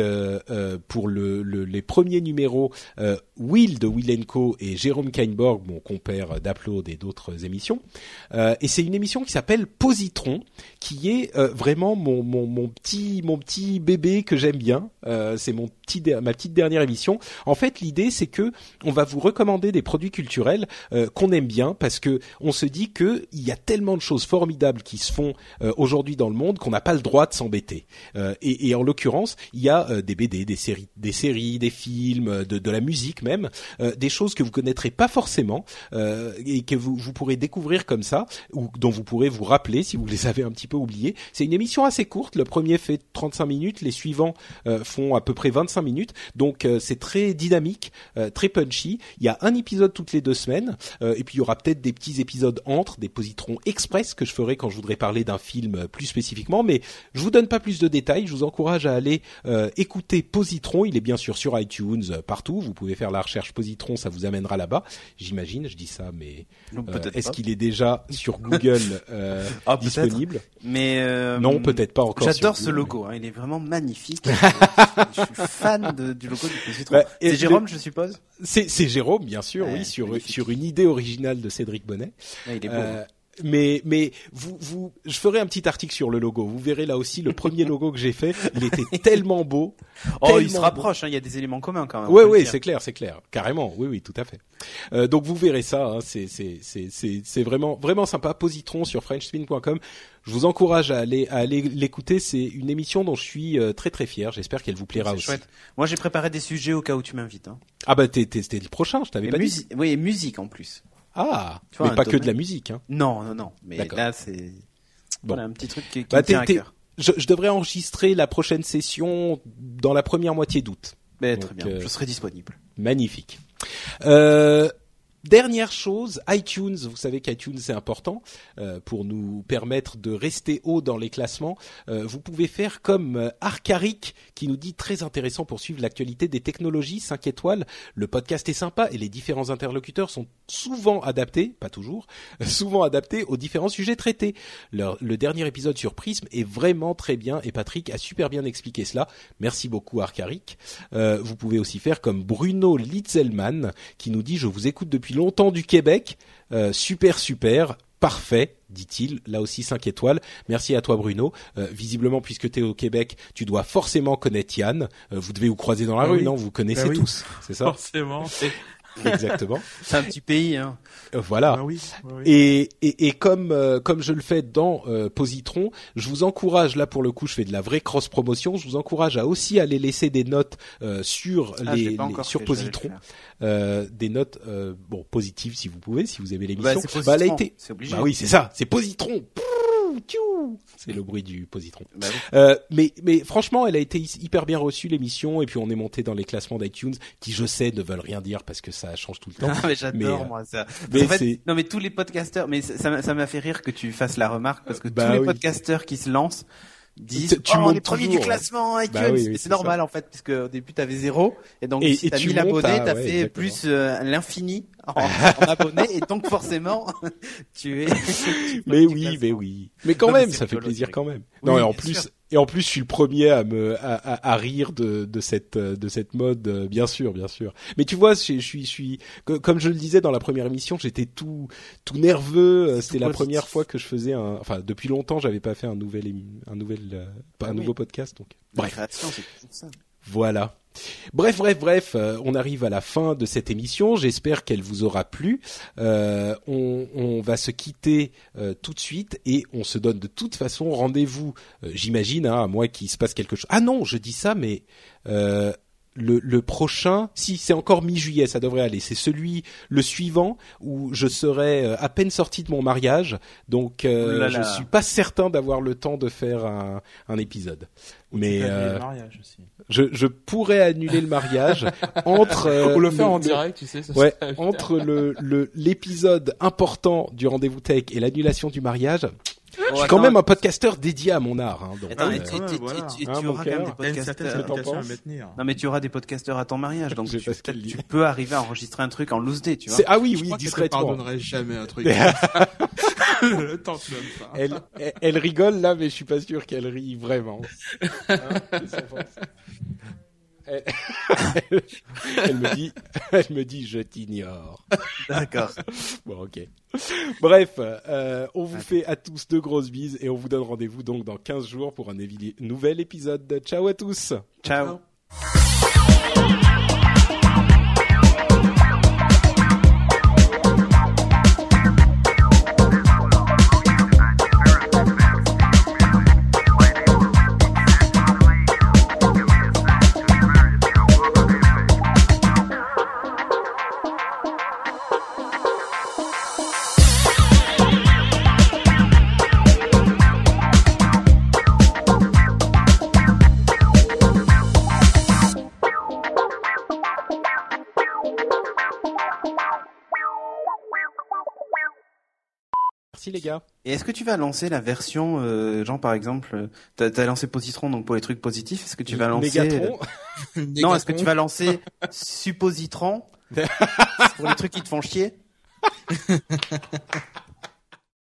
pour le, le, les premiers numéros Will de Will Co et Jérôme Kainborg, mon compère d'Upload et d'autres émissions. et c'est une émission qui s'appelle Positron, qui est vraiment mon, mon, petit mon petit bébé que j'aime bien. Euh, c'est mon petit ma petite dernière émission. En fait, l'idée c'est que on va vous recommander des produits culturels euh, qu'on aime bien parce que on se dit que il y a tellement de choses formidables qui se font euh, aujourd'hui dans le monde qu'on n'a pas le droit de s'embêter. Et, et, en l'occurrence, il y a des BD, des séries, des séries, des films, de, de la musique même, des choses que vous connaîtrez pas forcément et que vous, vous pourrez découvrir comme ça ou dont vous pourrez vous rappeler si vous les avez un petit peu oubliés. C'est une émission assez courte. Le premier fait 35 minutes, les suivants font à peu près 25 minutes. Donc euh, c'est très dynamique, euh, très punchy. Il y a un épisode toutes les deux semaines, euh, et puis il y aura peut-être des petits épisodes entre, des positrons express que je ferai quand je voudrais parler d'un film plus spécifiquement. Mais je vous donne pas plus de détails. Je vous encourage à aller écouter Positron. Il est bien sûr sur iTunes partout. Vous pouvez faire la recherche Positron, ça vous amènera là-bas. J'imagine. Je dis ça, mais est-ce qu'il est déjà sur Google ah, disponible? Mais non, peut-être pas encore. J'adore ce logo. Hein. il est vraiment magnifique. je suis fan de, du logo du Positron. Bah, c'est Jérôme, je suppose? C'est Jérôme, bien sûr, oui, sur, sur une idée originale de Cédric Bonnet. il est beau. Mais mais vous vous je ferai un petit article sur le logo. Vous verrez là aussi le premier logo que j'ai fait, il était tellement beau. Oh, il se rapproche. Hein, il y a des éléments communs quand même. Oui oui, c'est clair, c'est clair, carrément. Oui oui, tout à fait. Euh, donc vous verrez ça. Hein, c'est c'est c'est c'est c'est vraiment vraiment sympa. Positron sur FrenchSpin.com. Je vous encourage à aller à aller l'écouter. C'est une émission dont je suis euh, très très fier. J'espère qu'elle vous plaira aussi. Chouette. Moi j'ai préparé des sujets au cas où tu m'invites. Hein. Ah bah t'es t'es le prochain. Je t'avais pas dit. Oui musique en plus. Ah, mais pas que de la musique. Hein. Non, non, non. Mais là, c'est bon. un petit truc qui, qui bah, tient à cœur. Je, je, devrais enregistrer la prochaine session dans la première moitié d'août. Très bien, euh, je serai disponible. Magnifique. Euh, Dernière chose, iTunes, vous savez qu'iTunes c'est important euh, pour nous permettre de rester haut dans les classements. Euh, vous pouvez faire comme euh, Arcaric qui nous dit très intéressant pour suivre l'actualité des technologies 5 étoiles. Le podcast est sympa et les différents interlocuteurs sont souvent adaptés, pas toujours, souvent adaptés aux différents sujets traités. Le, dernier épisode sur Prism est vraiment très bien et Patrick a super bien expliqué cela. Merci beaucoup Arcaric. vous pouvez aussi faire comme Bruno Litzelman qui nous dit je vous écoute depuis longtemps du Québec. Euh, super, super. Parfait, dit-il. Là aussi 5 étoiles. Merci à toi Bruno. Euh, visiblement, puisque tu es au Québec, tu dois forcément connaître Yann. Euh, vous devez vous croiser dans la ah rue, non? Vous connaissez bah tous, c'est ça? Forcément. Exactement. C'est un petit pays. Hein. Euh, voilà. Ah oui, Et, et, et, comme euh, comme je le fais dans euh, Positron, je vous encourage là pour le coup, je fais de la vraie cross promotion. Je vous encourage à aussi aller laisser des notes sur ah, les, sur Positron, des notes bon positives si vous pouvez, si vous aimez l'émission. Bah, bah, elle a été. Bah oui, c'est ça. C'est Positron. C'est le bruit du positron. Bah euh, mais, mais franchement, elle a été hyper bien reçue l'émission et puis on est monté dans les classements d'iTunes qui, je sais, ne veulent rien dire parce que ça change tout le temps. mais j'adore moi ça. Mais en fait, non mais tous les podcasteurs, mais ça m'a fait rire que tu fasses la remarque parce que bah tous les podcasteurs qui se lancent disent tu, oh, on est premier du classement iTunes. Bah c'est normal en fait puisque au début t'avais zéro et donc et, si t'as mis l'abonné t'as fait plus euh, l'infini en, en abonné et donc forcément tu es. mais oui, mais oui. Mais quand même, ça fait plaisir quand même. non et en plus. Et en plus, je suis le premier à me à, à, rire de, de cette de cette mode, euh, bien sûr, bien sûr. Mais tu vois, je, je suis je suis comme je le disais dans la première émission, j'étais tout tout nerveux. Euh, c'était la première fois que je faisais un, enfin depuis longtemps, j'avais pas fait un nouvel un nouvel euh, pas un ah nouveau podcast, donc. Bref. c'est ça. Voilà. Bref, bref, bref, euh, on arrive à la fin de cette émission. J'espère qu'elle vous aura plu. Euh, on, va se quitter euh, tout de suite et on se donne de toute façon rendez-vous. J'imagine, hein, à moins qu'il se passe quelque chose. Ah non, je dis ça, mais le, le, prochain, si c'est encore mi-juillet, ça devrait aller. C'est celui, le suivant, où je serai à peine sorti de mon mariage, donc je ne suis pas certain d'avoir le temps de faire un, un épisode. Mais euh, mariage aussi. Je, je pourrais annuler le mariage entre euh, ou le faire en direct, tu sais. Ça ouais, entre le l'épisode important du rendez-vous tech et l'annulation du mariage. Je suis quand même un podcasteur dédié à mon art. Hein, donc, Attends, euh, et tu, tu- voilà. tu- tu Hein, mon auras quand même des podcasteurs. Non mais tu auras des podcasteurs à ton mariage, donc Je tu, tu peux arriver à enregistrer un truc en loose day, tu vois. ah oui, Je oui, crois qu'elle te discrètement. pardonnerait jamais un truc. Tente même pas. Elle, elle, elle rigole là, mais je suis pas sûr qu'elle rit vraiment. Hein. elle, me dit, elle me dit, je t'ignore. D'accord. Bon, ok. Bref, euh, on vous fait à tous de grosses bises et on vous donne rendez-vous donc dans 15 jours pour un nouvel épisode. Ciao à tous. Ciao. Les gars. Et est-ce que tu vas lancer la version, euh, genre par exemple, t'as as lancé Positron donc pour les trucs positifs, est-ce que tu vas lancer Mégatron. Non, est-ce que tu vas lancer Suppositron pour les trucs qui te font chier?